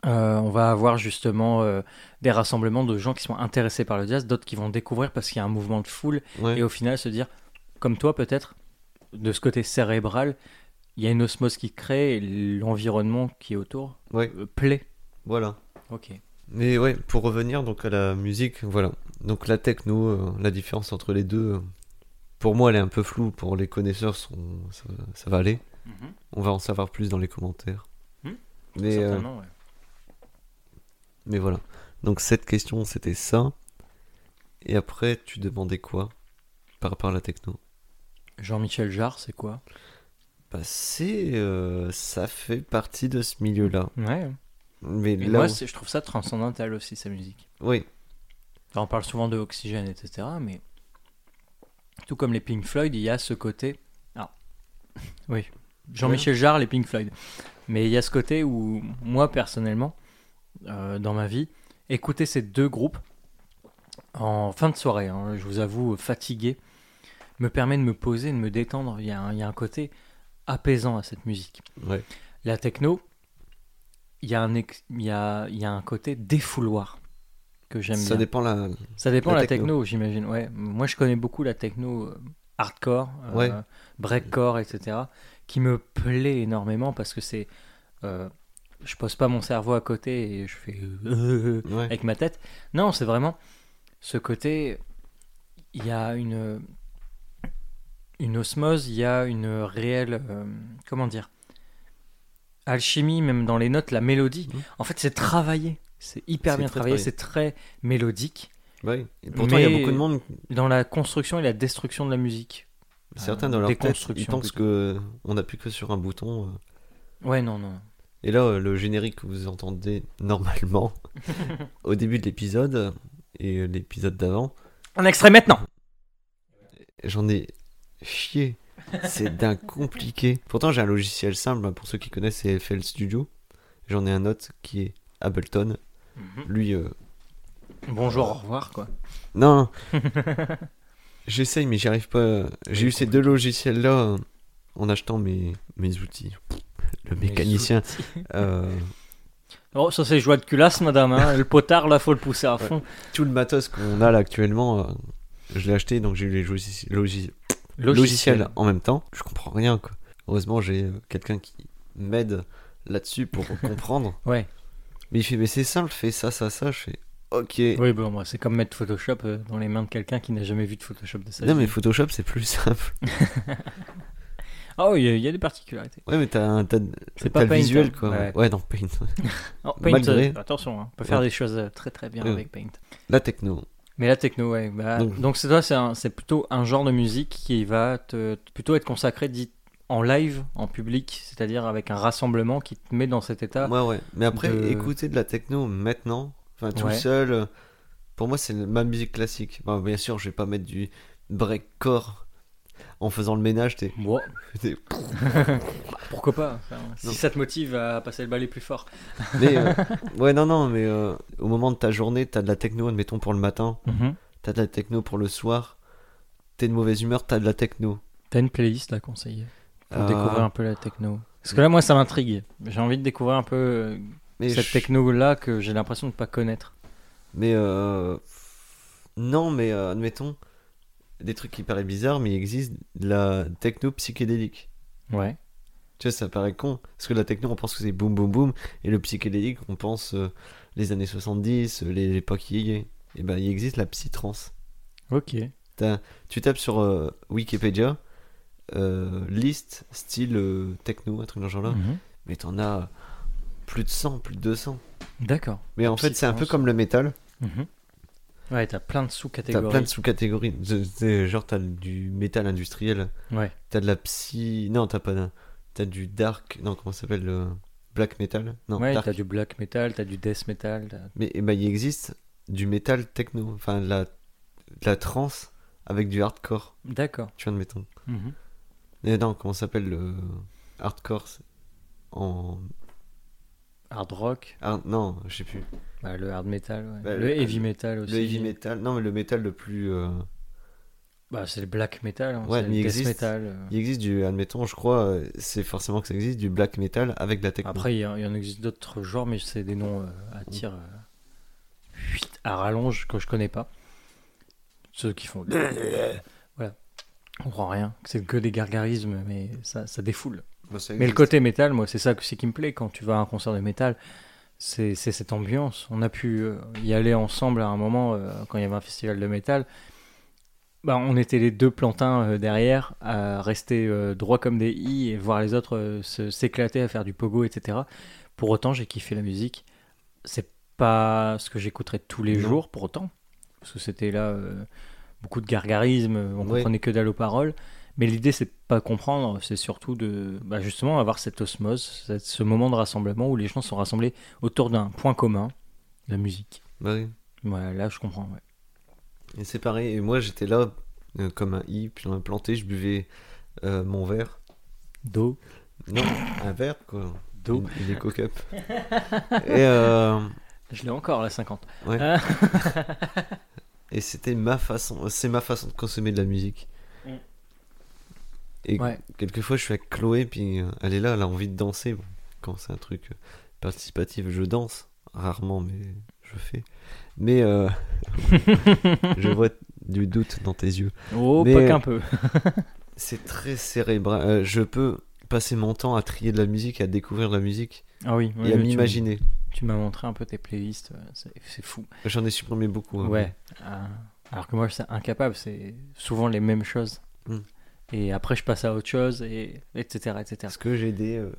Euh, on va avoir justement euh, des rassemblements de gens qui sont intéressés par le jazz, d'autres qui vont découvrir parce qu'il y a un mouvement de foule, Ouais. et au final se dire, comme toi peut-être, de ce côté cérébral, il y a une osmose qui crée, et l'environnement qui est autour Ouais. euh, plaît. Voilà. Ok. Mais ouais, pour revenir donc à la musique, voilà. Donc la techno, euh, la différence entre les deux, euh, pour moi elle est un peu floue. Pour les connaisseurs, ça, ça va aller. On va en savoir plus dans les commentaires. Hmm, mais, Certainement, ouais. mais voilà. Donc cette question c'était ça. Et après tu demandais quoi par rapport à la techno? Jean-Michel Jarre, c'est quoi? C'est, euh, ça fait partie de ce milieu-là. Ouais. Mais Et là, moi, où- je trouve ça transcendantal aussi, sa musique. oui, on parle souvent de Oxygène, etc. Mais tout comme les Pink Floyd, il y a ce côté. Ah, oui. Jean-Michel Jarre, les Pink Floyd. Mais il y a ce côté où, moi, personnellement, euh, dans ma vie, écouter ces deux groupes en fin de soirée, hein, je vous avoue, fatigué, me permet de me poser, de me détendre. Il y a un, il y a un côté apaisant à cette musique. ouais, La techno, il y, a un ex- il y, a, il y a un côté défouloir que j'aime bien. dépend la. Ça dépend la la techno. techno, j'imagine. Ouais. Moi, je connais beaucoup la techno euh, hardcore, euh, breakcore, etc., qui me plaît énormément parce que c'est. euh, je pose pas mon cerveau à côté et je fais euh, Ouais, avec ma tête. Non, c'est vraiment ce côté. Il y a une une osmose, il y a une réelle euh, comment dire alchimie même dans les notes, la mélodie. Mhm. En fait, c'est travaillé. C'est hyper bien travaillé, c'est très mélodique. Et pourtant il y a beaucoup de monde dans la construction et la destruction de la musique. Certains dans leur tête, ils pensent plutôt. que on appuie que sur un bouton. euh. Ouais, non, non. Et là, euh, le générique que vous entendez normalement au début de l'épisode euh, et euh, l'épisode d'avant, Un extrait maintenant j'en ai chié. C'est d'un compliqué. Pourtant, j'ai un logiciel simple, hein, pour ceux qui connaissent, c'est FL Studio. J'en ai un autre qui est Ableton. Lui, euh, Bonjour, au revoir, quoi. non, j'essaye, mais j'y arrive pas. J'ai eu ces deux logiciels-là en achetant mes, mes outils. Le Mes mécanicien. euh, Oh, ça c'est joie de culasse, madame. hein. Le potard, là, faut le pousser à fond. tout le matos qu'on a là actuellement, euh, je l'ai acheté, donc j'ai eu les logi- logi- logiciels en même temps. Je comprends rien, quoi. Heureusement, j'ai euh, quelqu'un qui m'aide là-dessus pour comprendre. Ouais. Mais il fait, mais c'est simple, fais ça, ça, ça. Je fais, ok. Oui, bon, moi, c'est comme mettre Photoshop euh, dans les mains de quelqu'un qui n'a jamais vu de Photoshop de sa non, vie. mais Photoshop, c'est plus simple. Oh, il y, a- il y a des particularités. Ouais, mais t'as un visuel, hein. quoi. Ouais. Ouais, non, Paint. Oh, Paint, Malgré- euh, attention, hein, on peut faire Ouais. des choses très très bien Ouais. avec Paint. La techno. Mais la techno, ouais. bah, Donc- c'est toi, c'est plutôt un genre de musique qui va te, plutôt être consacré dit en live, en public, c'est-à-dire avec un rassemblement qui te met dans cet état. Ouais, ouais. Mais après, de- écouter de la techno maintenant, enfin tout Ouais. seul, pour moi, c'est ma musique classique. Bon, bien sûr, je vais pas mettre du breakcore en faisant le ménage. T'es. T'es- pourquoi pas enfin, Si ça te motive à passer le balai plus fort. Mais, euh, ouais, non, non, mais euh, au moment de ta journée, t'as de la techno, admettons pour le matin, t'as de la techno pour le soir, t'es de mauvaise humeur, t'as de la techno. T'as une playlist à conseiller pour Euh, découvrir un peu la techno. Parce que là, moi, ça m'intrigue. J'ai envie de découvrir un peu Mais, cette je- techno-là que j'ai l'impression de pas connaître. mais euh, non, mais euh, admettons, des trucs qui paraissent bizarres, mais il existe de la techno psychédélique. Ouais. Tu vois, ça paraît con. Parce que la techno, on pense que c'est boum boum boum. Et le psychédélique, on pense euh, les années 70, euh, les- l'époque yéyé. Et ben, il existe la psytrance. Ok. T'as- Tu tapes sur euh, Wikipédia, euh, liste, style techno, un truc dans ce genre-là. Mhm. Mais t'en as plus de 100, plus de 200. D'accord. Mais en fait, c'est un peu comme le métal. Mhm. Ouais, t'as plein de T'as sous-catégories. plein de sous-catégories. Genre, t'as du métal industriel. Ouais. T'as de la psy. Non, t'as pas d'un. T'as du dark. Non, comment ça s'appelle le Black metal? Non, ouais, dark. t'as du black metal, t'as du death metal. t'as- Mais eh ben, il existe du métal techno, enfin de la, de la trance avec du hardcore, D'accord. tu vois, admettons. Mhm. Mais non, comment ça s'appelle le hardcore en. Hard rock, hard- Non, je sais plus. Bah, le hard metal, ouais. Bah, le, heavy metal aussi. Le heavy metal, non, mais le métal le plus. euh, Bah, c'est le black metal, hein, Ouais, mais le il death existe- metal. euh. Il existe du, admettons, je crois, euh, c'est forcément que ça existe, du black metal avec de la techno. Après, il y, a- il y en existe d'autres genres, mais c'est des noms euh, à tir euh, huit, à rallonge que je connais pas. Ceux qui font. voilà. On comprend rien. C'est que des gargarismes, mais ça, ça défoule. Bah, Mais le côté métal, moi, c'est ça que c'est qui me plaît quand tu vas à un concert de métal. C'est cette ambiance. On a pu euh, y aller ensemble à un moment euh, quand il y avait un festival de métal. Bah, on était les deux plantins euh, derrière à rester droit comme des i et voir les autres s'éclater à faire du pogo, etc. Pour autant, j'ai kiffé la musique. C'est pas ce que j'écouterais tous les Non. jours, pour autant. Parce que c'était là euh, beaucoup de gargarisme, on Ouais. comprenait que dalle aux paroles. Mais l'idée, c'est pas comprendre, c'est surtout de bah, justement avoir cette osmose, cette- ce moment de rassemblement où les gens sont rassemblés autour d'un point commun, la musique. Bah oui. Voilà, là, je comprends. ouais. Et c'est pareil, et moi j'étais là euh, comme un i, puis on a planté, je buvais euh, mon verre. Do, Non, un verre quoi. Une, une Eco Cup. et euh, Je l'ai encore, la 50. Ouais. Ah. Et c'était ma façon, c'est ma façon de consommer de la musique. Et Ouais. quelquefois je suis avec Chloé, puis euh, elle est là, elle a envie de danser. Bon, quand c'est un truc euh, participatif, je danse. Rarement, mais je fais. Mais euh, je vois du doute dans tes yeux. Oh, Mais- pas qu'un peu. C'est très cérébral. Euh, je peux passer mon temps à trier de la musique, à découvrir de la musique Ah oui, oui, et à m'imaginer. Tu m'as montré un peu tes playlists, c'est c'est fou. J'en ai supprimé beaucoup. hein. Ouais. euh, alors que moi, suis incapable, c'est souvent les mêmes choses. Mm. Et après, je passe à autre chose, et etc. etc. Parce que j'ai des euh,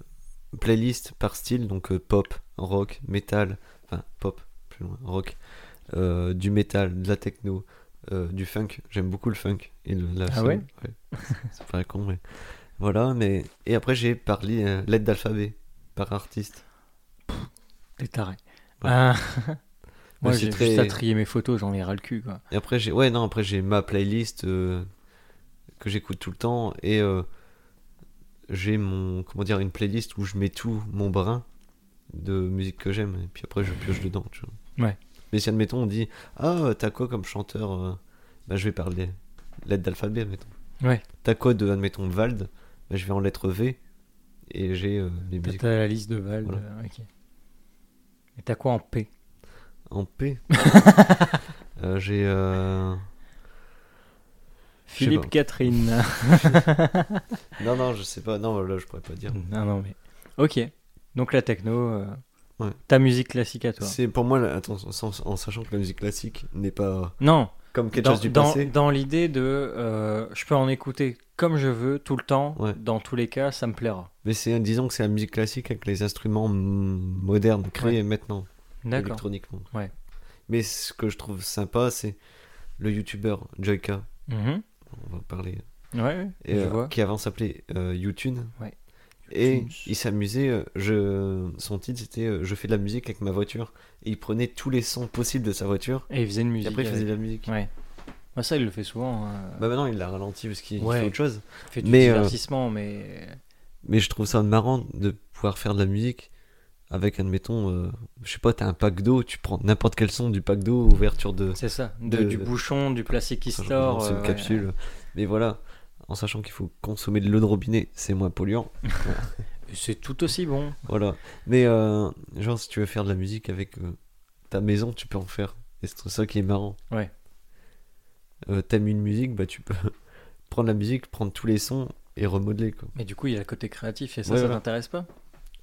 playlists par style, donc euh, pop, rock, metal, enfin pop, plus loin, rock, euh, du metal, de la techno, euh, du funk? J'aime beaucoup le funk. Et le- la Ah soul. ouais? C'est pas con, mais. Voilà, mais. Et après, j'ai parlé euh, l'aide d'alphabet par artiste. T'es taré. Ouais. Moi, j'ai très- juste à trier mes photos, j'en ai ras le cul, quoi. Et après, j'ai. Ouais, non, après, j'ai ma playlist euh, que j'écoute tout le temps. Et euh, j'ai mon. Comment dire, une playlist où je mets tout mon brin de musique que j'aime. Et puis après, je pioche dedans, tu vois. Ouais. Mais si, admettons, on dit Ah, t'as quoi comme chanteur euh? Bah, je vais parler lettre d'alphabet, admettons. Ouais. T'as quoi de, admettons, Vald? Bah, Je vais en lettre V. Et j'ai euh, les T'as musiques t'as la liste de Val. Voilà. euh, ok. Et t'as quoi en P? En P? J'ai. Philippe. Catherine. Non, non, je sais pas. Non, là, je pourrais pas dire. non, non, mais. Ok. Donc la techno. euh, Ouais. Ta musique classique à toi. C'est pour moi, attends, en sachant que la musique classique n'est pas Non. comme quelque dans, chose du dans- passé. dans l'idée de. euh, je peux en écouter comme je veux, tout le temps. Ouais. Dans tous les cas, ça me plaira. Mais c'est, disons que c'est la musique classique avec les instruments mm, modernes créés maintenant, D'accord. électroniquement. Ouais. Mais ce que je trouve sympa, c'est le youtubeur Joyka, Mhm. On va parler, Ouais, et, je euh, vois. qui avant s'appelait euh, YouTune. Ouais. Et il s'amusait, euh, je... son titre c'était euh, Je fais de la musique avec ma voiture. Et il prenait tous les sons possibles de sa voiture. Et il faisait une Et musique. après il faisait de la musique. Ouais. Bah, ça, il le fait souvent. hein. Bah maintenant il l'a ralenti parce qu'il Ouais. fait autre chose. Il fait du mais, euh, divertissement, mais. Mais je trouve ça marrant de pouvoir faire de la musique avec, admettons, euh, je sais pas, t'as un pack d'eau, tu prends n'importe quel son du pack d'eau, ouverture de. C'est ça. De- de- du bouchon, du plastique qui store. c'est une euh, ouais. capsule. Mais voilà, en sachant qu'il faut consommer de l'eau de robinet, c'est moins polluant. C'est tout aussi bon. Voilà. Mais euh, genre, si tu veux faire de la musique avec euh, ta maison, tu peux en faire. Et c'est ça qui est marrant. Ouais. T'aimes une musique, bah tu peux prendre la musique, prendre tous les sons et remodeler quoi. Mais du coup, il y a le côté créatif et ça, Ouais, ça voilà. t'intéresse pas?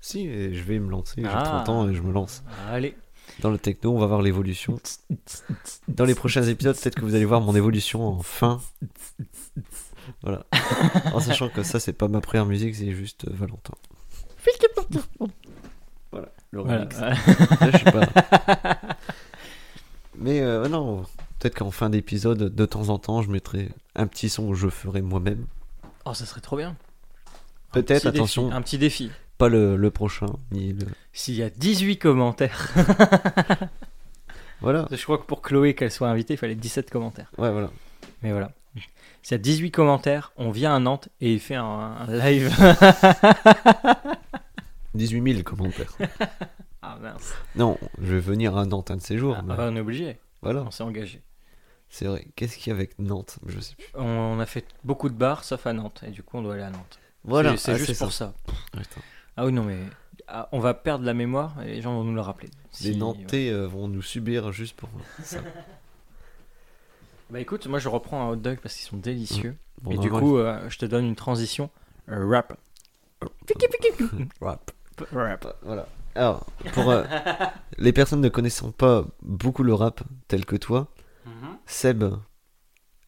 Si, je vais me lancer, j'ai Ah. 30 ans et je me lance. Allez. Dans le techno, on va voir l'évolution. Dans les prochains épisodes, peut-être que vous allez voir mon évolution en fin. Voilà. En sachant que ça, c'est pas ma première musique, c'est juste Valentin. Voilà, le Voilà. remix. Là, je sais pas. Mais euh, non, peut-être qu'en fin d'épisode, de temps en temps, je mettrai un petit son que je ferai moi-même. Oh, ça serait trop bien. Peut-être, défi, attention, un petit défi. Pas le, le prochain, ni le... S'il y a 18 commentaires. Voilà, Je crois que pour Chloé, qu'elle soit invitée, il fallait 17 commentaires. ouais, voilà. Mais voilà. S'il y a 18 commentaires, on vient à Nantes et il fait un, un live. 18 000 commentaires. ah mince. Non, je vais venir à Nantes un de ces jours. Ah, mais bah, on est obligé. Voilà, On s'est engagé. c'est vrai. Qu'est-ce qu'il y a avec Nantes? Je sais plus. On, a fait beaucoup de bars sauf à Nantes. Et du coup, on doit aller à Nantes. Voilà, C'est ah, juste pour ça. Putain. Ah oui, non, mais ah, on va perdre la mémoire et les gens vont nous le rappeler. Les Nantais euh, vont nous subir juste pour ça. Bah écoute, moi je reprends un hot dog parce qu'ils sont délicieux. Bon, et du coup, euh, je te donne une transition. Euh, rap. Rap. Rap. Voilà. Alors, pour euh, les personnes ne connaissant pas beaucoup le rap tel que toi, Seb,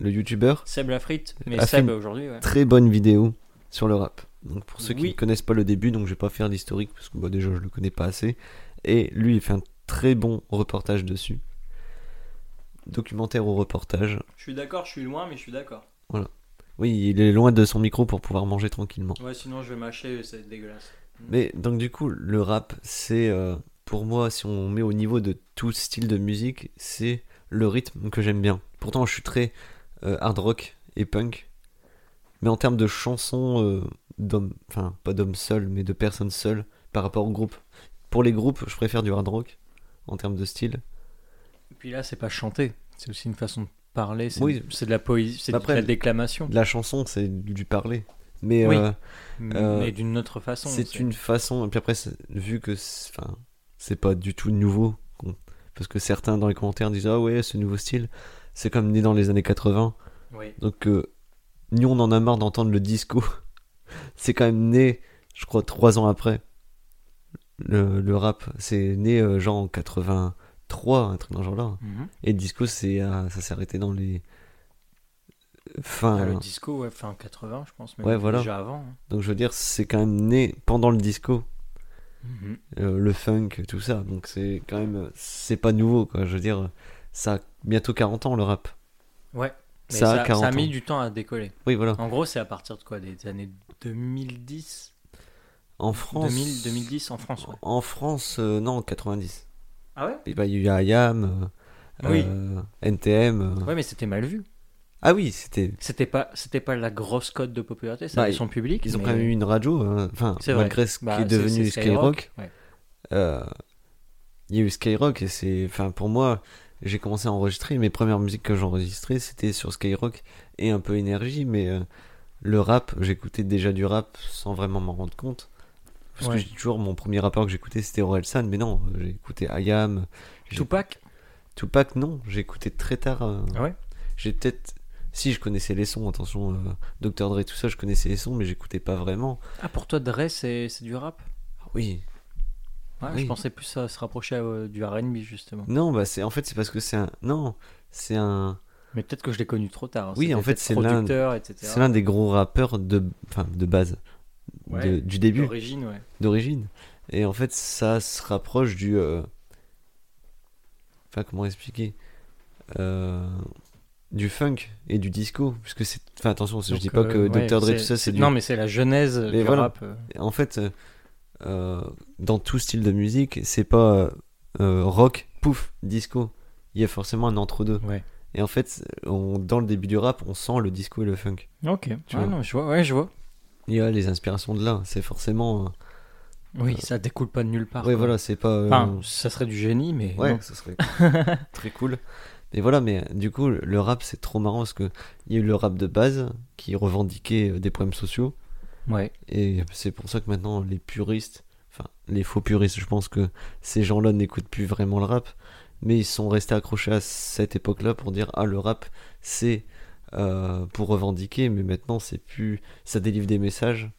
le youtubeur, Seb la frite, mais Seb aujourd'hui, ouais. très bonne vidéo sur le rap. Donc pour ceux qui Oui. ne connaissent pas le début, donc je vais pas faire l'historique parce que bah, déjà je le connais pas assez. Et lui, il fait un très bon reportage dessus. Documentaire ou reportage. Je suis d'accord, je suis loin, mais je suis d'accord. Oui, il est loin de son micro pour pouvoir manger tranquillement. Ouais, sinon je vais mâcher, c'est dégueulasse. Mais donc du coup, le rap, c'est euh, pour moi, si on met au niveau de tout style de musique, c'est le rythme que j'aime bien. Pourtant, je suis très euh, hard rock et punk. Mais en termes de chansons euh, d'hommes, enfin pas d'hommes seuls, mais de personnes seules par rapport au groupe. Pour les groupes, je préfère du hard rock en termes de style. Et puis là, c'est pas chanter, c'est aussi une façon de parler, c'est Oui. c'est de la poésie, c'est de la déclamation. De la chanson, c'est du parler. Mais Oui. euh, euh, mais d'une autre façon. c'est une façon. Et puis après, vu que c'est- pas du tout nouveau, parce que certains dans les commentaires disent ah ouais, ce nouveau style, c'est comme né dans les années 80. Oui. Donc euh, nous, on en a marre d'entendre le disco. c'est quand même né, je crois, trois ans après. Le, le rap, c'est né euh, genre en 83, un truc dans ce genre-là. Mhm. Et le disco, c'est euh, ça s'est arrêté dans les fin. Ah, le disco, ouais, fin 80, je pense, mais Ouais, voilà. déjà avant. hein. Donc je veux dire, c'est quand même né pendant le disco. Mhm. euh, le funk, tout ça. Donc c'est quand même, c'est pas nouveau quoi. Je veux dire, ça a bientôt 40 ans le rap. Ouais. Mais Ça a ça, 40 ça a mis ans. du temps à décoller. Oui, voilà. En gros, c'est à partir de quoi Des années 2010 En France. 2000, 2010 en France, ouais. En France, euh, non, 90. Ah ouais? Bah, il y a IAM, euh, Oui. euh, NTM. euh. Ouais, mais c'était mal vu. Ah oui, c'était. C'était pas, c'était pas la grosse cote de popularité, ça Bah, son public. Ils ont quand même eu une radio, hein. enfin, vrai. malgré ce Bah, qui est c'est- devenu Skyrock. ouais. euh, il y a eu Skyrock et c'est. Enfin, pour moi, j'ai commencé à enregistrer. Mes premières musiques que j'enregistrais, c'était sur Skyrock et un peu énergie, mais euh, le rap, j'écoutais déjà du rap sans vraiment m'en rendre compte. Parce Ouais. que j'ai toujours mon premier rappeur que j'écoutais, c'était Orelsan, mais non, euh, j'ai écouté j'ai- Tupac Tupac, non, j'ai écouté très tard. euh, Ah ouais? J'ai peut-être. Si, je connaissais les sons, attention, euh, Dr. Dre, tout ça, je connaissais les sons, mais j'écoutais pas vraiment. Ah, pour toi, Dre, c'est c'est du rap? Oui. Ouais, Oui. Je pensais plus à se rapprocher euh, du RB, justement. Non, bah, c'est en fait, c'est parce que c'est un. Non, c'est un. Mais peut-être que je l'ai connu trop tard. Oui, C'était en fait, c'est l'un-. C'est l'un des gros rappeurs de, enfin, de base, Ouais. de- du début, D'origine, ouais. d'origine. Et en fait, ça se rapproche du. euh, Enfin, comment expliquer Euh, Du funk et du disco. Puisque c'est. Enfin, attention, je dis pas que euh, ouais, Dr. Dre, tout ça, c'est du. Non, mais c'est la genèse Mais du voilà. rap. En fait, dans tout style de musique, c'est pas euh, rock, pouf, disco. Il y a forcément un entre-deux. Ouais. Et en fait, on- dans le début du rap, on sent le disco et le funk. Ok. Tu Ouais, vois. non, je vois. Ouais, je vois. Il y a les inspirations de là. C'est forcément. euh, Oui, ça découle pas de nulle part. quoi. voilà, c'est pas. euh, Enfin, ça serait du génie, mais ouais, non. ça serait très cool. Mais voilà, mais du coup, le rap, c'est trop marrant parce que il y a eu le rap de base qui revendiquait euh, des problèmes sociaux. Ouais. Et c'est pour ça que maintenant, les puristes, enfin, les faux puristes, je pense que ces gens-là n'écoutent plus vraiment le rap, mais ils sont restés accrochés à cette époque-là pour dire Ah, le rap, c'est euh, pour revendiquer, mais maintenant, c'est plus. Ça délivre des messages.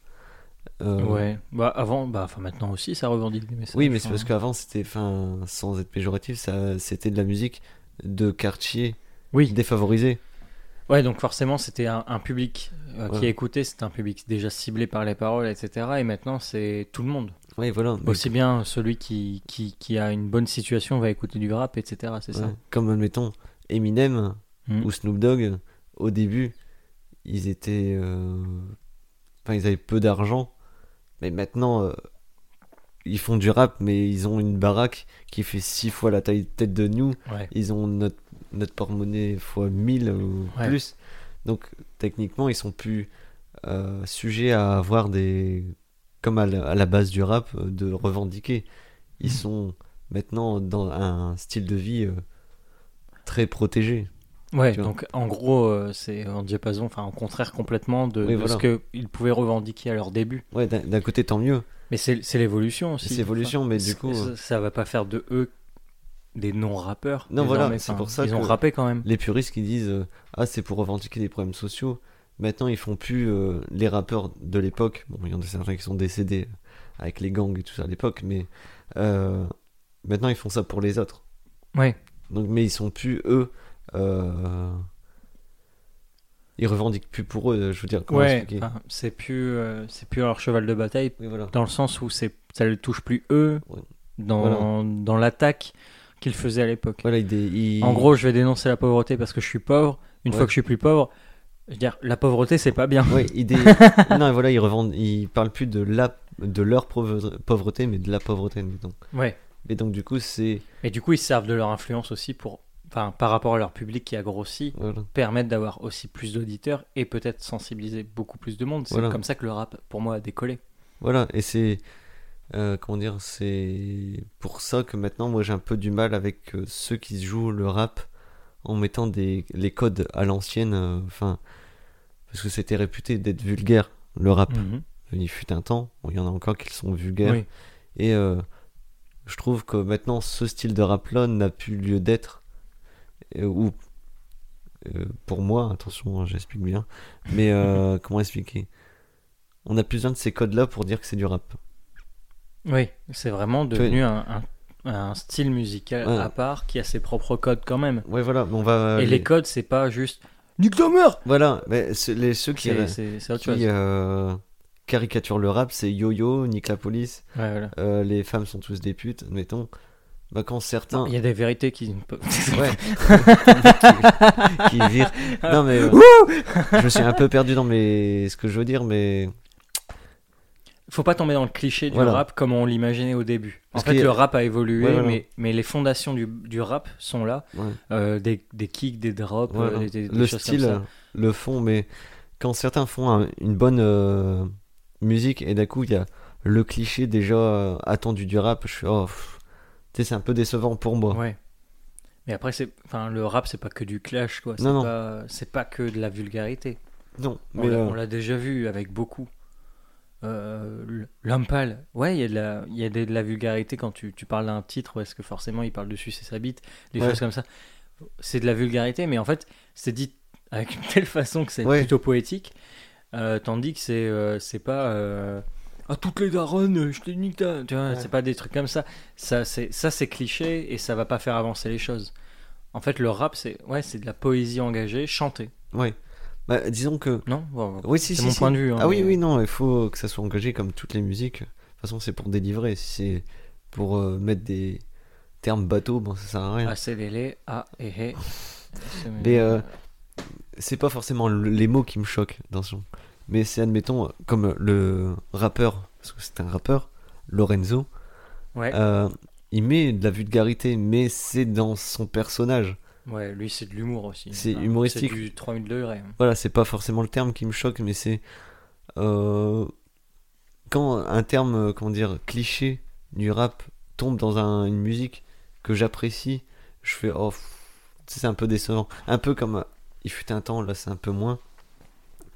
Euh, Ouais. Bah, avant, bah, enfin, maintenant aussi, ça revendique des messages. Oui, mais c'est parce qu'avant, c'était, enfin, sans être péjoratif, ça, c'était de la musique de quartier Oui. défavorisé. Ouais, donc forcément, c'était un, un public euh, qui Ouais. écoutait, c'était un public déjà ciblé par les paroles, etc. Et maintenant, c'est tout le monde. Oui, voilà. mais- Aussi bien celui qui, qui, qui a une bonne situation va écouter du rap, etc. C'est ouais. ça Comme, admettons, Eminem Mhm. ou Snoop Dogg, au début, ils étaient. euh, Enfin, ils avaient peu d'argent, mais maintenant, euh, ils font du rap, mais ils ont une baraque qui fait six fois la taille de tête de nous. Ouais. Ils ont notre, notre porte-monnaie fois 1000 ou Ouais. plus. Donc, techniquement, ils sont plus euh, sujets à avoir des. Comme à la, à la base du rap, euh, de revendiquer. Ils Mhm. sont maintenant dans un style de vie euh, très protégé. Ouais, donc en gros, euh, c'est en diapason, enfin en contraire complètement de, Oui, de voilà. ce qu'ils pouvaient revendiquer à leur début. Ouais, d'un côté, tant mieux. Mais c'est l'évolution aussi. C'est l'évolution, mais du coup, Ça, ça va pas faire de eux des non-rappeurs. Non, voilà, désormais. c'est pour ça Ils ont que- rappé quand même. les puristes qui disent euh, Ah, c'est pour revendiquer des problèmes sociaux. Maintenant, ils font plus euh, les rappeurs de l'époque. Bon, il y en a certains qui sont décédés avec les gangs et tout ça à l'époque, mais euh, maintenant, ils font ça pour les autres. Ouais. Donc, mais ils sont plus, eux. ils revendiquent plus pour eux, je veux dire. Ouais, enfin, c'est plus, c'est plus leur cheval de bataille Oui, voilà. dans le sens où ça ne touche plus eux Ouais. dans, dans l'attaque qu'ils faisaient à l'époque. Voilà, dé- En gros, je vais dénoncer la pauvreté parce que je suis pauvre. Une Ouais. fois que je suis plus pauvre, je veux dire, la pauvreté, c'est pas bien. Ouais, dé- non, voilà, ils revendent, ils parlent plus de la, de leur pauvre- pauvreté, mais de la pauvreté, donc. Ouais. Et donc, du coup, c'est, Et du coup, ils se servent de leur influence aussi pour, enfin, par rapport à leur public qui a grossi, voilà. permettre d'avoir aussi plus d'auditeurs et peut-être sensibiliser beaucoup plus de monde. C'est Voilà. comme ça que le rap, pour moi, a décollé. Voilà, et c'est. Euh, comment dire C'est pour ça que maintenant, moi, j'ai un peu du mal avec euh, ceux qui jouent le rap en mettant des, les codes à l'ancienne. euh, Enfin. parce que c'était réputé d'être vulgaire, le rap. Mhm. Il fut un temps, bon, il y en a encore qui sont vulgaires. Oui. Et je trouve que maintenant, ce style de rap-là n'a plus lieu d'être. Ou. pour moi, attention, hein, j'explique bien. Mais comment expliquer? On a plus besoin de ces codes-là pour dire que c'est du rap. Oui, c'est vraiment devenu un, un- un style musical Ouais. à part qui a ses propres codes quand même. Ouais, voilà, on va. et les codes, c'est pas juste ta mère Voilà, mais les, ceux qui, C'est c'est- c'est autre chose. qui euh, caricaturent le rap, c'est Yo-Yo, Nick la police, Ouais, voilà. euh, les femmes sont tous des putes, admettons. bah, quand certains. Il y a des vérités qui. Ouais. qui, qui virent. Non, mais. euh, je suis un peu perdu dans mes... ce que je veux dire, mais. Faut pas tomber dans le cliché du Voilà. rap comme on l'imaginait au début. Parce en fait, y a- le rap a évolué, Ouais, voilà. mais, mais les fondations du, du rap sont là. Ouais. Euh, des, des kicks, des drops, Voilà. euh, des, des- le choses style, comme euh, ça. le fond, mais quand certains font un- une bonne euh, musique et d'un coup il y a le cliché déjà euh, attendu du rap, je suis oh, pff. tu sais, c'est un peu décevant pour moi. Ouais. Mais après, c'est, enfin, le rap, c'est pas que du clash, quoi. C'est Non, non. pas, c'est pas que de la vulgarité. Non, On mais l'a- euh, on l'a déjà vu avec beaucoup. Euh, l- L'homme pâle, ouais, il y a de la, y a de la vulgarité quand tu, tu parles d'un titre, parce que forcément il parle de sucer sa bite, des Ouais. choses comme ça. C'est de la vulgarité, mais en fait, c'est dit avec une telle façon que c'est Ouais. plutôt poétique, euh, tandis que c'est euh, c'est pas. euh, ah, toutes les daronnes, je t'ai nique Tu vois, Ouais. c'est pas des trucs comme ça. Ça, c'est ça, c'est cliché et ça va pas faire avancer les choses. En fait, le rap, c'est ouais, c'est de la poésie engagée, chantée. ouais. Bah, disons que Non Bon, oui, si, C'est si, mon si. point de vue. hein, Ah oui, mais- oui, non, il faut que ça soit engagé comme toutes les musiques. De toute façon, c'est pour délivrer. Si c'est pour euh, mettre des termes bateaux, bon, ça sert à rien. Ah, c'est les les, ah, et et. Mais, euh, c'est pas forcément le- les mots qui me choquent dans ce genre. Mais c'est, admettons, comme le rappeur, parce que c'est un rappeur, Lorenzo, Ouais, euh, il met de la vulgarité, mais c'est dans son personnage. Ouais, lui, c'est de l'humour aussi. c'est humoristique. C'est du 3000 degrés. Voilà, c'est pas forcément le terme qui me choque, mais c'est. euh, quand un terme, euh, comment dire, cliché du rap tombe dans un- une musique que j'apprécie, je fais, oh, c'est un peu décevant. Un peu comme euh, il fut un temps, là c'est un peu moins,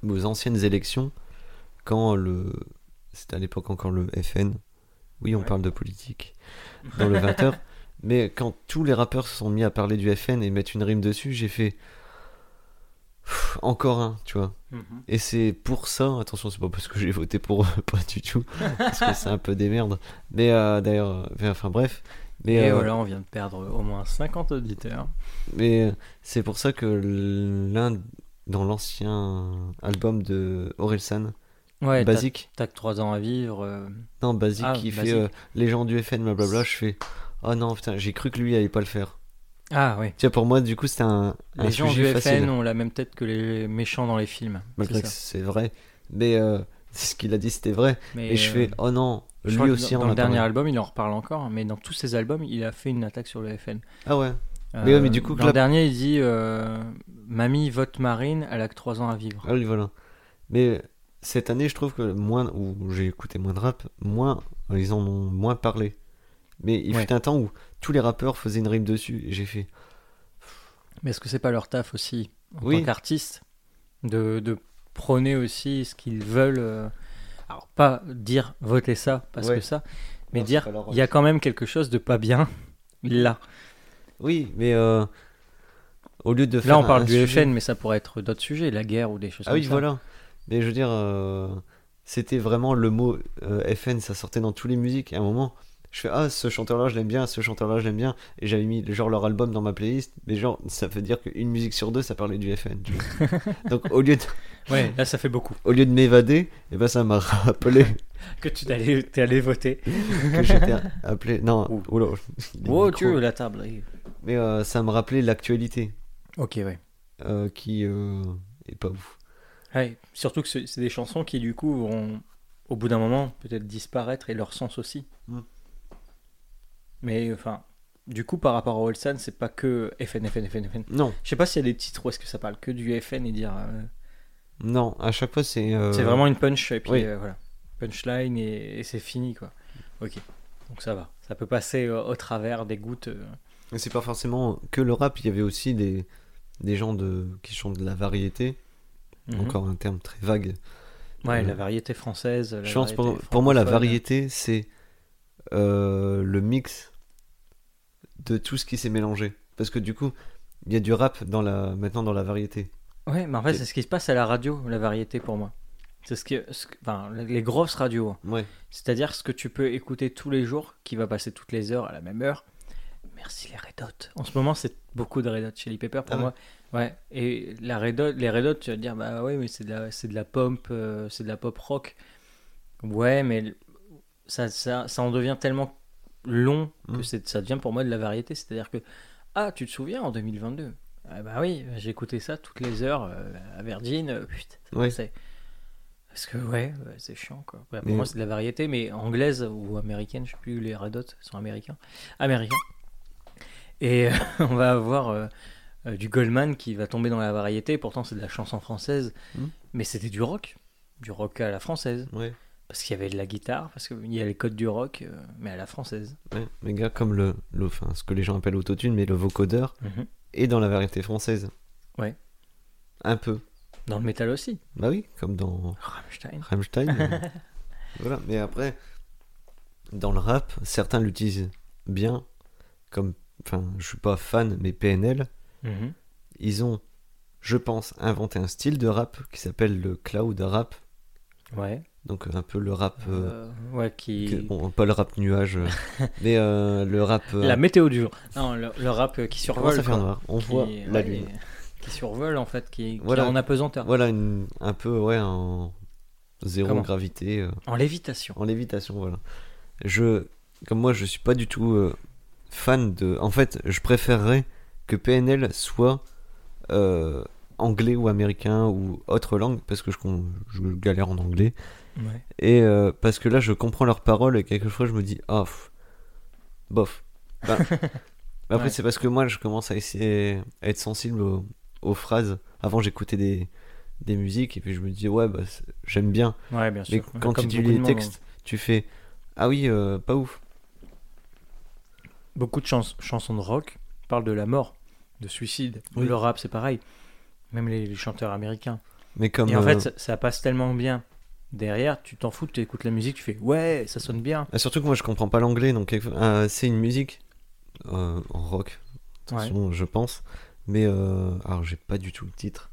aux anciennes élections, quand le. C'était à l'époque encore le FN. Oui, on Ouais. parle de politique dans le 20h. mais quand tous les rappeurs se sont mis à parler du FN et mettre une rime dessus, j'ai fait. Encore un, tu vois. Mhm. Et c'est pour ça, attention, c'est pas parce que j'ai voté pour eux, pas du tout, parce que c'est un peu des merdes. Mais euh, d'ailleurs, enfin bref. Mais, Et euh, voilà, on vient de perdre au moins 50 auditeurs. mais euh, c'est pour ça que l'un, dans l'ancien album de Orelsan, Ouais, Basique, T'as que 3 ans à vivre. euh, non, Basique, Ah, qui fait Basique. Les gens du FN, blablabla, je fais, oh non, putain, j'ai cru que lui allait pas le faire. Ah, oui. Tu vois, pour moi, du coup, c'était un, un Les gens sujet du. FN ont la même tête que les méchants dans les films. Malgré C'est que c'est vrai. Mais euh, ce qu'il a dit, c'était vrai. Mais, Et je euh, fais, oh non, je lui aussi dans, dans le dernier parlé. album, il en reparle encore, mais dans tous ses albums, il a fait une attaque sur le FN. Ah ouais. Mais ouais, mais du coup, dans le dernier, il dit euh, Mamie vote Marine, elle a que 3 ans à vivre. Ah oui, voilà. Mais cette année, je trouve que moins, où j'ai écouté moins de rap, moins, ils en ont moins parlé. Mais il Ouais. fut un temps où tous les rappeurs faisaient une rime dessus, et j'ai fait, Mais est-ce que c'est pas leur taf aussi, en Oui. tant qu'artiste, de, de prôner aussi ce qu'ils veulent euh, Alors, pas dire votez ça parce Ouais. que ça, mais Non, dire il y a quand même quelque chose de pas bien là. oui, mais euh, au lieu de faire Là, on parle du sujet- FN, mais ça pourrait être d'autres sujets, la guerre ou des choses Ah comme oui, ça. voilà. Mais je veux dire, euh, c'était vraiment le mot euh, FN, ça sortait dans toutes les musiques. À un moment, je fais Ah, ce chanteur-là, je l'aime bien, ce chanteur-là, je l'aime bien. Et j'avais mis genre leur album dans ma playlist. Mais genre, ça veut dire qu'une musique sur deux, ça parlait du FN. tu vois. Donc au lieu de, Ouais, là, ça fait beaucoup. au lieu de m'évader, et ben, ça m'a rappelé Que tu t'es allé, t'es allé voter. que j'étais appelé. Non, Ouh. oula, Oh. Dieu, la table. Mais euh, ça me rappelait l'actualité Ok, ouais. euh, qui euh, est pas ouf. Ouais, surtout que c'est c'est des chansons qui, du coup, vont, au bout d'un moment, peut-être disparaître et leur sens aussi. Mm. Mais, enfin, du coup, par rapport à Olsan, c'est pas que FN, FN, FN, FN. Non, Je sais pas s'il y a des titres où est-ce que ça parle que du FN et dire. euh, non, à chaque fois, c'est. euh, C'est vraiment une punch et puis oui. euh, voilà. Punchline et, et c'est fini, quoi. Ok. Donc ça va. Ça peut passer au travers des gouttes. Mais c'est pas forcément que le rap, il y avait aussi des, des gens de, qui chantent de la variété, Mhm. encore un terme très vague. Ouais, la variété française. la Je pense pour, pour moi, la variété, c'est le mix de tout ce qui s'est mélangé. Parce que du coup, il y a du rap dans la, maintenant dans la variété. Ouais, mais en fait, C'est- ce qui se passe à la radio, la variété pour moi. C'est ce que, ce enfin, les grosses radios. Ouais. C'est-à-dire ce que tu peux écouter tous les jours, qui va passer toutes les heures à la même heure. Merci les Red Hot. En ce moment, c'est beaucoup de Red Hot Chili Pepper pour Ah moi. Ouais. Et la Red Hot, les Red Hot, tu vas te dire, bah ouais, mais c'est de la, c'est de la pop, euh, c'est de la pop rock. Ouais, mais ça, ça, ça en devient tellement long que Mm. ça devient pour moi de la variété. C'est-à-dire que, ah, tu te souviens en 2022 Ah Bah oui, j'écoutais ça toutes les heures euh, à Virgin, euh, putain, ça Ouais. passait. Parce que, ouais, c'est chiant quoi. Pour Mais- moi, c'est de la variété, mais anglaise ou américaine, je sais plus, les Red Hot sont américains. Américains. Et euh, on va avoir du Goldman qui va tomber dans la variété, pourtant c'est de la chanson française, Mm. mais c'était du rock. Du rock à la française. Ouais. Parce qu'il y avait de la guitare, parce qu'il y a les codes du rock, euh, mais à la française. Ouais, mais gars, comme le, le enfin, ce que les gens appellent autotune, mais le vocodeur Mhm. est dans la variété française. Ouais. Un peu. Dans le métal aussi. Bah oui, comme dans Rammstein. Rammstein. euh, voilà, mais après, dans le rap, certains l'utilisent bien, comme, enfin, je suis pas fan, mais PNL, Mhm. ils ont, je pense, inventé un style de rap qui s'appelle le cloud rap, Ouais. Donc un peu le rap, euh, Euh, ouais, qui. que- bon, pas le rap nuage, euh, mais euh, le rap. euh, La météo du jour. Non, le, le rap euh, qui survole. ça quoi. noir On Qui- voit la ouais, lune. Qui survole en fait, qui, qui Voilà. est en apesanteur. Voilà, une- un peu, ouais, en zéro Comment gravité, euh, En lévitation. en lévitation, voilà. Je, comme moi, je suis pas du tout euh, fan de. En fait, je préférerais que PNL soit euh, anglais ou américain ou autre langue, parce que je galère en anglais. Ouais. Et euh, parce que là, je comprends leurs paroles et quelquefois, je me dis, ah, pff, bof. Ben, après, Ouais. c'est parce que moi, je commence à essayer à être sensible aux, aux phrases. Avant, j'écoutais des, des musiques et puis je me dis, ouais, bah, j'aime bien. Ouais, bien Mais quand Comme tu lis les monde, textes, tu fais, ah oui, euh, pas ouf. Beaucoup de chans- chansons de rock parlent de la mort, de suicide. Oui. Le rap, c'est pareil. Même les, les chanteurs américains. Mais comme. Et en euh, fait, ça, ça passe tellement bien. Derrière, tu t'en fous, tu écoutes la musique, tu fais ouais, ça sonne bien. ah, surtout que moi, je comprends pas l'anglais, donc euh, c'est une musique euh, en rock, Ouais. façon, je pense. Mais euh, alors, j'ai pas du tout le titre.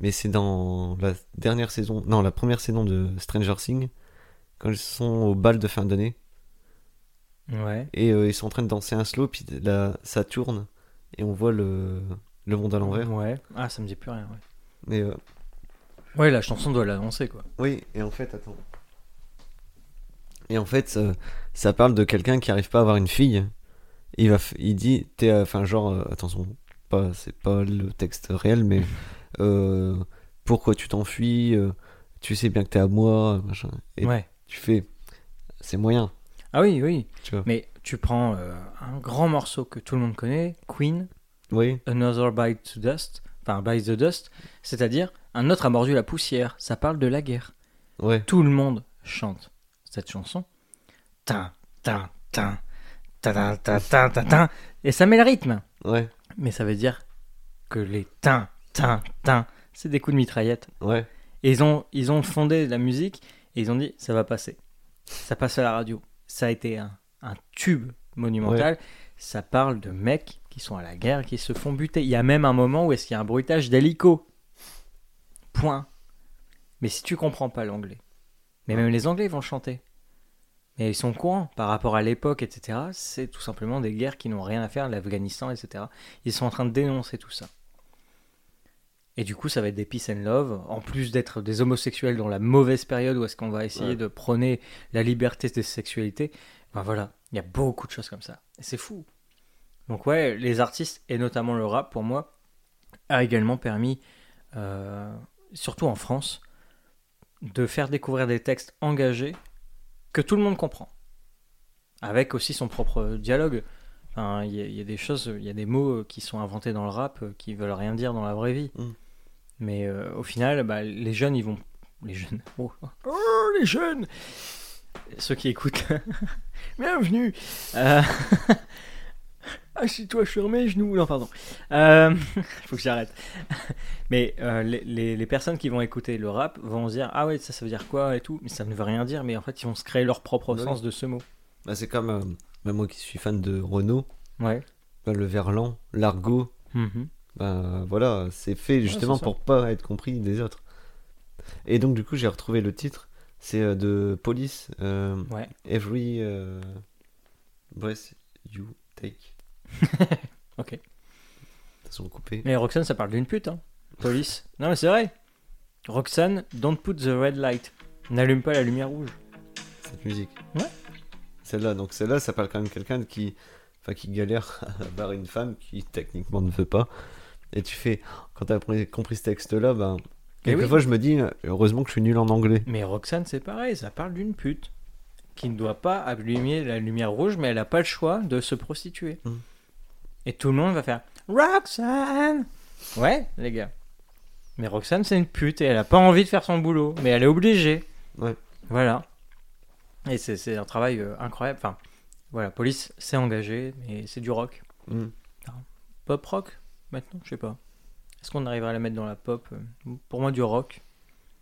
Mais c'est dans la dernière saison, non, la première saison de Stranger Things, quand ils sont au bal de fin d'année Ouais. et euh, ils sont en train de danser un slow, puis là, ça tourne et on voit le, le monde à l'envers. Ouais. Ah, ça me dit plus rien. Ouais, Mais euh, ouais la chanson doit l'annoncer quoi. oui, et en fait, attends. Et en fait, ça, ça parle de quelqu'un qui arrive pas à avoir une fille. Il va, f- il dit, t'es, euh, enfin genre, euh, attention, pas, c'est pas le texte réel, mais euh, pourquoi tu t'enfuis euh, Tu sais bien que t'es à moi, machin. Et Ouais. tu fais, c'est moyen, Ah oui, oui. tu vois. Mais tu prends un grand morceau que tout le monde connaît, Queen, Oui, Another Bite to Dust, enfin Bite the Dust, c'est-à-dire un autre a mordu la poussière. Ça parle de la guerre. Ouais. Tout le monde chante cette chanson. Tin, tin, tin, tin, tin, tin, tin, tin. Et ça met le rythme. Mais ça veut dire que les tin, tin, tin, c'est des coups de mitraillette. Ouais. Et ils ont, ils ont fondé la musique et ils ont dit ça va passer. Ça passe à la radio. Ça a été un, tube monumental. Ça parle de mecs qui sont à la guerre, qui se font buter. Il y a même un moment où est-ce qu'il y a un bruitage d'hélico Point. Mais si tu comprends pas l'anglais, mais même les Anglais vont chanter. Mais ils sont courants par rapport à l'époque, etc. C'est tout simplement des guerres qui n'ont rien à faire, l'Afghanistan, etc. Ils sont en train de dénoncer tout ça. Et du coup, ça va être des peace and love, en plus d'être des homosexuels dans la mauvaise période où est-ce qu'on va essayer Ouais. de prôner la liberté des sexualités. Ben voilà, il y a beaucoup de choses comme ça. Et c'est fou. Donc ouais, les artistes, et notamment le rap, pour moi, a également permis, euh, surtout en France, de faire découvrir des textes engagés que tout le monde comprend. Avec aussi son propre dialogue. Enfin, Il y, a- il y a des choses, il y a des mots qui sont inventés dans le rap euh, qui veulent rien dire dans la vraie vie. Mm. Mais euh, au final, bah, les jeunes, ils vont. Les jeunes. Oh, Oh, les jeunes Ceux qui écoutent. Bienvenue euh... Assis-toi sur mes genoux. Non, pardon. Euh... Faut que j'arrête. Mais euh, les, les- les personnes qui vont écouter le rap vont se dire Ah ouais, ça, ça veut dire quoi et tout. Mais ça ne veut rien dire. Mais en fait, ils vont se créer leur propre Oui. sens de ce mot. Bah, c'est comme euh, même moi qui suis fan de Renault, Ouais. bah, le verlan, l'argot, bah, voilà, c'est fait justement ça. pour pas être compris des autres. Et donc du coup j'ai retrouvé le titre, c'est euh, de Police, Ouais. Every Breath You Take. Ok. Ils sont coupés. Mais Roxane, ça parle d'une pute, hein. Police. Non, mais c'est vrai. Roxane, don't put the red light. N'allume pas la lumière rouge. Cette musique. Ouais. celle-là. Donc celle-là, ça parle quand même de quelqu'un qui, enfin, qui galère à barrer une femme qui techniquement ne veut pas. Et tu fais, quand t'as compris compris ce texte-là, ben, Eh oui. quelquefois je me dis, heureusement que je suis nul en anglais. Mais Roxane, c'est pareil, ça parle d'une pute qui ne doit pas allumer la lumière rouge, mais elle n'a pas le choix de se prostituer. Mm. Et tout le monde va faire Roxane Ouais, les gars. Mais Roxane, c'est une pute et elle a pas envie de faire son boulot, mais elle est obligée. Ouais. Voilà. Et c'est un travail euh, incroyable. Enfin, voilà, police s'est engagée, mais c'est du rock. Hmm. Pop rock, maintenant, je sais pas. Est-ce qu'on arriverait à la mettre dans la pop euh, Pour moi, du rock?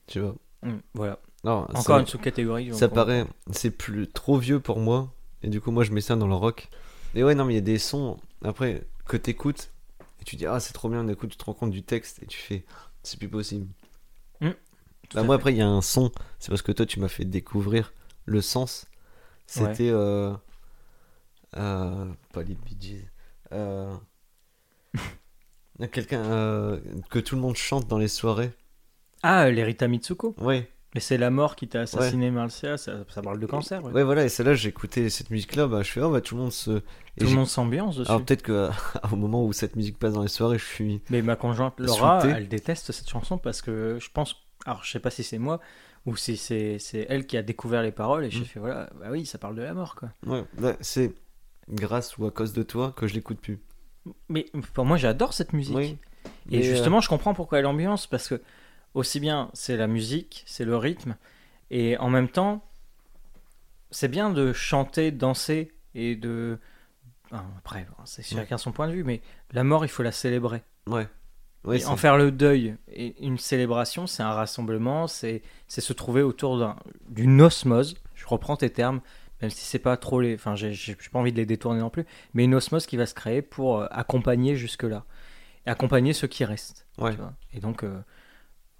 Tu vois. Mm, voilà. Non, Encore ça, une sous-catégorie. ça paraît, c'est plus trop vieux pour moi. Et du coup, moi, je mets ça dans le rock. Et ouais, non, mais il y a des sons, après, que t'écoutes, et tu dis, ah, c'est trop bien, on écoute, tu te rends compte du texte, et tu fais, c'est plus possible. Bah, à moi, fait. après, il y a un son, c'est parce que toi, tu m'as fait découvrir le sens. C'était. Euh, euh, pas les Bee. Euh, Quelqu'un euh, que tout le monde chante dans les soirées. Ah, les Rita Mitsuko. Ouais, Mais c'est la mort qui t'a assassiné, Marcia. Ça, ça parle de cancer. ouais. ouais, voilà. Et celle-là, j'ai écouté cette musique-là. Bah, je fais, oh, bah, tout le monde se. et Tout le monde s'ambiance dessus. Alors, peut-être que au moment où cette musique passe dans les soirées, je suis. Mais ma conjointe Laura, Souhaité. elle déteste cette chanson parce que je pense. Alors, je sais pas si c'est moi ou si c'est c'est elle qui a découvert les paroles et j'ai Mm. fait voilà, bah oui, ça parle de la mort quoi. Ouais, bah, c'est grâce ou à cause de toi que je l'écoute plus. Mais pour moi, j'adore cette musique. Oui. Et Mais, justement, je comprends pourquoi elle ambiance, parce que aussi bien c'est la musique, c'est le rythme, et en même temps, c'est bien de chanter, danser, et de... Enfin, après, c'est chacun son point de vue, mais la mort, il faut la célébrer. Ouais. Ouais, Et en faire le deuil, et une célébration, c'est un rassemblement, c'est se trouver autour d'un- d'une osmose, je reprends tes termes, même si c'est pas trop les... Enfin, j'ai pas envie de les détourner non plus, mais une osmose qui va se créer pour euh, accompagner jusque-là, et accompagner ceux qui restent. Ouais. Et donc, euh,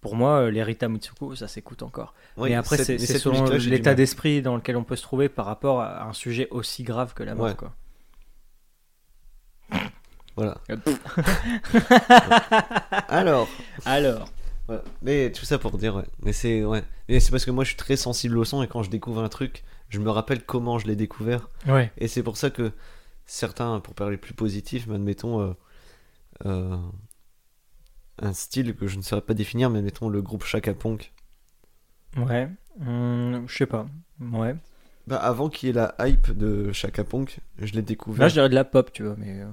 pour moi, euh, les Rita Mitsuko, ça s'écoute encore. Ouais, mais après, c'est selon l'état d'esprit dans lequel on peut se trouver par rapport à un sujet aussi grave que la mort. Ouais. Quoi. Voilà. Alors. Alors, Mais tout ça pour dire, ouais. Mais c'est ouais. Mais c'est parce que moi je suis très sensible au son et quand je découvre un truc, je me rappelle comment je l'ai découvert. ouais. Et c'est pour ça que certains, pour parler plus positif, mais admettons euh, euh, un style que je ne saurais pas définir, mais admettons le groupe Chaka Punk. Ouais, Hum, je sais pas. Ouais. Bah, avant qu'il y ait la hype de Chaka Punk, je l'ai découvert. Là, je dirais de la pop, tu vois, mais euh,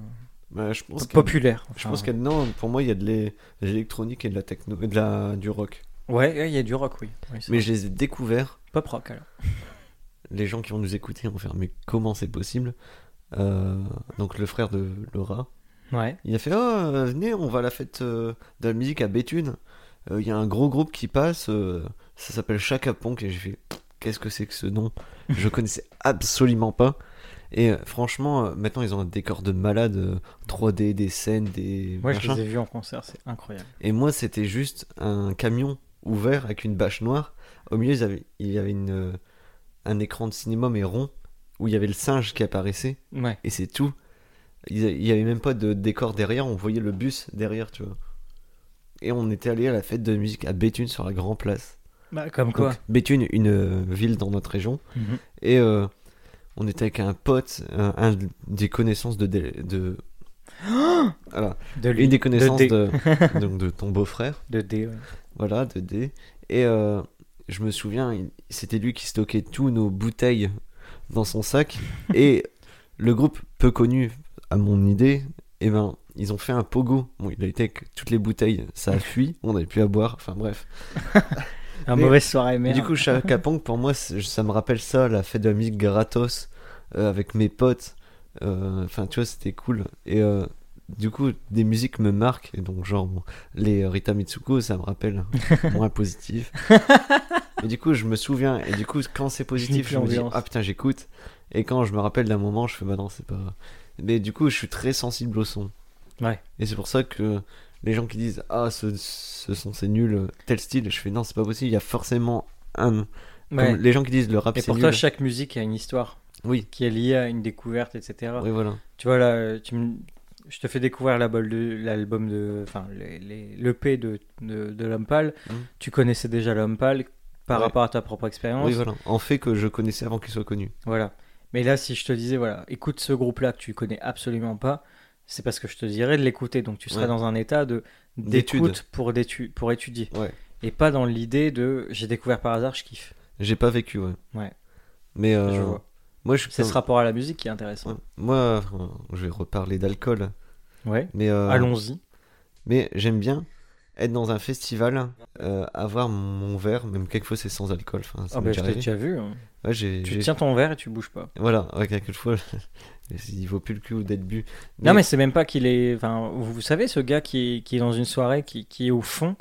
Bah, je pense populaire. Je pense qu'il y a dedans, pour moi, il y a de l'é- de l'électronique et de la techno, et de la, du rock. Ouais, il y a du rock, oui. Mais vrai. je les ai découverts Pop rock, alors. les gens qui vont nous écouter vont faire mais comment c'est possible? Euh, donc le frère de Laura Ouais. il a fait oh euh, venez on va à la fête euh, de la musique à Béthune Euh, il y a un gros groupe qui passe ça s'appelle Chaka Ponk et j'ai fait qu'est-ce que c'est que ce nom? Je connaissais absolument pas et franchement maintenant ils ont un décor de malade euh, 3D des scènes des Moi, je les ai vus en concert, c'est incroyable. Et moi, c'était juste un camion ouvert avec une bâche noire. Au milieu, il y avait une, un écran de cinéma, mais rond, où il y avait le singe qui apparaissait, Ouais. et c'est tout. Il y a- il y avait même pas de décor derrière, on voyait le bus derrière, tu vois. Et on était allé à la fête de musique à Béthune sur la Grand Place. Bah, comme quoi. Donc, Béthune, une euh, ville dans notre région. Mhm. Et euh, on était avec un pote, un, un des connaissances de. de, de- voilà, De lui. une des connaissances D. de, donc de ton beau-frère. De D, ouais. Voilà, de D. Et euh, je me souviens, c'était lui qui stockait tous nos bouteilles dans son sac. et le groupe peu connu, à mon idée, eh ben, ils ont fait un pogo. Bon, il a été avec toutes les bouteilles, ça a fui, on n'avait plus à boire. Enfin bref. Un Mais- mauvaise soirée, Mais merde. du coup, Chaka pour moi, ça me rappelle ça, la fête de la musique gratos, euh, avec mes potes. Euh, Enfin, tu vois, c'était cool. Et euh, du coup, des musiques me marquent. Et donc, genre, bon, les Rita Mitsuko, ça me rappelle moins positif. Mais du coup, je me souviens. Et du coup, quand c'est positif, je me dis, ah putain, j'écoute. Et quand je me rappelle d'un moment, je fais, bah non, c'est pas. Mais du coup, je suis très sensible au son. Ouais. Et c'est pour ça que les gens qui disent, ah, ce, ce son c'est nul, tel style, je fais, non, c'est pas possible, il y a forcément un. Ouais. Comme les gens qui disent le rap Et c'est pour nul. toi, chaque musique a une histoire Oui, qui est liée à une découverte, etc. oui, voilà. Tu vois, là, tu me- je te fais découvrir la bol de- l'album de. Enfin, l'EP de, de, de L'Homme Pâle. Mhm. Tu connaissais déjà L'Homme Pâle par Ouais. rapport à ta propre expérience. Oui, voilà. En fait que je connaissais avant qu'il soit connu. Voilà. Mais là, si je te disais, voilà, écoute ce groupe-là que tu connais absolument pas, c'est parce que je te dirais de l'écouter. Donc tu seras Ouais. dans un état de d'écoute pour, étudier. Ouais. Et pas dans l'idée de j'ai découvert par hasard, je kiffe. J'ai pas vécu, ouais. Ouais. Mais euh, Je vois. moi, je C'est ce rapport à la musique qui est intéressant. Ouais. Moi, je vais reparler d'alcool, Ouais. mais euh, Allons-y. mais j'aime bien être dans un festival, euh, avoir mon verre, même quelquefois c'est sans alcool. Enfin, ça Ah bah, je déjà t'ai déjà vu. hein. Ouais, j'ai, Tu j'ai- tiens ton verre et tu bouges pas. Voilà, ouais, quelquefois, il vaut plus le cul d'être bu. Non, mais c'est même pas qu'il est. Enfin, vous vous savez, ce gars qui est, qui est dans une soirée, qui, qui est au fond,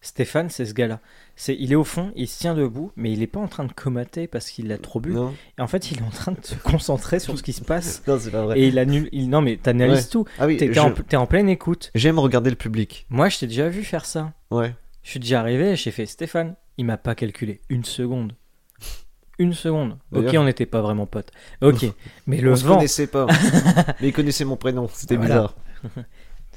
Stéphane, c'est ce gars-là. C'est, il est au fond, il se tient debout, mais il est pas en train de comater parce qu'il a trop bu. Non, Et en fait, il est en train de se concentrer sur ce qui se passe. non c'est pas vrai. Et il annule. Il, non, mais t'analyses Ouais. tout. Ah oui, T'es, t'es je- en, t'es en pleine écoute. j'aime regarder le public. Moi, je t'ai déjà vu faire ça. Ouais. Je suis déjà arrivé et j'ai fait Stéphane, il m'a pas calculé une seconde. Une seconde. Ok, on n'était pas vraiment potes. Ok, mais le On vent. connaissait pas, mais il connaissait mon prénom, c'était Voilà. bizarre.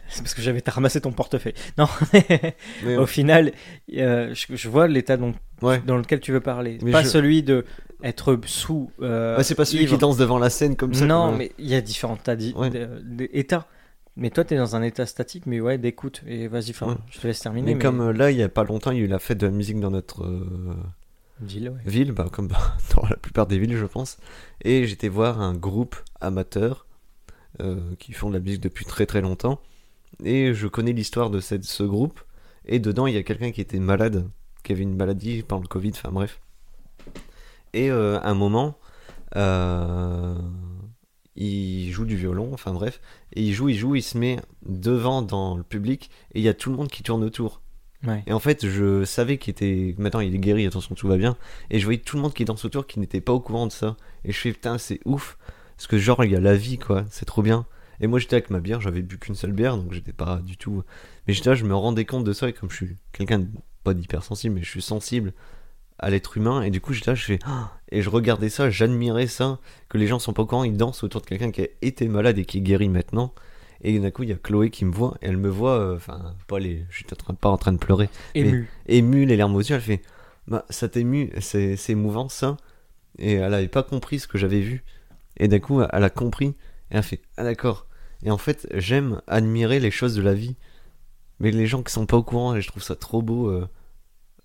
C'est parce que j'avais ramassé ton portefeuille. Non, Mais, au final, euh, je, je vois l'état dont- ouais. dans lequel tu veux parler. Mais pas je- celui de être sous. euh, Ouais, c'est pas celui ivre. qui danse devant la scène comme ça. Non, comme mais il y a différents d'états. Mais toi, tu es dans un état statique, mais ouais, d'écoute. Et vas-y, je te laisse terminer. Mais, comme euh, là, il y a pas longtemps, il y a eu la fête de la musique dans notre ouais. ville, bah, comme dans la plupart des villes, je pense. Et j'étais voir un groupe amateur qui font de la musique depuis très très longtemps. Et je connais l'histoire de cette, ce groupe. Et dedans, il y a quelqu'un qui était malade, qui avait une maladie pendant le Covid, enfin bref. Et euh, à un moment, euh, il joue du violon, enfin bref. Et il joue, il joue, il se met devant dans le public. Et il y a tout le monde qui tourne autour. Ouais. Et en fait, je savais qu'il était. Maintenant, il est guéri, attention, tout va bien. Et je voyais tout le monde qui danse autour qui n'était pas au courant de ça. Et je fais, putain, c'est ouf. Parce que, genre, il y a la vie, quoi. C'est trop bien. Et moi, j'étais avec ma bière, j'avais bu qu'une seule bière, donc j'étais pas du tout. Mais j'étais là, je me rendais compte de ça. Et comme je suis quelqu'un pas d'hypersensible, mais je suis sensible à l'être humain. Et du coup, j'étais là, je fais. Ah Et je regardais ça, j'admirais ça. Que les gens sont pas au courant, ils dansent autour de quelqu'un qui a été malade et qui est guéri maintenant. Et d'un coup, il y a Chloé qui me voit, et elle me voit, euh, enfin, pas les. Je suis en train- pas en train de pleurer Ému. émue, les larmes aux yeux, elle fait bah, Ça t'émue, c'est c'est émouvant ça. Et elle avait pas compris ce que j'avais vu. Et d'un coup, elle a compris. Et elle fait Ah d'accord. Et en fait, j'aime admirer les choses de la vie. Mais les gens qui sont pas au courant, et je trouve ça trop beau. euh,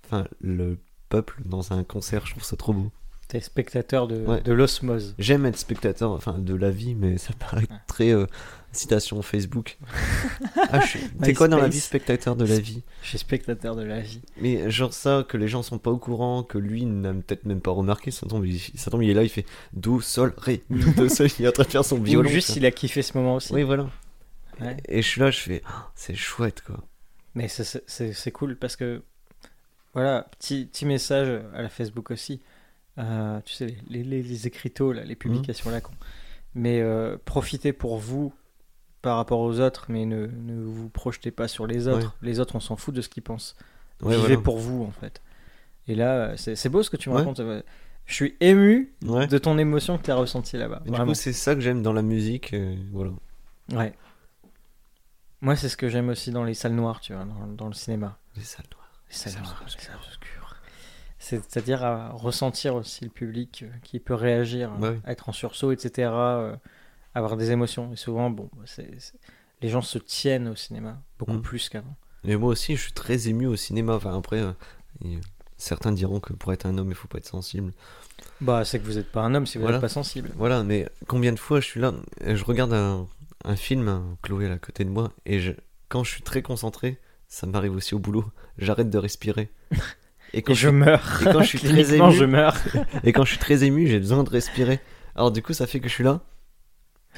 Enfin, le peuple dans un concert, je trouve ça trop beau. T'es spectateur de, Ouais. de l'osmose. J'aime être spectateur enfin, de la vie, mais ça paraît très euh, citation Facebook. ah. T'es quoi dans la vie, spectateur de la vie? Je suis spectateur de la vie. Mais genre ça, que les gens sont pas au courant, que lui n'a peut-être même pas remarqué, ça tombe, il, ça tombe, il est là, il fait Do, Sol, Ré, Do, Sol, il est en train de faire son Ou violon. juste il a kiffé ce moment aussi. Oui, voilà. Ouais. Et je suis là, je fais Ah, C'est chouette, quoi. Mais c'est- cool parce que, voilà, petit, petit message à la Facebook aussi. Euh, tu sais, les, les, les écriteaux, là, les publications là. con. Mais euh, profitez pour vous par rapport aux autres, mais ne, ne vous projetez pas sur les autres. Les autres, on s'en fout de ce qu'ils pensent. Ouais, Vivez voilà. pour vous, en fait. Et là, c'est c'est beau ce que tu me Ouais. racontes. Je suis ému de ton émotion que tu as ressentie là-bas. Du coup, c'est ça que j'aime dans la musique, voilà. Ouais. Moi, c'est ce que j'aime aussi dans les salles noires, tu vois, dans, dans le cinéma. Les salles noires. Les salles salles noires, les salles obscures. C'est- C'est-à-dire à ressentir aussi le public euh, qui peut réagir, Bah oui. être en sursaut, etc., euh, avoir des émotions. Et souvent, bon, c'est- les gens se tiennent au cinéma beaucoup Mm. plus qu'avant. Et moi aussi, je suis très ému au cinéma. Enfin, après, euh, euh, certains diront que pour être un homme, il faut pas être sensible. Bah, c'est que vous n'êtes pas un homme si vous n'êtes Voilà. pas sensible. Voilà, mais combien de fois je suis là, je regarde un, un film, hein, Chloé là, à côté de moi, et je, quand je suis très concentré, ça m'arrive aussi au boulot, j'arrête de respirer. Et quand, Et je, je meurs. et quand je suis très ému, je meurs. et quand je suis très ému, j'ai besoin de respirer. Alors du coup, ça fait que je suis là,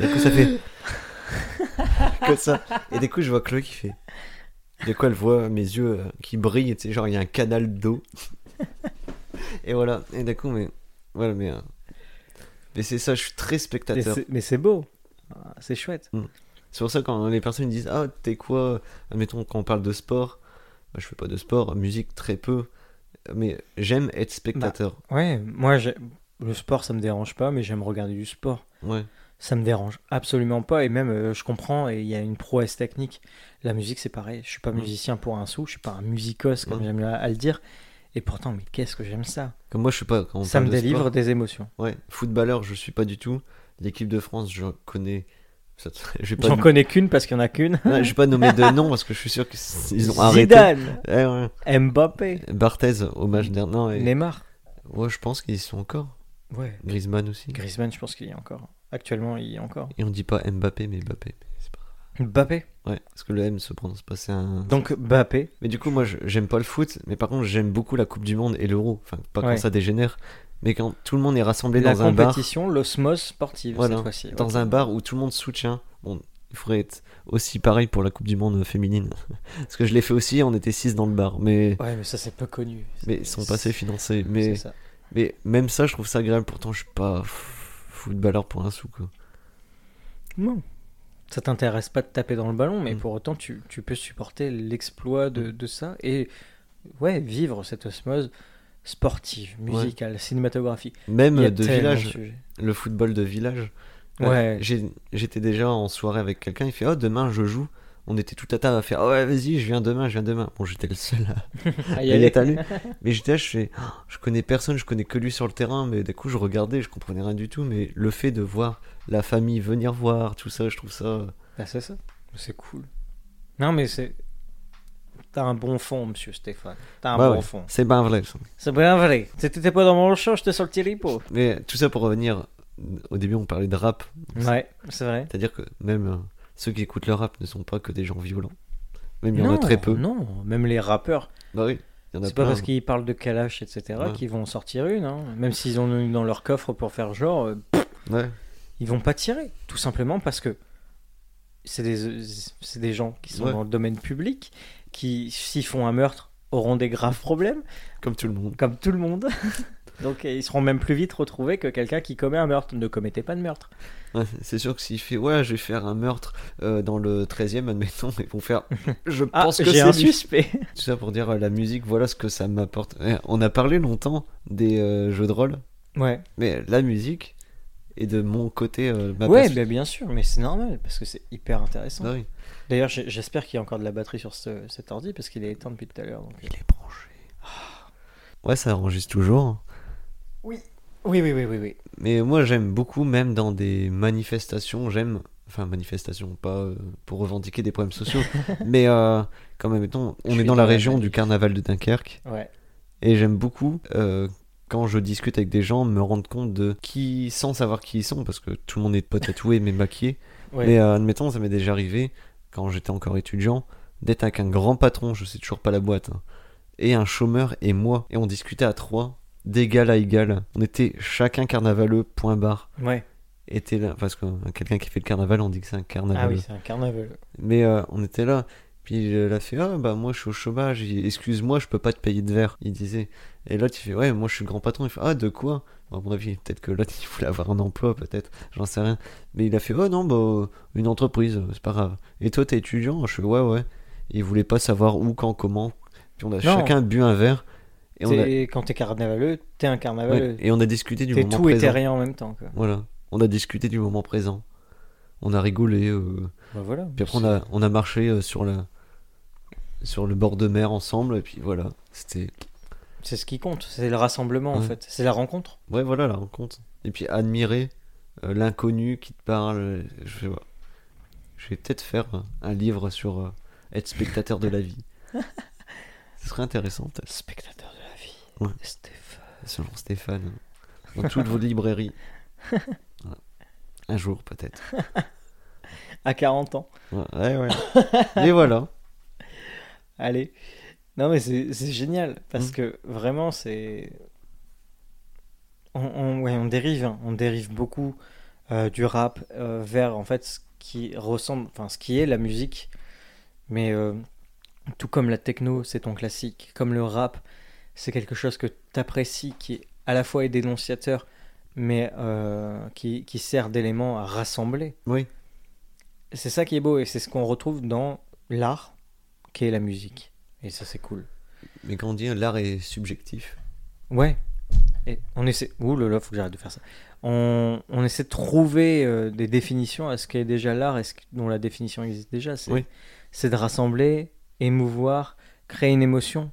et du coup, ça fait comme ça. Et du coup, je vois Chloé qui fait. Du coup, elle voit mes yeux euh, qui brillent, tu sais, genre il y a un canal d'eau. et voilà, et du coup, mais voilà, mais. euh, mais c'est ça, je suis très spectateur. Mais c'est beau. Ah, C'est chouette. C'est pour ça quand les personnes disent Ah, t'es quoi? Admettons, quand on parle de sport, moi, je fais pas de sport, musique très peu, mais j'aime être spectateur. Ouais, moi, le sport, ça me dérange pas, mais j'aime regarder du sport. Ouais, Ça me dérange absolument pas, et même euh, je comprends, et il y a une prouesse technique. La musique, c'est pareil. Je suis pas Mm. musicien pour un sou, je suis pas un musicos, comme Mm. j'aime à, à le dire. Et pourtant, mais qu'est-ce que j'aime ça? Comme moi, je suis pas. Quand on Ça me de délivre sport, des émotions. Ouais, footballeur, je suis pas du tout. L'équipe de France, je connais. J'en connais qu'une parce qu'il y en a qu'une. Je vais pas nommer de nom parce que je suis sûr qu'ils ont arrêté. Zidane, ouais. Mbappé, Barthez, hommage dernier. Et- Neymar. ouais, je pense qu'ils y sont encore. Ouais. Griezmann aussi. Griezmann, je pense qu'il y est encore. Actuellement, il y est encore. Et on dit pas Mbappé, mais Mbappé. pas Mbappé. Ouais, parce que le M se prononce pas, c'est un. Donc Mbappé. Mais du coup, moi, je- j'aime pas le foot, mais par contre, j'aime beaucoup la Coupe du Monde et l'Euro. Enfin, pas quand ça dégénère, mais quand tout le monde est rassemblé La dans un bar, compétition, l'osmose sportive Voilà. cette fois-ci. dans un bar où tout le monde soutient. Bon, il faudrait être aussi pareil pour la Coupe du Monde féminine, parce que je l'ai fait aussi. On était 6 dans le bar, mais Ouais, mais ça c'est peu connu. mais ils sont pas assez financés. Mais ça. mais même ça, je trouve ça agréable. Pourtant, je suis pas footballeur pour un sou quoi. Non. Ça t'intéresse pas de taper dans le ballon, mais Mm. pour autant, tu, tu peux supporter l'exploit de, de ça et ouais, vivre cette osmose sportive, musicale, cinématographique. Même de village, le football de village. Euh, Ouais. J'étais déjà en soirée avec quelqu'un, il fait Oh, demain je joue. On était tout à table à faire Oh, ouais, vas-y, je viens demain, je viens demain. Bon, j'étais le seul à Ah, y aller. Mais j'étais là, je fais Oh, Je connais personne, je connais que lui sur le terrain. Mais du coup, je regardais, je comprenais rien du tout. Mais le fait de voir la famille venir voir, tout ça, je trouve ça. Bah, c'est ça. C'est cool. Non, mais c'est. T'as un bon fond, monsieur Stéphane. T'as un Ouais, bon ouais, fond. C'est pas vrai. ça. C'est bien vrai. Si t'étais pas dans mon champ, j'étais sur le tiripo. Mais tout ça pour revenir. Au début, on parlait de rap. Ouais, c'est vrai. C'est-à-dire que même euh, ceux qui écoutent le rap ne sont pas que des gens violents. Même il y en a très peu. Non, même les rappeurs. Bah oui, en C'est pas parce qu'ils parlent de Kalash, etc., Ouais. qu'ils vont en sortir une. hein. Même s'ils ont une dans leur coffre pour faire genre, euh, Ouais. ils vont pas tirer. Tout simplement parce que c'est des, des gens qui sont Ouais. dans le domaine public, qui, s'ils font un meurtre, auront des graves problèmes, Comme tout le monde. comme tout le monde. Donc ils seront même plus vite retrouvés que quelqu'un qui commet un meurtre. Ne commettez pas de meurtre. Ouais, c'est sûr que s'il fait ouais, je vais faire un meurtre euh, dans le 13e, admettons, ils vont faire je Ah, pense que j'ai c'est un suspect. Tout ça pour dire euh, la musique, voilà ce que ça m'apporte. On a parlé longtemps des euh, jeux de rôle, ouais. mais la musique est de mon côté ma Ouais, bah, bien sûr, mais c'est normal parce que c'est hyper intéressant. Bah oui. D'ailleurs, j'espère qu'il y a encore de la batterie sur ce- cet ordi parce qu'il est éteint depuis tout à l'heure. donc. Il est branché. Ouais, ça enregistre toujours. Oui, oui, oui, oui, oui. Mais moi j'aime beaucoup, même dans des manifestations, j'aime. Enfin, manifestations, pas euh, pour revendiquer des problèmes sociaux, mais euh, quand même, mettons, Je on est dans la région du carnaval de Dunkerque. Ouais. Et j'aime beaucoup euh, quand je discute avec des gens me rendre compte de qui, sans savoir qui ils sont, parce que tout le monde n'est pas tatoué mais maquillé. ouais. Mais euh, admettons, ça m'est déjà arrivé, quand j'étais encore étudiant, d'être avec un grand patron, je sais toujours pas la boîte, hein, et un chômeur et moi. Et on discutait à trois, d'égal à égal. On était chacun carnavaleux, point barre. ouais. Était là, parce que euh, quelqu'un qui fait le carnaval, on dit que c'est un Ah carnavaleux. oui, c'est un carnaval. Mais euh, on était là. Puis il a fait Ah, bah moi je suis au chômage, excuse-moi, je peux pas te payer de verre. Il disait. Et l'autre il fait Ouais, moi je suis le grand patron. Il fait Ah, de quoi? À mon avis, peut-être que l'autre il voulait avoir un emploi, peut-être, j'en sais rien. Mais il a fait Oh non, bah une entreprise, c'est pas grave. Et toi t'es étudiant? Je fais Ouais, ouais. Et il voulait pas savoir où, quand, comment. Puis on a chacun bu un verre. Et on, a, T'es- Quand t'es carnavaleux, t'es un carnavaleux. ouais, et on a discuté du T'es moment tout et présent. t'es rien en même temps. Quoi. Voilà. On a discuté du moment présent. On a rigolé. euh, Bah voilà. Puis après, on a, on a marché euh, sur, la, sur le bord de mer ensemble, et puis voilà. C'était. C'est ce qui compte, c'est le rassemblement en fait, c'est la rencontre. Ouais, voilà la rencontre. Et puis admirer euh, l'inconnu qui te parle. euh, Je vais, voir. je vais peut-être faire un livre sur euh, être spectateur de la vie. Ce serait intéressant, peut-être. Spectateur de la vie, Ouais. Stéphane. Selon Stéphane. Dans toutes vos librairies. Voilà. Un jour, peut-être. À 40 ans. Ouais, ouais. ouais. Et voilà. Allez. Non mais c'est génial parce Mm. que vraiment c'est on, on- ouais, on dérive hein. on dérive beaucoup euh, du rap euh, vers en fait ce qui ressemble enfin ce qui est la musique mais euh, tout comme la techno c'est ton classique comme le rap c'est quelque chose que t'apprécies qui à la fois est dénonciateur mais qui, qui sert d'élément à rassembler Oui. c'est ça qui est beau et c'est ce qu'on retrouve dans l'art qui est la musique et ça c'est cool Mais quand on dit l'art est subjectif. Ouais. Et on essaie. Ouh là là, faut que j'arrête de faire ça. On, on essaie de trouver euh, des définitions à ce qu'est déjà l'art et ce dont la définition existe déjà. C'est Oui. de rassembler, émouvoir, créer une émotion.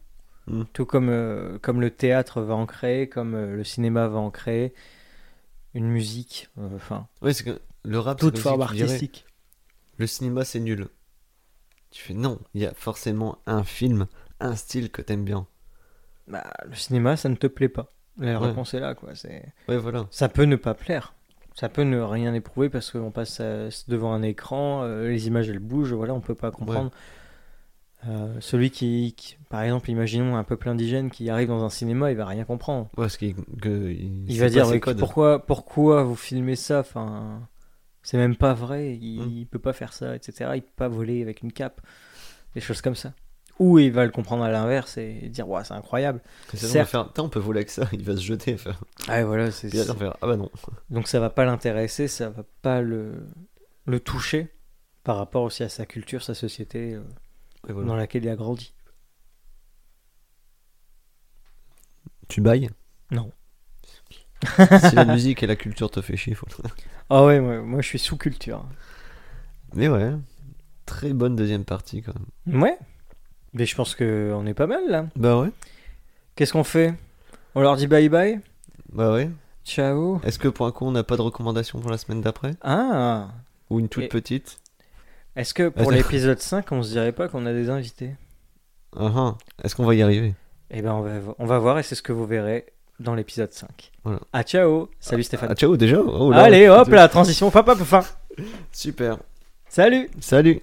Mm. Tout comme, euh, comme le théâtre va en créer, comme euh, le cinéma va en créer, une musique, enfin, Ouais, c'est que le rap, c'est toute forme dirais, artistique. le cinéma, c'est nul. Tu fais non, il y a forcément un film, un style que t'aimes bien. Bah, le cinéma, ça ne te plaît pas. La Ouais. réponse est là, quoi. C'est... Ouais, voilà. Ça peut ne pas plaire. Ça peut ne rien éprouver parce qu'on passe euh, devant un écran, euh, les images elles bougent, voilà, on peut pas comprendre. Euh, celui qui, qui- par exemple, imaginons un peuple indigène qui arrive dans un cinéma, il va rien comprendre. Ouais, parce qu'il que, il, va dire pourquoi, pourquoi vous filmez ça? Enfin, c'est même pas vrai. Il, Mm. il peut pas faire ça, etc. Il peut pas voler avec une cape, des choses comme ça. Ou il va le comprendre à l'inverse et dire ouais c'est incroyable. Certes. faire, on peut voler avec ça, il va se jeter. Faire... Ah voilà, c'est faire, ah bah non. donc ça va pas l'intéresser, ça va pas le le toucher par rapport aussi à sa culture, sa société euh, voilà. dans laquelle il a grandi. Tu bailles? Non. Si la musique et la culture te fait chier, faut... Ah ouais, moi, moi je suis sous culture. Mais ouais, très bonne deuxième partie quand même. Ouais. Mais je pense que on est pas mal là. Bah ouais, Qu'est-ce qu'on fait? On leur dit bye bye? Bah ouais. Ciao. Est-ce que pour un coup, on n'a pas de recommandation pour la semaine d'après? Ah Ou une toute Et- petite? Est-ce que pour l'épisode 5, on se dirait pas qu'on a des invités? Ah ah. Est-ce qu'on va y arriver? Eh ben on va, on va voir et c'est ce que vous verrez dans l'épisode 5. Voilà. Ah ciao Salut Stéphane. Ah ciao déjà Oh là. Allez hop la transition, papa, fin. Super. Salut Salut